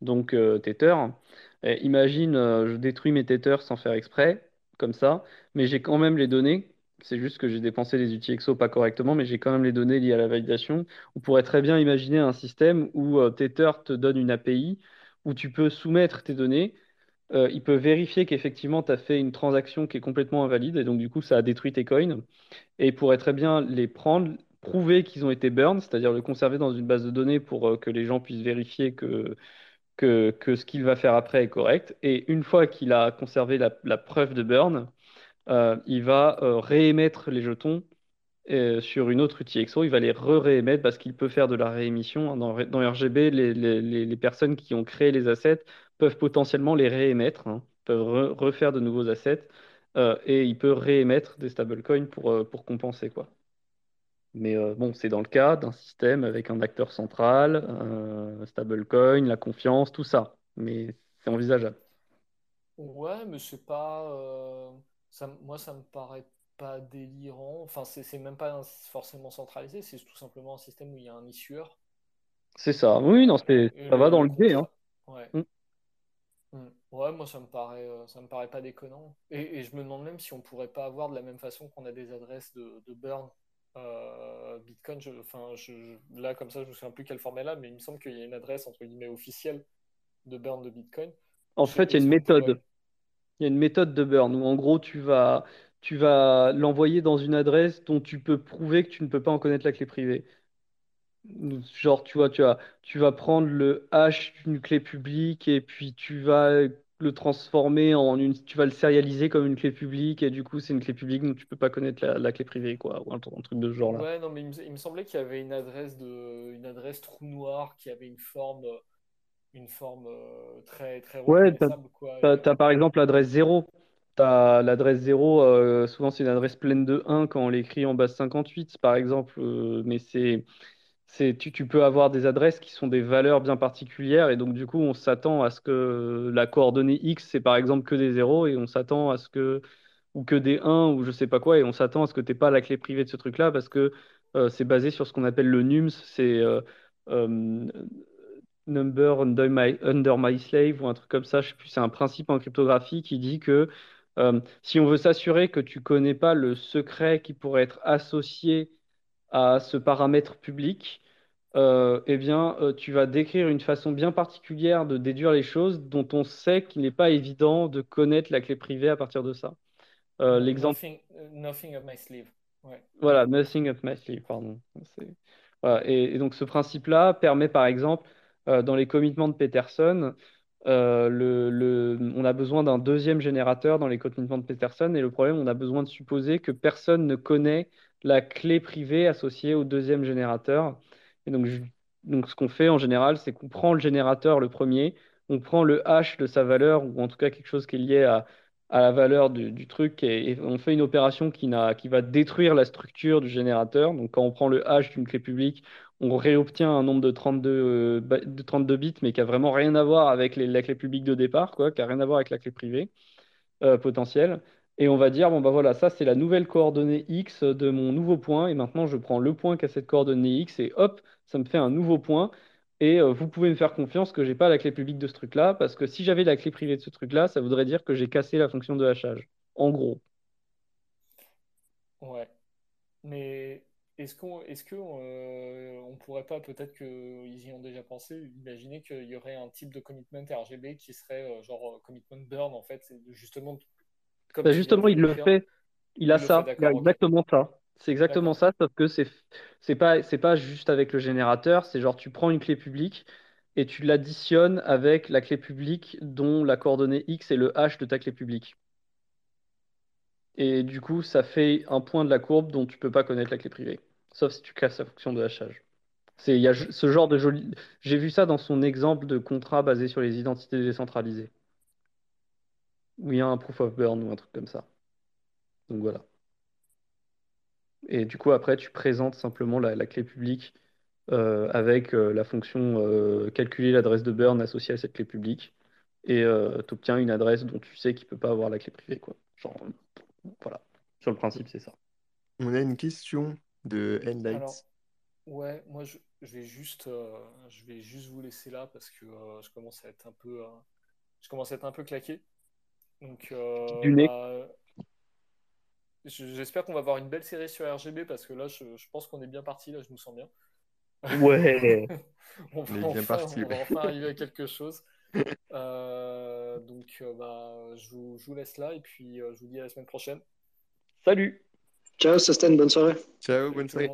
donc euh, Tether. imagine, euh, je détruis mes Tether sans faire exprès, comme ça, mais j'ai quand même les données. C'est juste que j'ai dépensé les UTXO pas correctement, mais j'ai quand même les données liées à la validation. On pourrait très bien imaginer un système où euh, Tether te donne une API où tu peux soumettre tes données euh, il peut vérifier qu'effectivement tu as fait une transaction qui est complètement invalide et donc du coup ça a détruit tes coins. Et il pourrait très bien les prendre, prouver qu'ils ont été burned, c'est-à-dire le conserver dans une base de données pour euh, que les gens puissent vérifier que, que, ce qu'il va faire après est correct. Et une fois qu'il a conservé la, preuve de burn, euh, il va réémettre les jetons sur une autre UTXO, il va les re-réémettre parce qu'il peut faire de la réémission. Dans, dans RGB, les, les, les, personnes qui ont créé les assets peuvent potentiellement les réémettre, hein, peuvent refaire de nouveaux assets, euh, et il peut réémettre des stablecoins pour, euh, pour compenser. Quoi. Mais euh, bon, c'est dans le cas d'un système avec un acteur central, stablecoin, la confiance, tout ça. Mais c'est envisageable. Ouais, mais c'est pas. Ça, moi, ça me paraît pas délirant. Enfin, c'est même pas forcément centralisé, c'est tout simplement un système où il y a un issuer. C'est ça. Oui, non, ça va dans l'idée. Hein. Ouais. Mm. Mm. Ouais, moi ça me paraît, euh, ça me paraît pas déconnant. Et, je me demande même si on pourrait pas avoir de la même façon qu'on a des adresses de, burn euh, Bitcoin. enfin, là comme ça, je me souviens plus quelle forme elle a, mais il me semble qu'il y a une adresse entre guillemets officielle de burn de Bitcoin. En fait, il y a une méthode. Il y a une méthode de burn où en gros tu vas, tu vas l'envoyer dans une adresse dont tu peux prouver que tu ne peux pas en connaître la clé privée. Genre, tu vois, tu vas, tu vas prendre le hash d'une clé publique et puis tu vas le transformer en une, tu vas le sérialiser comme une clé publique et du coup c'est une clé publique donc tu peux pas connaître la, clé privée quoi ou un, truc de ce genre là. Ouais non mais il me, semblait qu'il y avait une adresse de une adresse trou noir qui avait une forme une forme euh, très très ouais t'as, as, par exemple l'adresse 0 t'as l'adresse 0 euh, souvent c'est une adresse pleine de 1 quand on l'écrit en base 58 par exemple euh, mais c'est tu, tu, peux avoir des adresses qui sont des valeurs bien particulières et donc du coup on s'attend à ce que la coordonnée X c'est par exemple que des 0 et on s'attend à ce que ou que des 1 ou je sais pas quoi et on s'attend à ce que tu pas la clé privée de ce truc là parce que c'est basé sur ce qu'on appelle le NUMS c'est number under my, under my slave ou un truc comme ça, je sais plus, c'est un principe en cryptographie qui dit que euh, si on veut s'assurer que tu connais pas le secret qui pourrait être associé à ce paramètre public, euh, eh bien, euh, tu vas décrire une façon bien particulière de déduire les choses dont on sait qu'il n'est pas évident de connaître la clé privée à partir de ça. L'exemple. Nothing, of my sleeve. Voilà, nothing of my sleeve, pardon. et, donc ce principe-là permet par exemple euh, dans les commitments de Peterson, euh, on a besoin d'un deuxième générateur dans les commitments de Peterson et le problème, on a besoin de supposer que personne ne connaît la clé privée associée au deuxième générateur. Et donc, ce qu'on fait en général, c'est qu'on prend le générateur, le premier, on prend le hash de sa valeur, ou en tout cas quelque chose qui est lié à, la valeur du, truc, et, on fait une opération qui, qui va détruire la structure du générateur. Donc quand on prend le hash d'une clé publique, on réobtient un nombre de 32, euh, de 32 bits, mais qui a vraiment rien à voir avec la clé publique de départ, quoi, qui a rien à voir avec la clé privée euh, potentielle. Et on va dire, bon bah voilà, ça c'est la nouvelle coordonnée X de mon nouveau point, et maintenant je prends le point qui a cette coordonnée X, et hop, ça me fait un nouveau point. Et euh, vous pouvez me faire confiance que j'ai pas la clé publique de ce truc-là, parce que si j'avais la clé privée de ce truc-là, ça voudrait dire que j'ai cassé la fonction de hachage. En gros. Ouais. Mais est-ce qu'on est-ce que euh, on pourrait pas, peut-être qu'ils y ont déjà pensé, imaginer qu'il y aurait un type de commitment RGB qui serait euh, genre euh, commitment burn en fait, justement comme Bah, justement, il le fait, il a ça, il a exactement ça. C'est exactement ça, sauf que c'est c'est pas, c'est pas juste avec le générateur, c'est genre tu prends une clé publique et tu l'additionnes avec la clé publique dont la coordonnée X est le hash de ta clé publique. Et du coup, ça fait un point de la courbe dont tu peux pas connaître la clé privée, sauf si tu casses la fonction de hachage. Il y a ce genre de joli. J'ai vu ça dans son exemple de contrat basé sur les identités décentralisées, où il y a un proof of burn ou un truc comme ça. Donc voilà. Et du coup, après, tu présentes simplement la, clé publique euh, avec euh, la fonction euh, calculer l'adresse de burn associée à cette clé publique. Et tu obtiens une adresse dont tu sais qu'il ne peut pas avoir la clé privée, quoi. Voilà. Sur le principe, c'est ça. On a une question de Alors, Headlights. ouais, moi je, je vais juste euh, je vais juste vous laisser là parce que euh, je commence à être un peu euh, je commence à être un peu claqué. Donc euh, Du nez. bah, je- j'espère qu'on va avoir une belle série sur RGB parce que là je, je pense qu'on est bien parti, là je nous sens bien. Ouais. On On va est bien enfin, parti, on va enfin arriver à quelque chose. Euh, donc bah, je vous, je vous laisse là et puis euh, je vous dis à la semaine prochaine. Salut. Ciao, Sastan, bonne soirée. Ciao, bonne soirée.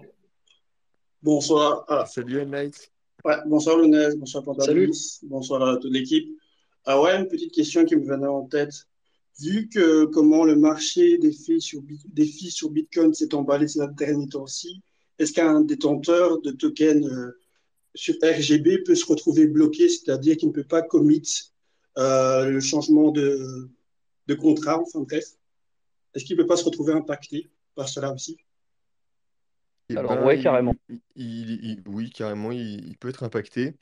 Bonsoir. Ah, Salut Headlights. ouais, bonsoir Lounès, bonsoir Salut. Pantalis, bonsoir à toute l'équipe. Ah ouais, une petite question qui me venait en tête. Vu que comment le marché des filles sur, Bit- des filles sur Bitcoin s'est emballé ces derniers temps-ci, est-ce qu'un détenteur de token euh, sur RGB peut se retrouver bloqué, c'est-à-dire qu'il ne peut pas commit euh, le changement de, de contrat, enfin bref? Est-ce qu'il ne peut pas se retrouver impacté? Par cela aussi? Eh Alors, ben, ouais, carrément. il- il- il- oui, carrément, il, il peut être impacté,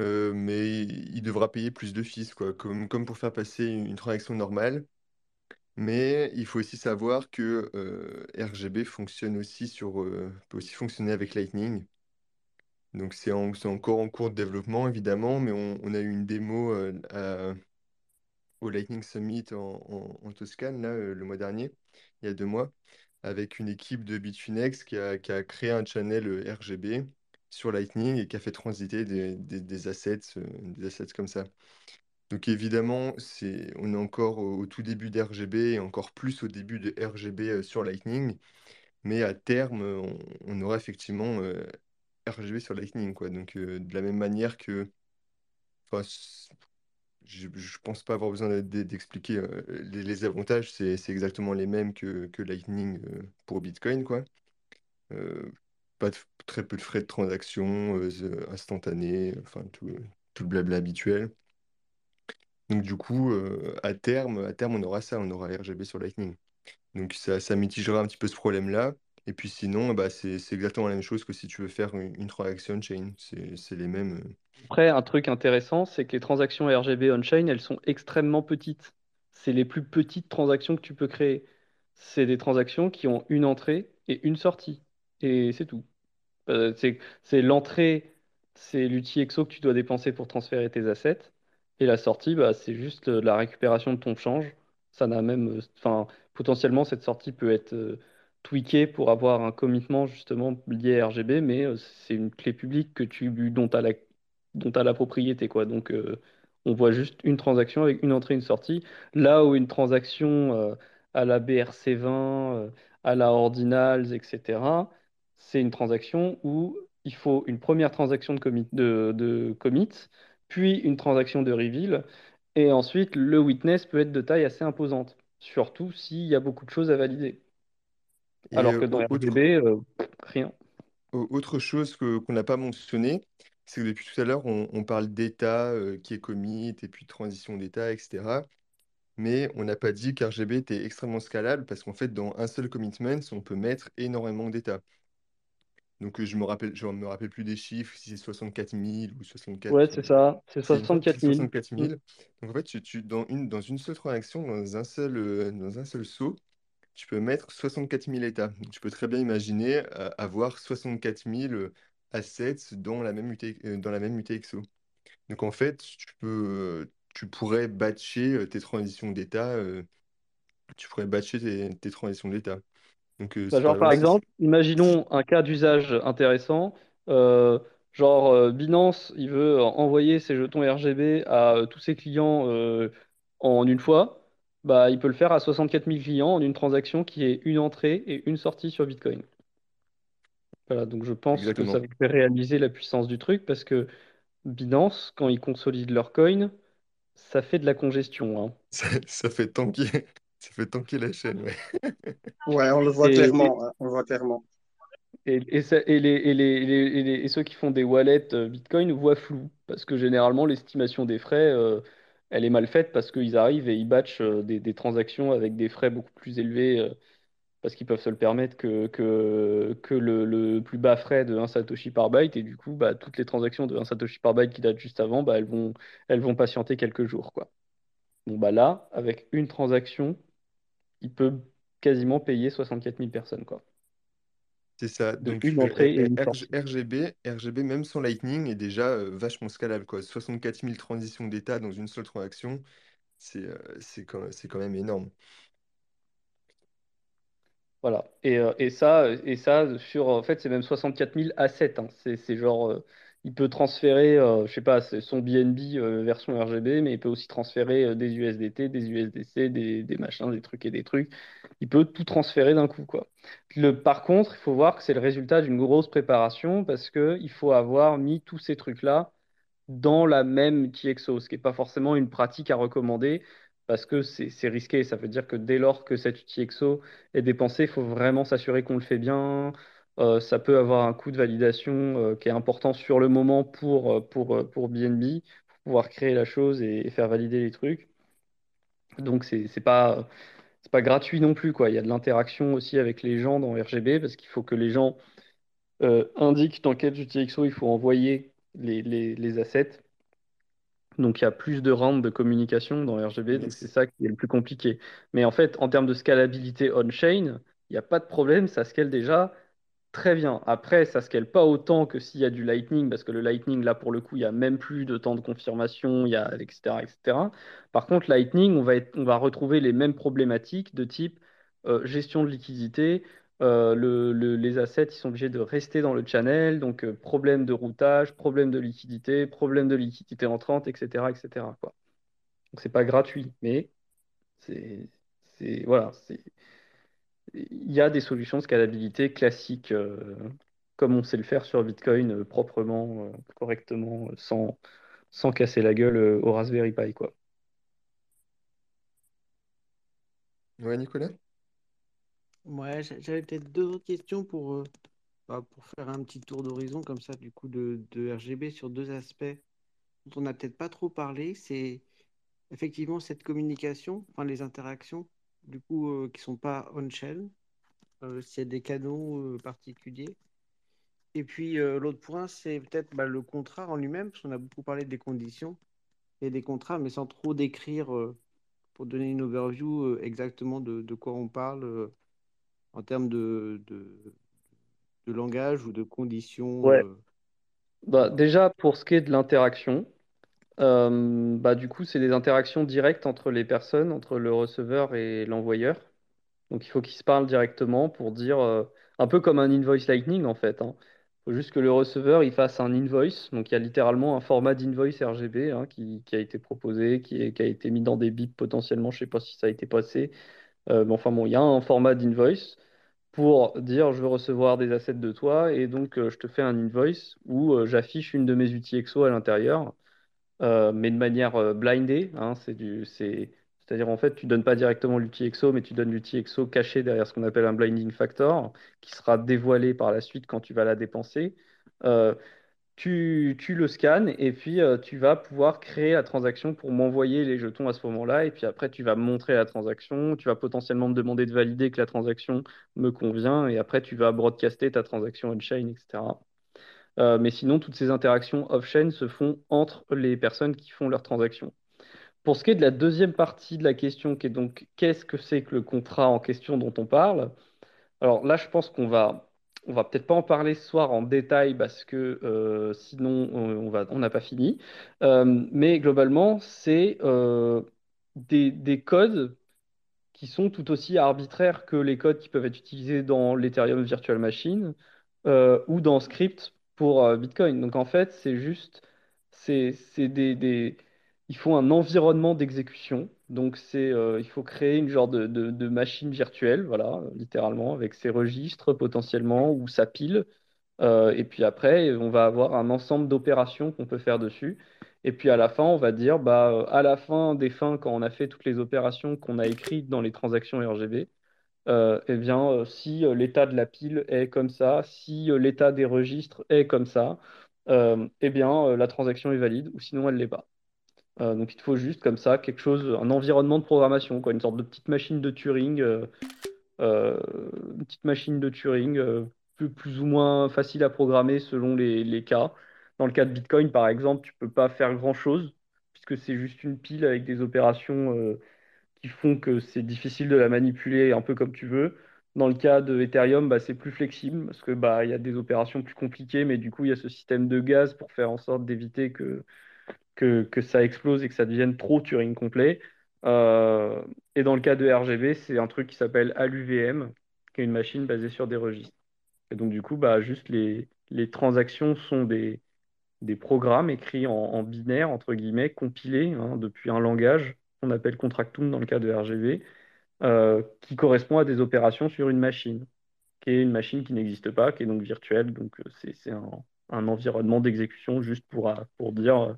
euh, mais il devra payer plus de fees, quoi, comme, comme pour faire passer une, une transaction normale. Mais il faut aussi savoir que euh, RGB fonctionne aussi sur, euh, peut aussi fonctionner avec Lightning. Donc c'est en- c'est encore en cours de développement, évidemment, mais on, on a eu une démo euh, à- au Lightning Summit en, en- en Toscane, là, euh, le mois dernier, il y a deux mois, avec une équipe de Bitfinex qui a, créé un channel euh, RGB sur Lightning et qui a fait transiter des, assets, euh, des assets comme ça. Donc évidemment, on est encore au, tout début d'RGB et encore plus au début de RGB euh, sur Lightning, mais à terme, on, aura effectivement RGB sur Lightning. Donc de la même manière que, je, je pense pas avoir besoin d'e- d'e- d'expliquer euh, les, avantages, c'est exactement les mêmes que, Lightning euh, pour Bitcoin, quoi. Euh, pas de- très peu de frais de transaction, euh, z- instantané, enfin tout, le blabla habituel. Donc du coup, à terme, à terme, on aura ça, on aura RGB sur Lightning. Donc ça, mitigera un petit peu ce problème-là. Et puis sinon, bah, c'est exactement la même chose que si tu veux faire une, une transaction chain. C'est les mêmes. Après, un truc intéressant, c'est que les transactions RGB on-chain, elles sont extrêmement petites. C'est les plus petites transactions que tu peux créer. C'est des transactions qui ont une entrée et une sortie. Et c'est tout. Euh, c'est l'entrée, c'est l'outil EXO que tu dois dépenser pour transférer tes assets. Et la sortie, bah, c'est juste euh, la récupération de ton change. Ça n'a même, euh, enfin, potentiellement, cette sortie peut être tweakée pour avoir un commitment justement lié à RGB, mais c'est une clé publique que tu, dont tu as la, dont t'as la propriété, quoi. Donc, euh, on voit juste une transaction avec une entrée et une sortie. Là où une transaction euh, à la BRC20, euh, à la Ordinals, etc., c'est une transaction où il faut une première transaction de commit, de, de commit, puis une transaction de reveal, et ensuite le witness peut être de taille assez imposante, surtout s'il y a beaucoup de choses à valider. Et Alors que dans autre, RGB, euh, rien. au- autre chose qu'on n'a pas mentionné, c'est que depuis tout à l'heure, on, on parle d'état euh, qui est commit, et puis de transition d'état, etc. Mais on n'a pas dit qu'RGB était extrêmement scalable parce qu'en fait, dans un seul commitment, on peut mettre énormément d'états. Donc je me rappelle, je me rappelle plus des chiffres, si c'est 64 000 ou 64. Ouais, c'est ça, c'est C'est, il me semble que 64 c'est 000. 64 Mm. 000. Donc en fait, tu, tu- dans une, dans une seule transaction, dans un seul, euh, dans un seul saut, tu peux mettre 64 000 états. Donc, tu peux très bien imaginer euh, avoir 64 000 euh, assets dans la même UT, euh, dans la même UTXO. Donc en fait, tu peux, euh, tu pourrais batcher euh, tes transitions d'état. euh, tu pourrais batcher tes, tes transitions d'état. Donc euh, Bah, genre, par exemple, imaginons un cas d'usage intéressant. euh, genre, euh, Binance, il veut envoyer ses jetons RGB à euh, tous ses clients euh, en une fois. Bah, il peut le faire à 64 000 clients en une transaction qui est une entrée et une sortie sur Bitcoin. Voilà, donc je pense que ça vous fait réaliser la puissance du truc parce que Binance, quand ils consolident leur coin, ça fait de la congestion, hein. Ça, ça fait tanker, ça fait tanker la chaîne, ouais. Ouais, on le voit Et, et, clairement. hein, on le voit clairement. et, et ça- et les, et les, et les- et les- et ceux qui font des wallets euh, Bitcoin voient flou parce que généralement l'estimation des frais, euh, elle est mal faite parce qu'ils arrivent et ils batchent euh, des, des transactions avec des frais beaucoup plus élevés euh, parce qu'ils peuvent se le permettre que, que, que le, le plus bas frais de un Satoshi par byte et du coup bah, toutes les transactions de un Satoshi par byte qui datent juste avant, bah, elles vont, elles vont patienter quelques jours, quoi. Bon, bah là, avec une transaction, il peut quasiment payer 64 000 personnes, quoi. C'est ça. De Donc une euh, entrée et une. RGB, RGB, même sans Lightning, est déjà euh, vachement scalable, quoi. 64 000 transitions d'état dans une seule transaction, c'est euh, c'est quand, c'est quand même énorme. Voilà. Et, euh, ça, et ça sur, en fait, c'est même 64 000 assets. hein. C'est, genre, euh, il peut transférer, euh, je sais pas, c'est son BNB euh, version RGB, mais il peut aussi transférer euh, des USDT, des USDC, des, machins, des trucs et des trucs. Il peut tout transférer d'un coup, quoi. Le, par contre, il faut voir que c'est le résultat d'une grosse préparation parce que il faut avoir mis tous ces trucs-là dans la même TXO, ce qui n'est pas forcément une pratique à recommander parce que c'est risqué. Ça veut dire que dès lors que cette TXO est dépensée, il faut vraiment s'assurer qu'on le fait bien. Euh, ça peut avoir un coût de validation euh, qui est important sur le moment pour, euh, pour, pour BNB, pour pouvoir créer la chose et, faire valider les trucs. Donc, c'est c'est pas, pas gratuit non plus, quoi. Il y a de l'interaction aussi avec les gens dans RGB parce qu'il faut que les gens indiquent dans quel UTXO il faut envoyer les, les assets. Donc il y a plus de rounds de communication dans RGB, donc c'est ça qui est le plus compliqué. Mais en fait, en termes de scalabilité on-chain, il n'y a pas de problème, ça scale déjà très bien. Après, ça scale pas autant que s'il y a du Lightning, parce que le Lightning, là, pour le coup, il y a même plus de temps de confirmation, il y a, etc., etc. Par contre, Lightning, on va être- on va retrouver les mêmes problématiques de type euh, gestion de liquidité. Euh, le- le- les assets, ils sont obligés de rester dans le channel, donc euh, problème de routage, problème de liquidité, problème de liquidité entrante, etc., etc., quoi. Donc c'est pas gratuit, mais voilà, il y a des solutions de scalabilité classiques, euh, comme on sait le faire sur Bitcoin proprement, correctement, sans, sans casser la gueule au Raspberry Pi, quoi. Ouais, Nicolas? Ouais, j'a- j'avais peut-être deux autres questions pour, euh, bah, pour faire un petit tour d'horizon comme ça, du coup, de, de RGB sur deux aspects dont on n'a peut-être pas trop parlé. C'est effectivement cette communication, enfin les interactions, du coup, euh, qui sont pas on-chain, euh, s'il y a des canaux particuliers. Et puis l'autre point, c'est peut-être bah, le contrat en lui-même, parce qu'on a beaucoup parlé des conditions et des contrats, mais sans trop décrire, pour donner une overview exactement de, de quoi on parle en termes de, de, de langage ou de conditions. Ouais. euh, Bah, déjà, pour ce qui est de l'interaction, euh, bah, du coup, c'est des interactions directes entre les personnes, entre le receveur et l'envoyeur. Donc il faut qu'ils se parlent directement pour dire, euh, un peu comme un invoice Lightning en fait. Il faut juste que le receveur il fasse un invoice. Donc il y a littéralement un format d'invoice RGB hein, qui, qui a été proposé, qui, est- qui a été mis dans des bips potentiellement. Je sais pas si ça a été passé. Euh, enfin bon, il y a un format d'invoice pour dire je veux recevoir des assets de toi et donc euh, je te fais un invoice où euh, j'affiche une de mes UTXO à l'intérieur mais de manière blindée. hein, c'est-à-dire en fait, tu donnes pas directement l'UTXO, mais tu donnes l'UTXO caché derrière ce qu'on appelle un blinding factor, qui sera dévoilé par la suite quand tu vas la dépenser. Tu, le scannes et puis euh, tu vas pouvoir créer la transaction pour m'envoyer les jetons à ce moment-là. Et puis après, tu vas montrer la transaction. Tu vas potentiellement me demander de valider que la transaction me convient. Et après, tu vas broadcaster ta transaction on-chain, etc. Euh, mais sinon, toutes ces interactions off-chain se font entre les personnes qui font leurs transactions. Pour ce qui est de la deuxième partie de la question, qui est donc qu'est-ce que c'est que le contrat en question dont on parle? Alors là, je pense qu'on va, on va peut-être pas en parler ce soir en détail parce que euh, sinon on, n'a pas fini. Euh, mais globalement, c'est euh, des, des codes qui sont tout aussi arbitraires que les codes qui peuvent être utilisés dans l'Ethereum Virtual Machine ou dans Script pour Bitcoin. Donc en fait, c'est juste, c'est des, des- il faut un environnement d'exécution. Donc c'est, euh, il faut créer une genre de, machine virtuelle, voilà, littéralement, avec ses registres potentiellement ou sa pile. Euh, et puis après, on va avoir un ensemble d'opérations qu'on peut faire dessus. Et puis à la fin, on va dire, bah, euh, à la fin des fins, quand on a fait toutes les opérations qu'on a écrites dans les transactions RGB, euh, eh bien, si l'état de la pile est comme ça, si l'état des registres est comme ça, eh bien, la transaction est valide ou sinon elle l'est pas. Euh, donc il te faut juste comme ça quelque chose, un environnement de programmation, quoi, une sorte de petite machine de Turing, euh, euh, une petite machine de Turing plus, plus ou moins facile à programmer selon les, les cas. Dans le cas de Bitcoin, par exemple, tu peux pas faire grand-chose puisque c'est juste une pile avec des opérations qui font que c'est difficile de la manipuler un peu comme tu veux. Dans le cas de Ethereum, bah, c'est plus flexible parce que bah, il y a des opérations plus compliquées, mais du coup, il y a ce système de gaz pour faire en sorte d'éviter que que, que ça explose et que ça devienne trop Turing complet. Euh, et dans le cas de RGB, c'est un truc qui s'appelle ALUVM, qui est une machine basée sur des registres. Et donc, du coup, bah, juste les, les transactions sont des, des programmes écrits en, binaire, entre guillemets, compilés hein, depuis un langage qu'on appelle Contractum dans le cas de RGB, euh, qui correspond à des opérations sur une machine, qui est une machine qui n'existe pas, qui est donc virtuelle. Donc, euh, c'est, un, un environnement d'exécution juste pour, pour dire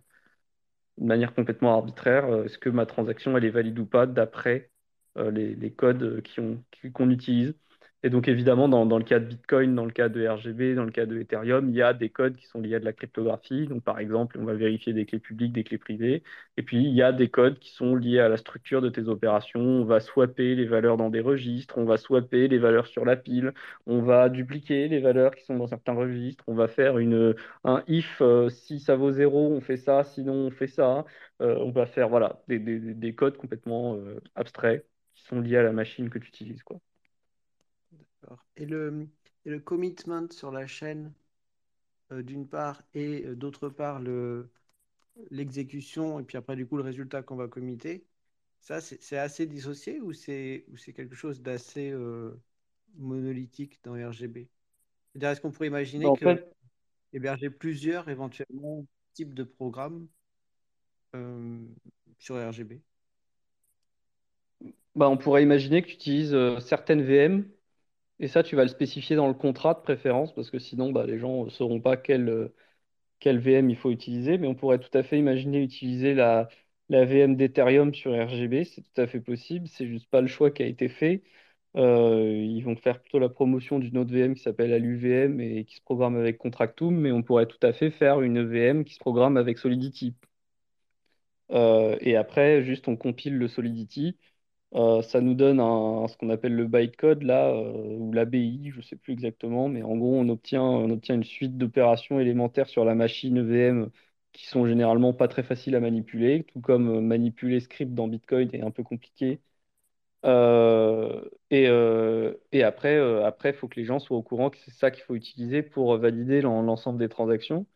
de manière complètement arbitraire, euh, est-ce que ma transaction est valide ou pas d'après euh, les, codes euh, qu'on utilise? Et donc évidemment, dans, dans le cas de Bitcoin, dans le cas de RGB, dans le cas de Ethereum, il y a des codes qui sont liés à de la cryptographie. Donc par exemple, on va vérifier des clés publiques, des clés privées. Et puis il y a des codes qui sont liés à la structure de tes opérations. On va swapper les valeurs dans des registres, on va swapper les valeurs sur la pile, on va dupliquer les valeurs qui sont dans certains registres, on va faire une, un if, euh, si ça vaut zéro, on fait ça, sinon on fait ça. Euh, on va faire voilà, des, des- des codes complètement euh, abstraits qui sont liés à la machine que tu utilises, quoi. D'accord. Et le, et le commitment sur la chaîne, euh, d'une part, et euh, d'autre part, le, l'exécution, et puis après, du coup, le résultat qu'on va committer, ça, c'est c'est assez dissocié ou c'est ou c'est quelque chose d'assez euh, monolithique dans RGB? C'est-à-dire, est-ce qu'on pourrait imaginer Bah, en que fait, héberger plusieurs, éventuellement, types de programmes sur RGB? bah, on pourrait imaginer que tu utilises certaines VM, et ça, tu vas le spécifier dans le contrat de préférence, parce que sinon, bah, les gens ne sauront pas quelle, euh, VM il faut utiliser, mais on pourrait tout à fait imaginer utiliser la, la VM d'Ethereum sur RGB, c'est tout à fait possible, c'est juste pas le choix qui a été fait. Euh, ils vont faire plutôt la promotion d'une autre VM qui s'appelle AluVM et qui se programme avec Contractum, mais on pourrait tout à fait faire une VM qui se programme avec Solidity. Euh, et après, juste on compile le Solidity. Euh, ça nous donne un, ce qu'on appelle le bytecode là, euh, ou l'ABI, je ne sais plus exactement, mais en gros, on obtient, on obtient une suite d'opérations élémentaires sur la machine EVM qui sont généralement pas très faciles à manipuler, tout comme euh, manipuler script dans Bitcoin est un peu compliqué. Et, et après, après, il faut que les gens soient au courant que c'est ça qu'il faut utiliser pour valider l'en- l'ensemble des transactions.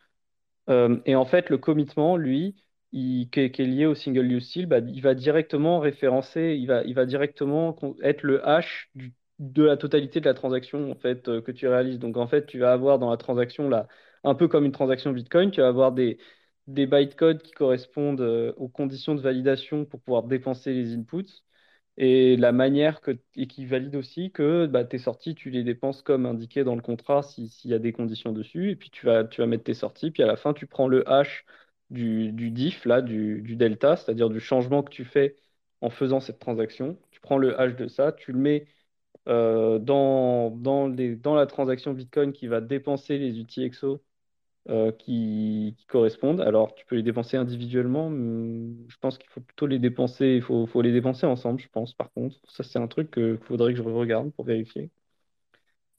Et en fait, le commitment, lui, qui est, lié au single use style, bah, il va directement référencer, il va, il va directement être le hash de la totalité de la transaction en fait, euh, que tu réalises. Donc en fait, tu vas avoir dans la transaction, là, un peu comme une transaction Bitcoin, tu vas avoir des, des bytecodes qui correspondent euh, aux conditions de validation pour pouvoir dépenser les inputs. Et la manière que, et qui valide aussi que bah, tes sorties, tu les dépenses comme indiqué dans le contrat si- s'il y a des conditions dessus. Et puis tu vas, tu vas mettre tes sorties. Puis à la fin, tu prends le hash du, diff, là, du, delta, c'est-à-dire du changement que tu fais en faisant cette transaction. Tu prends le hash de ça, tu le mets euh, dans, dans, les, dans la transaction Bitcoin qui va dépenser les UTXO euh, qui, qui correspondent. Alors, tu peux les dépenser individuellement, mais je pense qu'il faut plutôt les dépenser, il faut, faut les dépenser ensemble, je pense, par contre. Ça, c'est un truc qu'il faudrait que je regarde pour vérifier.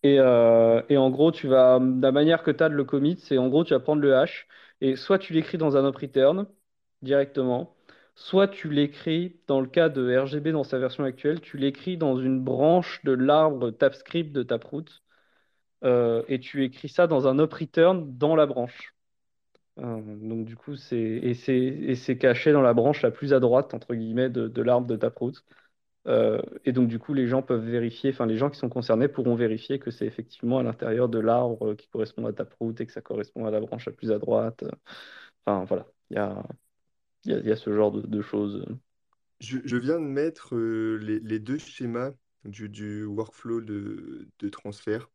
Et, euh, et en gros, tu vas, la manière que tu as de le commit, c'est en gros, tu vas prendre le hash et soit tu l'écris dans un up return directement, soit tu l'écris dans le cas de RGB dans sa version actuelle, tu l'écris dans une branche de l'arbre TapScript de Taproot euh, et tu écris ça dans un up return dans la branche. Euh, donc du coup, c'est et c'est caché dans la branche la plus à droite entre guillemets de, de l'arbre de Taproot. Euh, et donc, du coup, les gens peuvent vérifier, enfin, les gens qui sont concernés pourront vérifier que c'est effectivement à l'intérieur de l'arbre qui correspond à Taproot et que ça correspond à la branche la plus à droite. Enfin, voilà, il y a, y y a ce genre de, choses. Je, viens de mettre euh, les, deux schémas du, workflow de, transfert.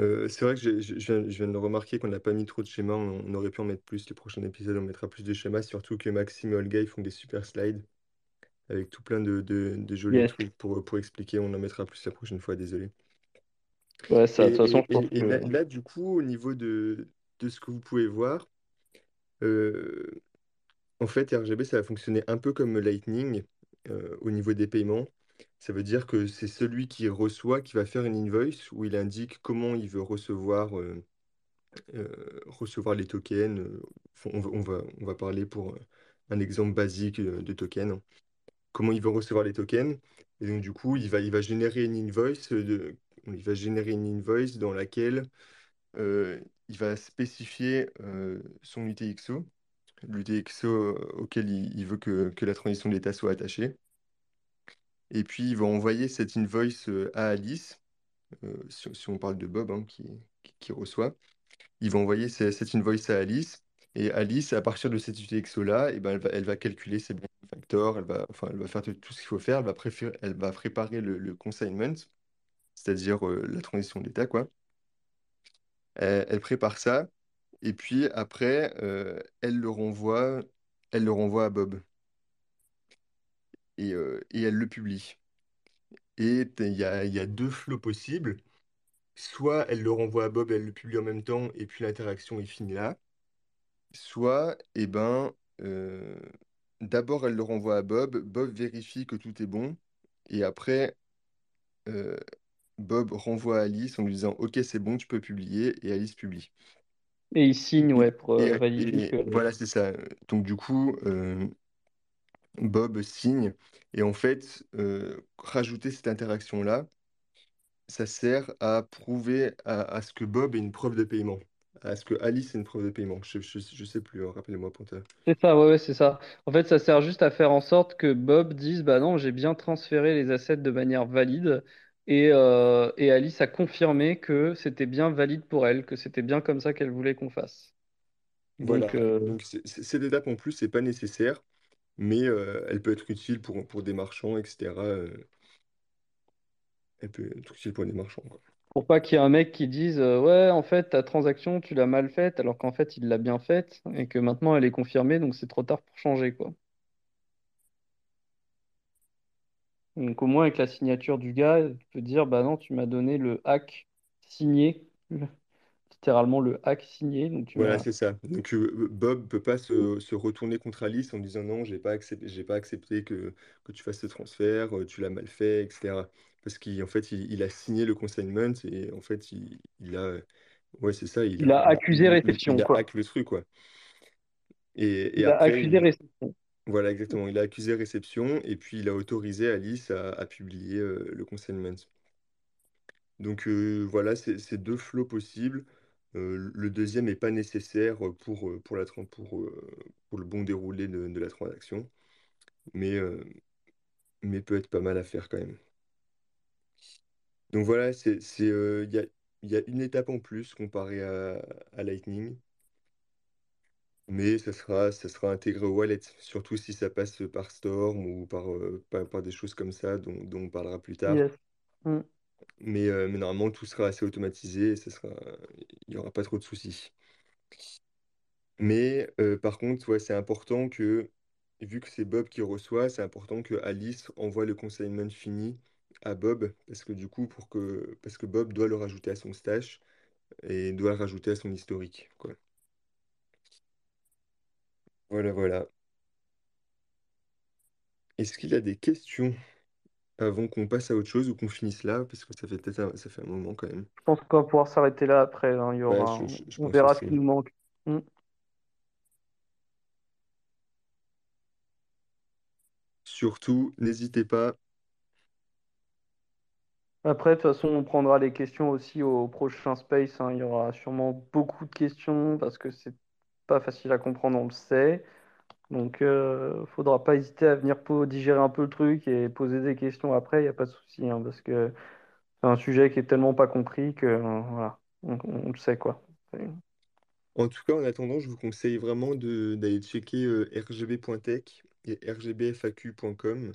Euh, c'est vrai que je, viens, de le remarquer qu'on n'a pas mis trop de schémas. On, aurait pu en mettre plus. Les prochains épisodes, on mettra plus de schémas. Surtout que Maxime et Olga, font des super slides avec tout plein de, de, de jolis Yes. trucs pour, pour expliquer. On en mettra plus la prochaine fois, désolé. Ouais, ça, de Et, toute façon, et- je pense et- et là, du coup, au niveau de, de ce que vous pouvez voir, euh, en fait, RGB, ça va fonctionner un peu comme Lightning euh, au niveau des paiements. Ça veut dire que c'est celui qui reçoit qui va faire une invoice où il indique comment il veut recevoir, euh, recevoir les tokens. on va, on va, on va parler pour un exemple basique de token. Comment il veut recevoir les tokens. Et donc, du coup, il va, générer une invoice dans laquelle euh, il va spécifier euh, son UTXO, l'UTXO auquel il, veut que, la transition d'état soit attachée. Et puis, il va envoyer cette invoice euh, à Alice, euh, si, on parle de Bob hein, qui, reçoit. Il va envoyer ce- cette invoice à Alice. Et Alice, à partir de cet UTXO-là, eh ben, elle va, elle va calculer ses elle va, faire tout, ce qu'il faut faire, elle va, préparer le, consignment, c'est-à-dire euh, la transition d'état. Elle, prépare ça, et puis après, euh, elle le renvoie, elle le renvoie à Bob, et, euh, elle le publie. Et il y a, deux flots possibles. Soit elle le renvoie à Bob, elle le publie en même temps, et puis l'interaction est finie là. Soit, eh ben, d'abord elle le renvoie à Bob, Bob vérifie que tout est bon, et après, euh, Bob renvoie à Alice en lui disant, OK, c'est bon, tu peux publier, et Alice publie. Et ils signent, Et, ouais, pour et- euh, valider et que. voilà, c'est ça. Donc du coup, euh, Bob signe, et en fait, euh, rajouter cette interaction-là, ça sert à prouver à, à ce que Bob ait une preuve de paiement, à ce que Alice ait une preuve de paiement? Je, je, je sais plus, hein, rappelez-moi, Panta. C'est ça, ouais, ouais, c'est ça. En fait, ça sert juste à faire en sorte que Bob dise, bah non, j'ai bien transféré les assets de manière valide. Et, euh, et Alice a confirmé que c'était bien valide pour elle, que c'était bien comme ça qu'elle voulait qu'on fasse. Donc, Voilà, euh, donc c'est- c'est- cette étape en plus, c'est pas nécessaire, mais euh, elle peut être utile pour, pour des marchands, etc. euh, elle peut être utile pour des marchands, quoi. Pour pas qu'il y ait un mec qui dise, euh, ouais, en fait, ta transaction, tu l'as mal faite, alors qu'en fait, il l'a bien faite, et que maintenant, elle est confirmée, donc c'est trop tard pour changer, quoi. Donc, au moins, avec la signature du gars, tu peux dire, bah non, tu m'as donné le hack signé, le- littéralement le hack signé, donc tu Voilà, m'as. c'est ça. Donc euh, Bob peut pas se, se retourner contre Alice en disant non, j'ai pas accepté, j'ai pas accepté que, que tu fasses ce transfert, euh, tu l'as mal fait, etc. Parce qu'en fait, il, il a signé le consignment et en fait, il, il a, ouais, c'est ça, il Il a, accusé réception, il a quoi. hack le truc, quoi. Et, et Il a accusé réception. voilà, exactement, il a accusé réception et puis il a autorisé Alice à, à publier euh, le consignment. Donc euh, voilà, c'est deux flots possibles. Euh, le deuxième n'est pas nécessaire pour, pour, la, pour, pour le bon déroulé de, de la transaction, mais, mais peut être pas mal à faire quand même. Donc voilà, c'est, c'est, euh, il y a, il y a une étape en plus comparé à, à Lightning, mais ça sera, ça sera intégré au wallet, surtout si ça passe par Storm ou par, euh, par, par des choses comme ça dont, dont on parlera plus tard. Yes. Mm. Mais, euh, mais normalement, tout sera assez automatisé et ça sera, il n'y aura pas trop de soucis. Mais euh, par contre, ouais, c'est important que, vu que c'est Bob qui reçoit, c'est important que Alice envoie le consignment fini à Bob, parce que du coup, pour que, parce que Bob doit le rajouter à son stash, et doit le rajouter à son historique, quoi. Voilà, voilà. Est-ce qu'il a des questions avant qu'on passe à autre chose ou qu'on finisse là? Parce que ça fait peut-être un- ça fait un moment quand même. Je pense qu'on va pouvoir s'arrêter là après. hein. Il y Ouais, aura, je, je- je on pense verra ce aussi. qui nous manque. Hmm. Surtout, n'hésitez pas. Après, de toute façon, on prendra les questions aussi au prochain Space. hein. Il y aura sûrement beaucoup de questions parce que c'est pas facile à comprendre, on le sait. Donc, euh, faudra pas hésiter à venir digérer un peu le truc et poser des questions après. Il n'y a pas de souci, hein, parce que c'est un sujet qui est tellement pas compris que euh, voilà, on, le sait quoi. En tout cas, en attendant, je vous conseille vraiment de d'aller checker euh, rgb.tech et rgbfaq.com,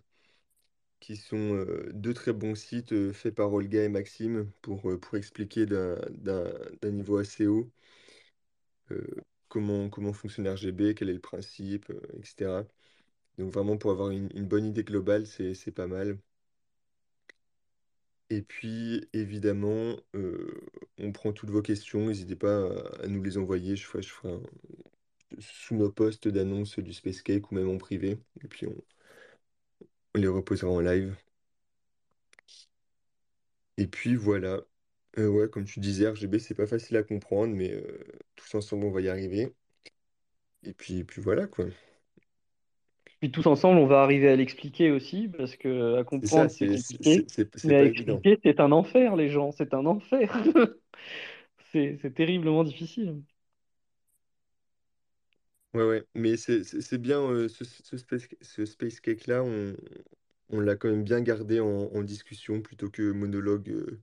qui sont deux très bons sites faits par Olga et Maxime pour, pour expliquer d'un niveau assez haut comment, comment fonctionne RGB, quel est le principe, etc. Donc vraiment pour avoir une, bonne idée globale, c'est pas mal. Et puis évidemment, on prend toutes vos questions, n'hésitez pas à, nous les envoyer. Je ferai, je sous nos posts d'annonce du Space Cake ou même en privé. Et puis on les reposera en live. Et puis voilà. Euh, ouais, comme tu disais, RGB, c'est pas facile à comprendre, mais euh, tous ensemble, on va y arriver. Et puis, et puis voilà, quoi. Puis tous ensemble, on va arriver à l'expliquer aussi, parce que à C'est ça, comprendre, c'est c'est c'est- compliqué, c'est- c'est- c'est mais à pas évident. expliquer, c'est un enfer, les gens, c'est un enfer. C'est c'est terriblement difficile. Ouais, ouais. Mais c'est c'est- c'est bien, euh, ce, ce Space, ce Space Cake-là, on, on l'a quand même bien gardé en, en discussion plutôt que monologue, euh,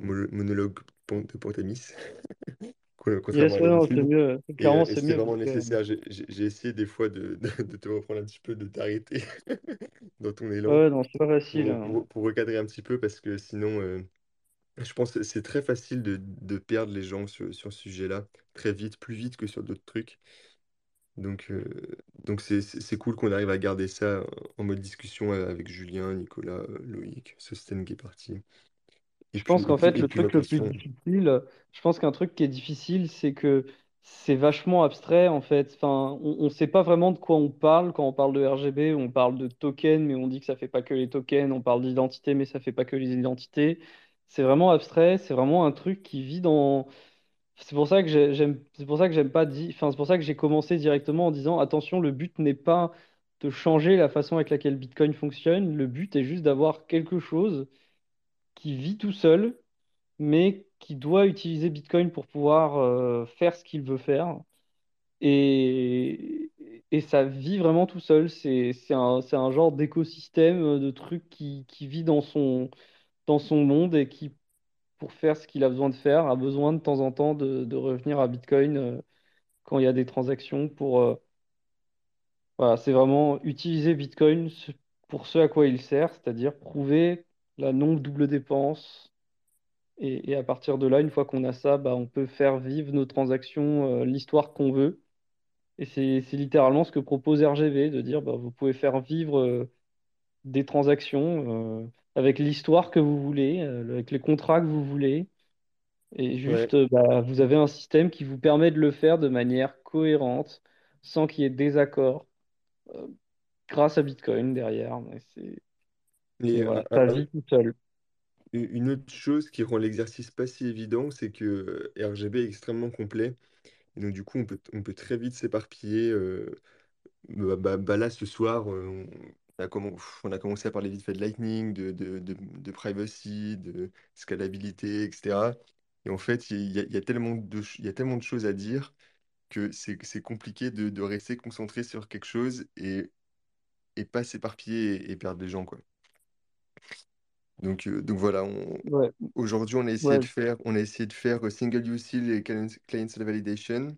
mo- monologue pan- de Pantamis, co- contrairement Yes, à ouais, non, c'est mieux. Et, Clairement, euh, et c'est c'était mieux vraiment parce que nécessaire. J'ai j'ai- j'ai essayé des fois de, de, de te reprendre un petit peu, de t'arrêter dans ton élan ouais, non, c'est pas facile. pour, hein. pour, pour recadrer un petit peu parce que sinon, euh, je pense que c'est très facile de, de perdre les gens sur, sur ce sujet-là, très vite, plus vite que sur d'autres trucs. Donc, euh, donc c'est c'est- c'est cool qu'on arrive à garder ça en mode discussion avec Julien, Nicolas, euh, Loïc, Sosten qui est parti. Et Je puis, pense et qu'en puis, fait, et le puis truc le plus difficile, je pense qu'un truc qui est difficile, c'est que c'est vachement abstrait en fait. Enfin, on ne sait pas vraiment de quoi on parle quand on parle de RGB. On parle de tokens, mais on dit que ça fait pas que les tokens. On parle d'identité, mais ça fait pas que les identités. C'est vraiment abstrait. C'est vraiment un truc qui vit dans. C'est pour ça que j'ai- j'aime. C'est pour ça que j'aime pas dire. Enfin, c'est pour ça que j'ai commencé directement en disant attention, le but n'est pas de changer la façon avec laquelle Bitcoin fonctionne. Le but est juste d'avoir quelque chose qui vit tout seul mais qui doit utiliser Bitcoin pour pouvoir euh, faire ce qu'il veut faire. Et, et ça vit vraiment tout seul. C'est, c'est un, c'est un genre d'écosystème de trucs qui, qui vit dans son, dans son monde et qui, pour faire ce qu'il a besoin de faire, a besoin de temps en temps de, revenir à Bitcoin euh, quand il y a des transactions pour... euh, c'est vraiment utiliser Bitcoin pour ce à quoi il sert, c'est-à-dire prouver la non-double dépense Et, à partir de là, une fois qu'on a ça, bah, on peut faire vivre nos transactions, euh, l'histoire qu'on veut. Et c'est, littéralement ce que propose RGB, de dire bah, vous pouvez faire vivre des transactions avec l'histoire que vous voulez, euh, avec les contrats que vous voulez. Et juste, euh, bah, vous avez un système qui vous permet de le faire de manière cohérente, sans qu'il y ait de désaccord, euh, grâce à Bitcoin derrière. C'est- voilà, ça un- vit tout seul. une autre chose qui rend l'exercice pas si évident, c'est que RGB est extrêmement complet. Et donc, du coup, on peut, on peut très vite s'éparpiller. euh, bah, bah- bah là, ce soir, on a, commen- on a commencé à parler vite fait de Lightning, de, de, de, de privacy, de scalabilité, etc. Et en fait, il y a, il y a tellement de, ch- il y a tellement de choses à dire que c'est c'est compliqué de, de rester concentré sur quelque chose et, et pas s'éparpiller et, et perdre les gens, quoi. Donc, euh, donc voilà, on- Ouais, aujourd'hui, on a essayé ouais, de faire, on a essayé de faire euh, single use seal et client, client side validation.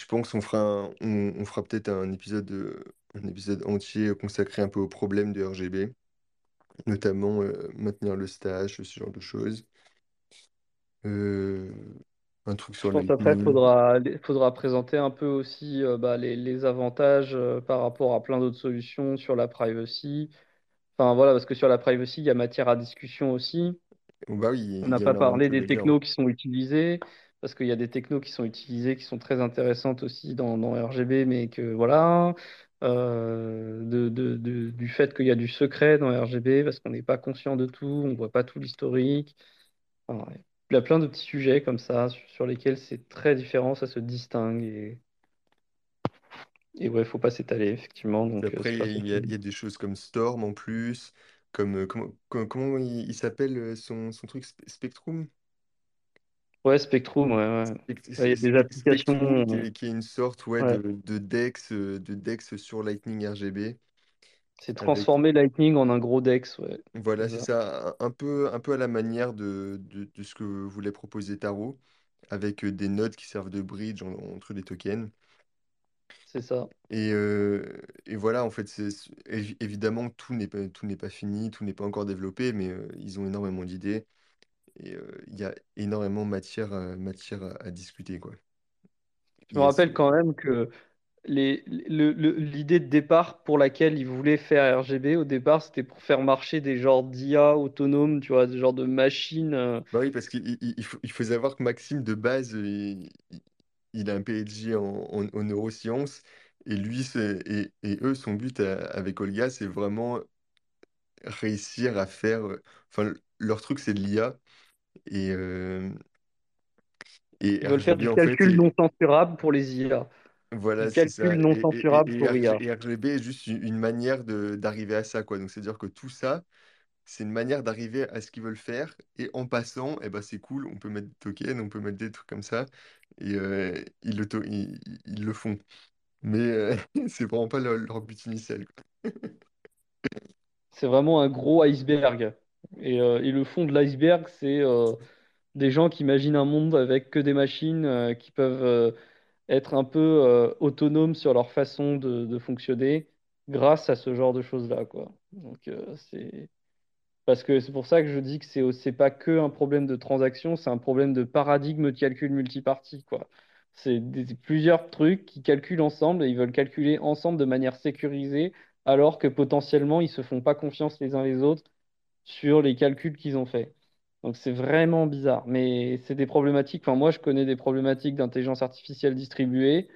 Je pense qu'on fera, un- on, on fera peut-être un épisode, euh, un épisode entier consacré un peu aux problèmes de RGB, notamment euh, maintenir le stage, ce genre de choses. Euh, un truc Je sur pense après, il Lightning. faudra, faudra présenter un peu aussi euh, bah, les, les avantages euh, par rapport à plein d'autres solutions sur la privacy. Enfin voilà, parce que sur la privacy, il y a matière à discussion aussi. Bah oui, On il n'a y pas parlé à des dire. technos qui sont utilisés, parce qu'il y a des technos qui sont utilisés, qui sont très intéressantes aussi dans, dans RGB, mais que voilà, euh, de, de- de- du fait qu'il y a du secret dans RGB, parce qu'on n'est pas conscient de tout, on voit pas tout l'historique. Enfin, il y a plein de petits sujets comme ça, sur, sur lesquels c'est très différent, ça se distingue, et, et ouais, faut pas s'étaler, effectivement, donc euh, Après, il y a, facile. il y a des choses comme Storm en plus, comme euh, comment, comment, comment il, il s'appelle son, son truc Spe- Spectrum? Ouais, Spectrum, ouais, ouais. Il y a des Spe- Spectrum, qui applications, est, qui est une sorte ouais, ouais. de, de DeX, euh, de DeX sur Lightning RGB, C'est avec, transformer Lightning en un gros Dex, ouais. voilà, C'est c'est ça. ça, un, un peu, un peu à la manière de, de, de ce que voulait proposer Taro, avec euh, des nodes qui servent de bridge en- entre les tokens. C'est ça. Et, euh, et voilà, en fait, c'est, c'est- évi- évidemment, tout n'est pas, tout n'est pas fini, tout n'est pas encore développé, mais euh, ils ont énormément d'idées et euh, il y a énormément matière, à- matière à, à discuter, quoi. Je me rappelle quand même que les, le- le- l'idée de départ pour laquelle ils voulaient faire RGB, au départ, c'était pour faire marcher des genres d'IA autonomes, tu vois, des genres de machines. euh, Bah oui, parce qu'il il, il faut, il faut savoir que Maxime, de base, euh, il, il- il a un PhD en, en, en neurosciences et lui, c'est, et, et eux, son but à- avec Olga, c'est vraiment réussir à faire. euh, Enfin, leur truc, c'est de l'IA. Et, euh, et Ils veulent faire du fait, calcul non censurable pour les IA. Voilà, Du ça. calcul non Et, censurable et, et pour IA. et RGB est juste une une manière d'arriver à ça, quoi. Donc, c'est-à-dire que tout ça, c'est une manière d'arriver à ce qu'ils veulent faire. Et en passant, eh ben, c'est cool, on peut mettre des tokens, on peut mettre des trucs comme ça. Et euh, ils le, to- ils, ils- ils le font. Mais euh, c'est vraiment pas leur, leur but initial. C'est vraiment un gros iceberg. Et, euh, et le fond de l'iceberg, c'est euh, des gens qui imaginent un monde avec que des machines euh, qui peuvent être un peu autonomes sur leur façon de, fonctionner grâce à ce genre de choses-là, quoi. Donc, c'est parce que c'est pour ça que je dis que c'est c'est pas que un problème de transaction, c'est un problème de paradigme de calcul multipartie, quoi. C'est plusieurs trucs qui calculent ensemble et ils veulent calculer ensemble de manière sécurisée, alors que potentiellement ils se font pas confiance les uns les autres sur les calculs qu'ils ont faits. Donc c'est vraiment bizarre, mais c'est des problématiques. Enfin, moi, je connais des problématiques d'intelligence artificielle distribuée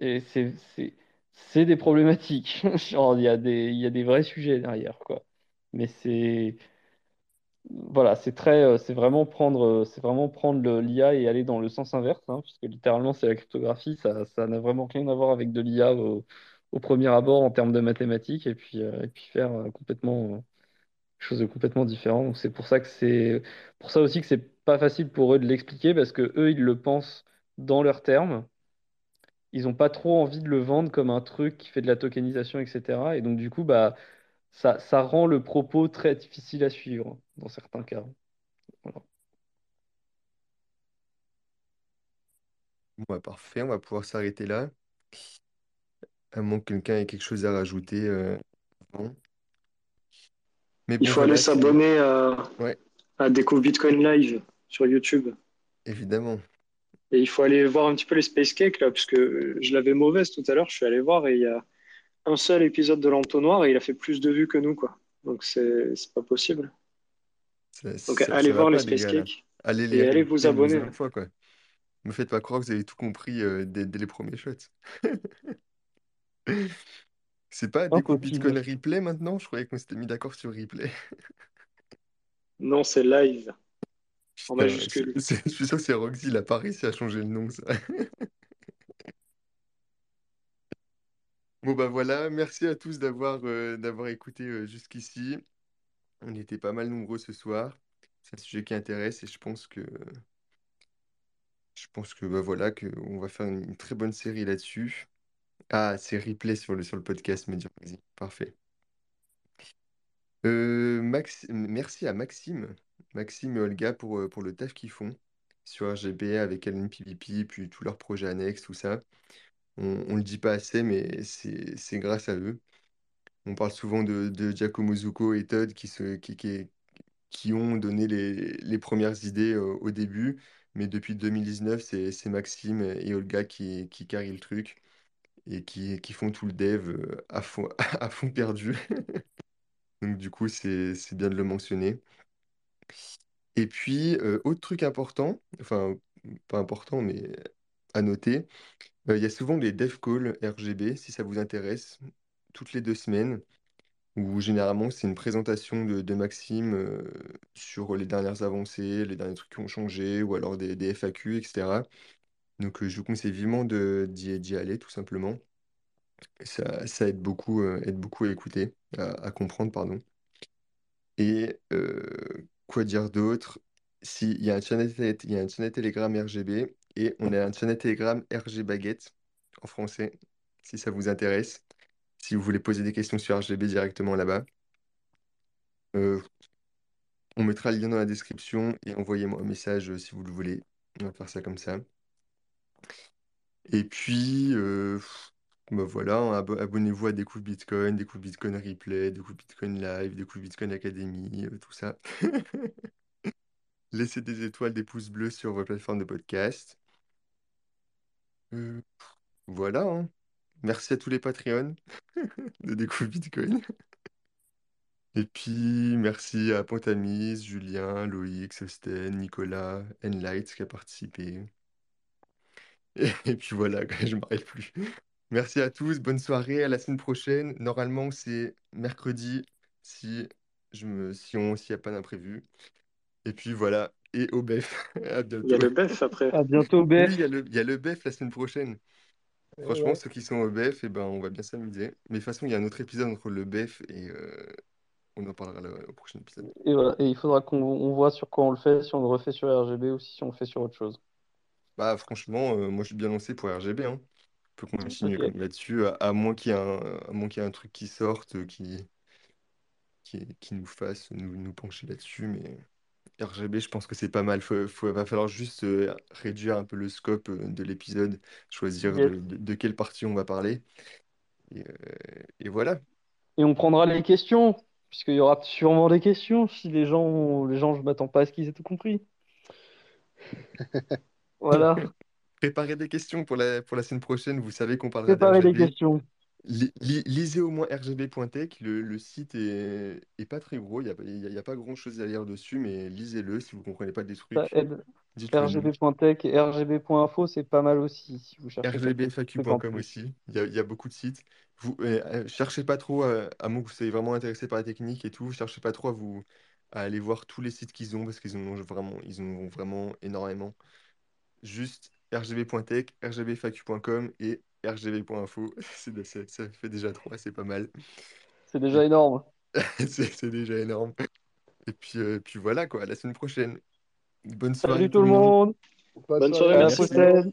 et c'est des problématiques. Genre, il y a des y a des vrais sujets derrière, quoi. Mais c'est voilà, c'est très euh, c'est vraiment prendre euh, c'est vraiment prendre l'IA et aller dans le sens inverse, hein, puisque littéralement c'est la cryptographie. Ça n'a vraiment rien à voir avec de l'IA au, premier abord en termes de mathématiques et puis euh, et puis faire complètement chose de complètement différent. C'est pour ça que c'est pour ça aussi que c'est pas facile pour eux de l'expliquer parce que eux ils le pensent dans leurs termes. Ils ont pas trop envie de le vendre comme un truc qui fait de la tokenisation, etc. Et donc du coup bah ça, rend le propos très difficile à suivre dans certains cas. Bah, parfait, on va pouvoir s'arrêter là. À moins que quelqu'un ait quelque chose à rajouter. euh, avant. Mais Il bon, faut aller voilà, s'abonner à, Ouais, à Bitcoin Live sur YouTube. évidemment. Et il faut aller voir un petit peu les Space Cake là, parce que je l'avais mauvaise tout à l'heure. Je suis allé voir et il y a un seul épisode de l'entonnoir et il a fait plus de vues que nous, quoi. Donc c'est pas possible. Donc allez voir les Space gars. Cake Allez les et allez vous une abonner. fois, quoi. Me faites pas croire que vous avez tout compris euh, dès, dès les premiers shots. C'est pas Découvre Bitcoin Impossible. Replay maintenant? Je croyais qu'on s'était mis d'accord sur Replay. Non, c'est live en Putain, majuscule. c'est- c'est- je suis sûr que c'est Roxy, il a pas réussi à changer le nom, ça. Bon bah voilà, merci à tous d'avoir euh, d'avoir écouté euh, jusqu'ici. On était pas mal nombreux ce soir. C'est un sujet qui intéresse et je pense que je pense que bah voilà que on va faire une, une très bonne série là-dessus. Ah, c'est replay sur le sur podcast Magazine. Parfait. Euh, merci à Maxime, Maxime et Olga pour, euh, le taf qu'ils font sur RGB avec LNPVP, puis tous leurs projets annexes, tout ça. On, on le dit pas assez, mais c'est grâce à eux. On parle souvent de, Giacomo Zucco et Todd qui, ont donné les, premières idées au début, mais depuis 2019, c'est c'est Maxime et Olga qui, qui carrient le truc et qui, font tout le dev euh, à fond, à fond perdu. Donc du coup, c'est bien de le mentionner. Et puis, euh, autre truc important, enfin, pas important, mais à noter, euh, il y a souvent les dev calls RGB, si ça vous intéresse, toutes les deux semaines, où généralement c'est une présentation de, Maxime sur les dernières avancées, les derniers trucs qui ont changé, ou alors des FAQ, etc. Donc, euh, je vous conseille vivement d'y, aller, tout simplement. Ça, aide beaucoup, euh, aide beaucoup à écouter, à, comprendre, pardon. Et euh, quoi dire d'autre? Il y a un channel, Telegram RGB et on a un channel Telegram RG Baguette en français, si ça vous intéresse. Si vous voulez poser des questions sur RGB directement là-bas. On mettra le lien dans la description et envoyez-moi un message si vous le voulez. On va faire ça comme ça. Et puis, euh, bah voilà, hein, abo- abonnez-vous à Découvre Bitcoin, Découvre Bitcoin Replay, Découvre Bitcoin Live, Découvre Bitcoin Academy, euh, tout ça. Laissez des étoiles, des pouces bleus sur vos plateformes de podcast. Euh, voilà, hein. Merci à tous les Patreons de Découvre Bitcoin. Et puis, merci à Pontamise, Julien, Loïc, Sosten, Nicolas, Enlight qui a participé. Et, et puis voilà, quoi, je ne m'arrête plus. Merci à tous, bonne soirée, à la semaine prochaine. Normalement, c'est mercredi si je me, si on, s'il n'y a pas d'imprévu. Et puis voilà, et au BEF. À Il y a le BEF après. À bientôt, Oui, Beth. il y a le, il y a le BEF la semaine prochaine. Et Franchement, ouais. ceux qui sont au BEF, eh ben, on va bien s'amuser. Mais de toute façon, il y a un autre épisode entre le BEF et euh, on en parlera le- au prochain épisode. Et voilà. Et il faudra qu'on on voit sur quoi on le fait, si on le refait sur RGB ou si on le fait sur autre chose. Bah, franchement, euh, moi, je suis bien lancé pour RGB. Hein. On peut continuer Ok. comme là-dessus, à, à moins qu'il y ait un, à moins qu'il y ait un truc qui sorte, euh, qui, qui, qui nous fasse nous, nous pencher là-dessus. Mais RGB, je pense que c'est pas mal. Faut, faut- va falloir juste euh, réduire un peu le scope euh, de l'épisode, choisir Yes. de, de, de quelle partie on va parler. Et, euh, et voilà. Et on prendra les questions, puisqu'il y aura sûrement des questions si les gens, les gens, je m'attends pas à ce qu'ils aient tout compris. Voilà. Préparez des questions pour la, pour la semaine prochaine. Vous savez qu'on parlera Préparez des d'RGB. questions. Li- li- lisez au moins rgb.tech. Le, le site est, est pas très gros. Il n'y a, pas- il y a- il y a pas grand-chose à lire dessus, mais lisez-le. Si vous comprenez pas des Ça trucs, aide. dites-le nous. RGB.tech et RGB.info, c'est pas mal aussi si vous cherchez certains trucs en rgbfaq.com plus. aussi. Il y a, il y a beaucoup de sites. Vous euh, euh, cherchez pas trop, euh, à moins que vous soyez vraiment intéressé par la technique et tout, cherchez pas trop à vous à aller voir tous les sites qu'ils ont parce qu'ils en ont vraiment, ils en ont vraiment énormément. Juste rgb.tech, rgbfaq.com et rgb.info. C'est, ça, ça fait déjà trois, c'est pas mal. C'est déjà énorme. c'est déjà énorme. Et puis, euh, puis voilà quoi, à la semaine prochaine. Bonne soirée Salut tout tout le monde. monde. Bonne Bonne soirée, soirée, À la merci. merci. prochaine.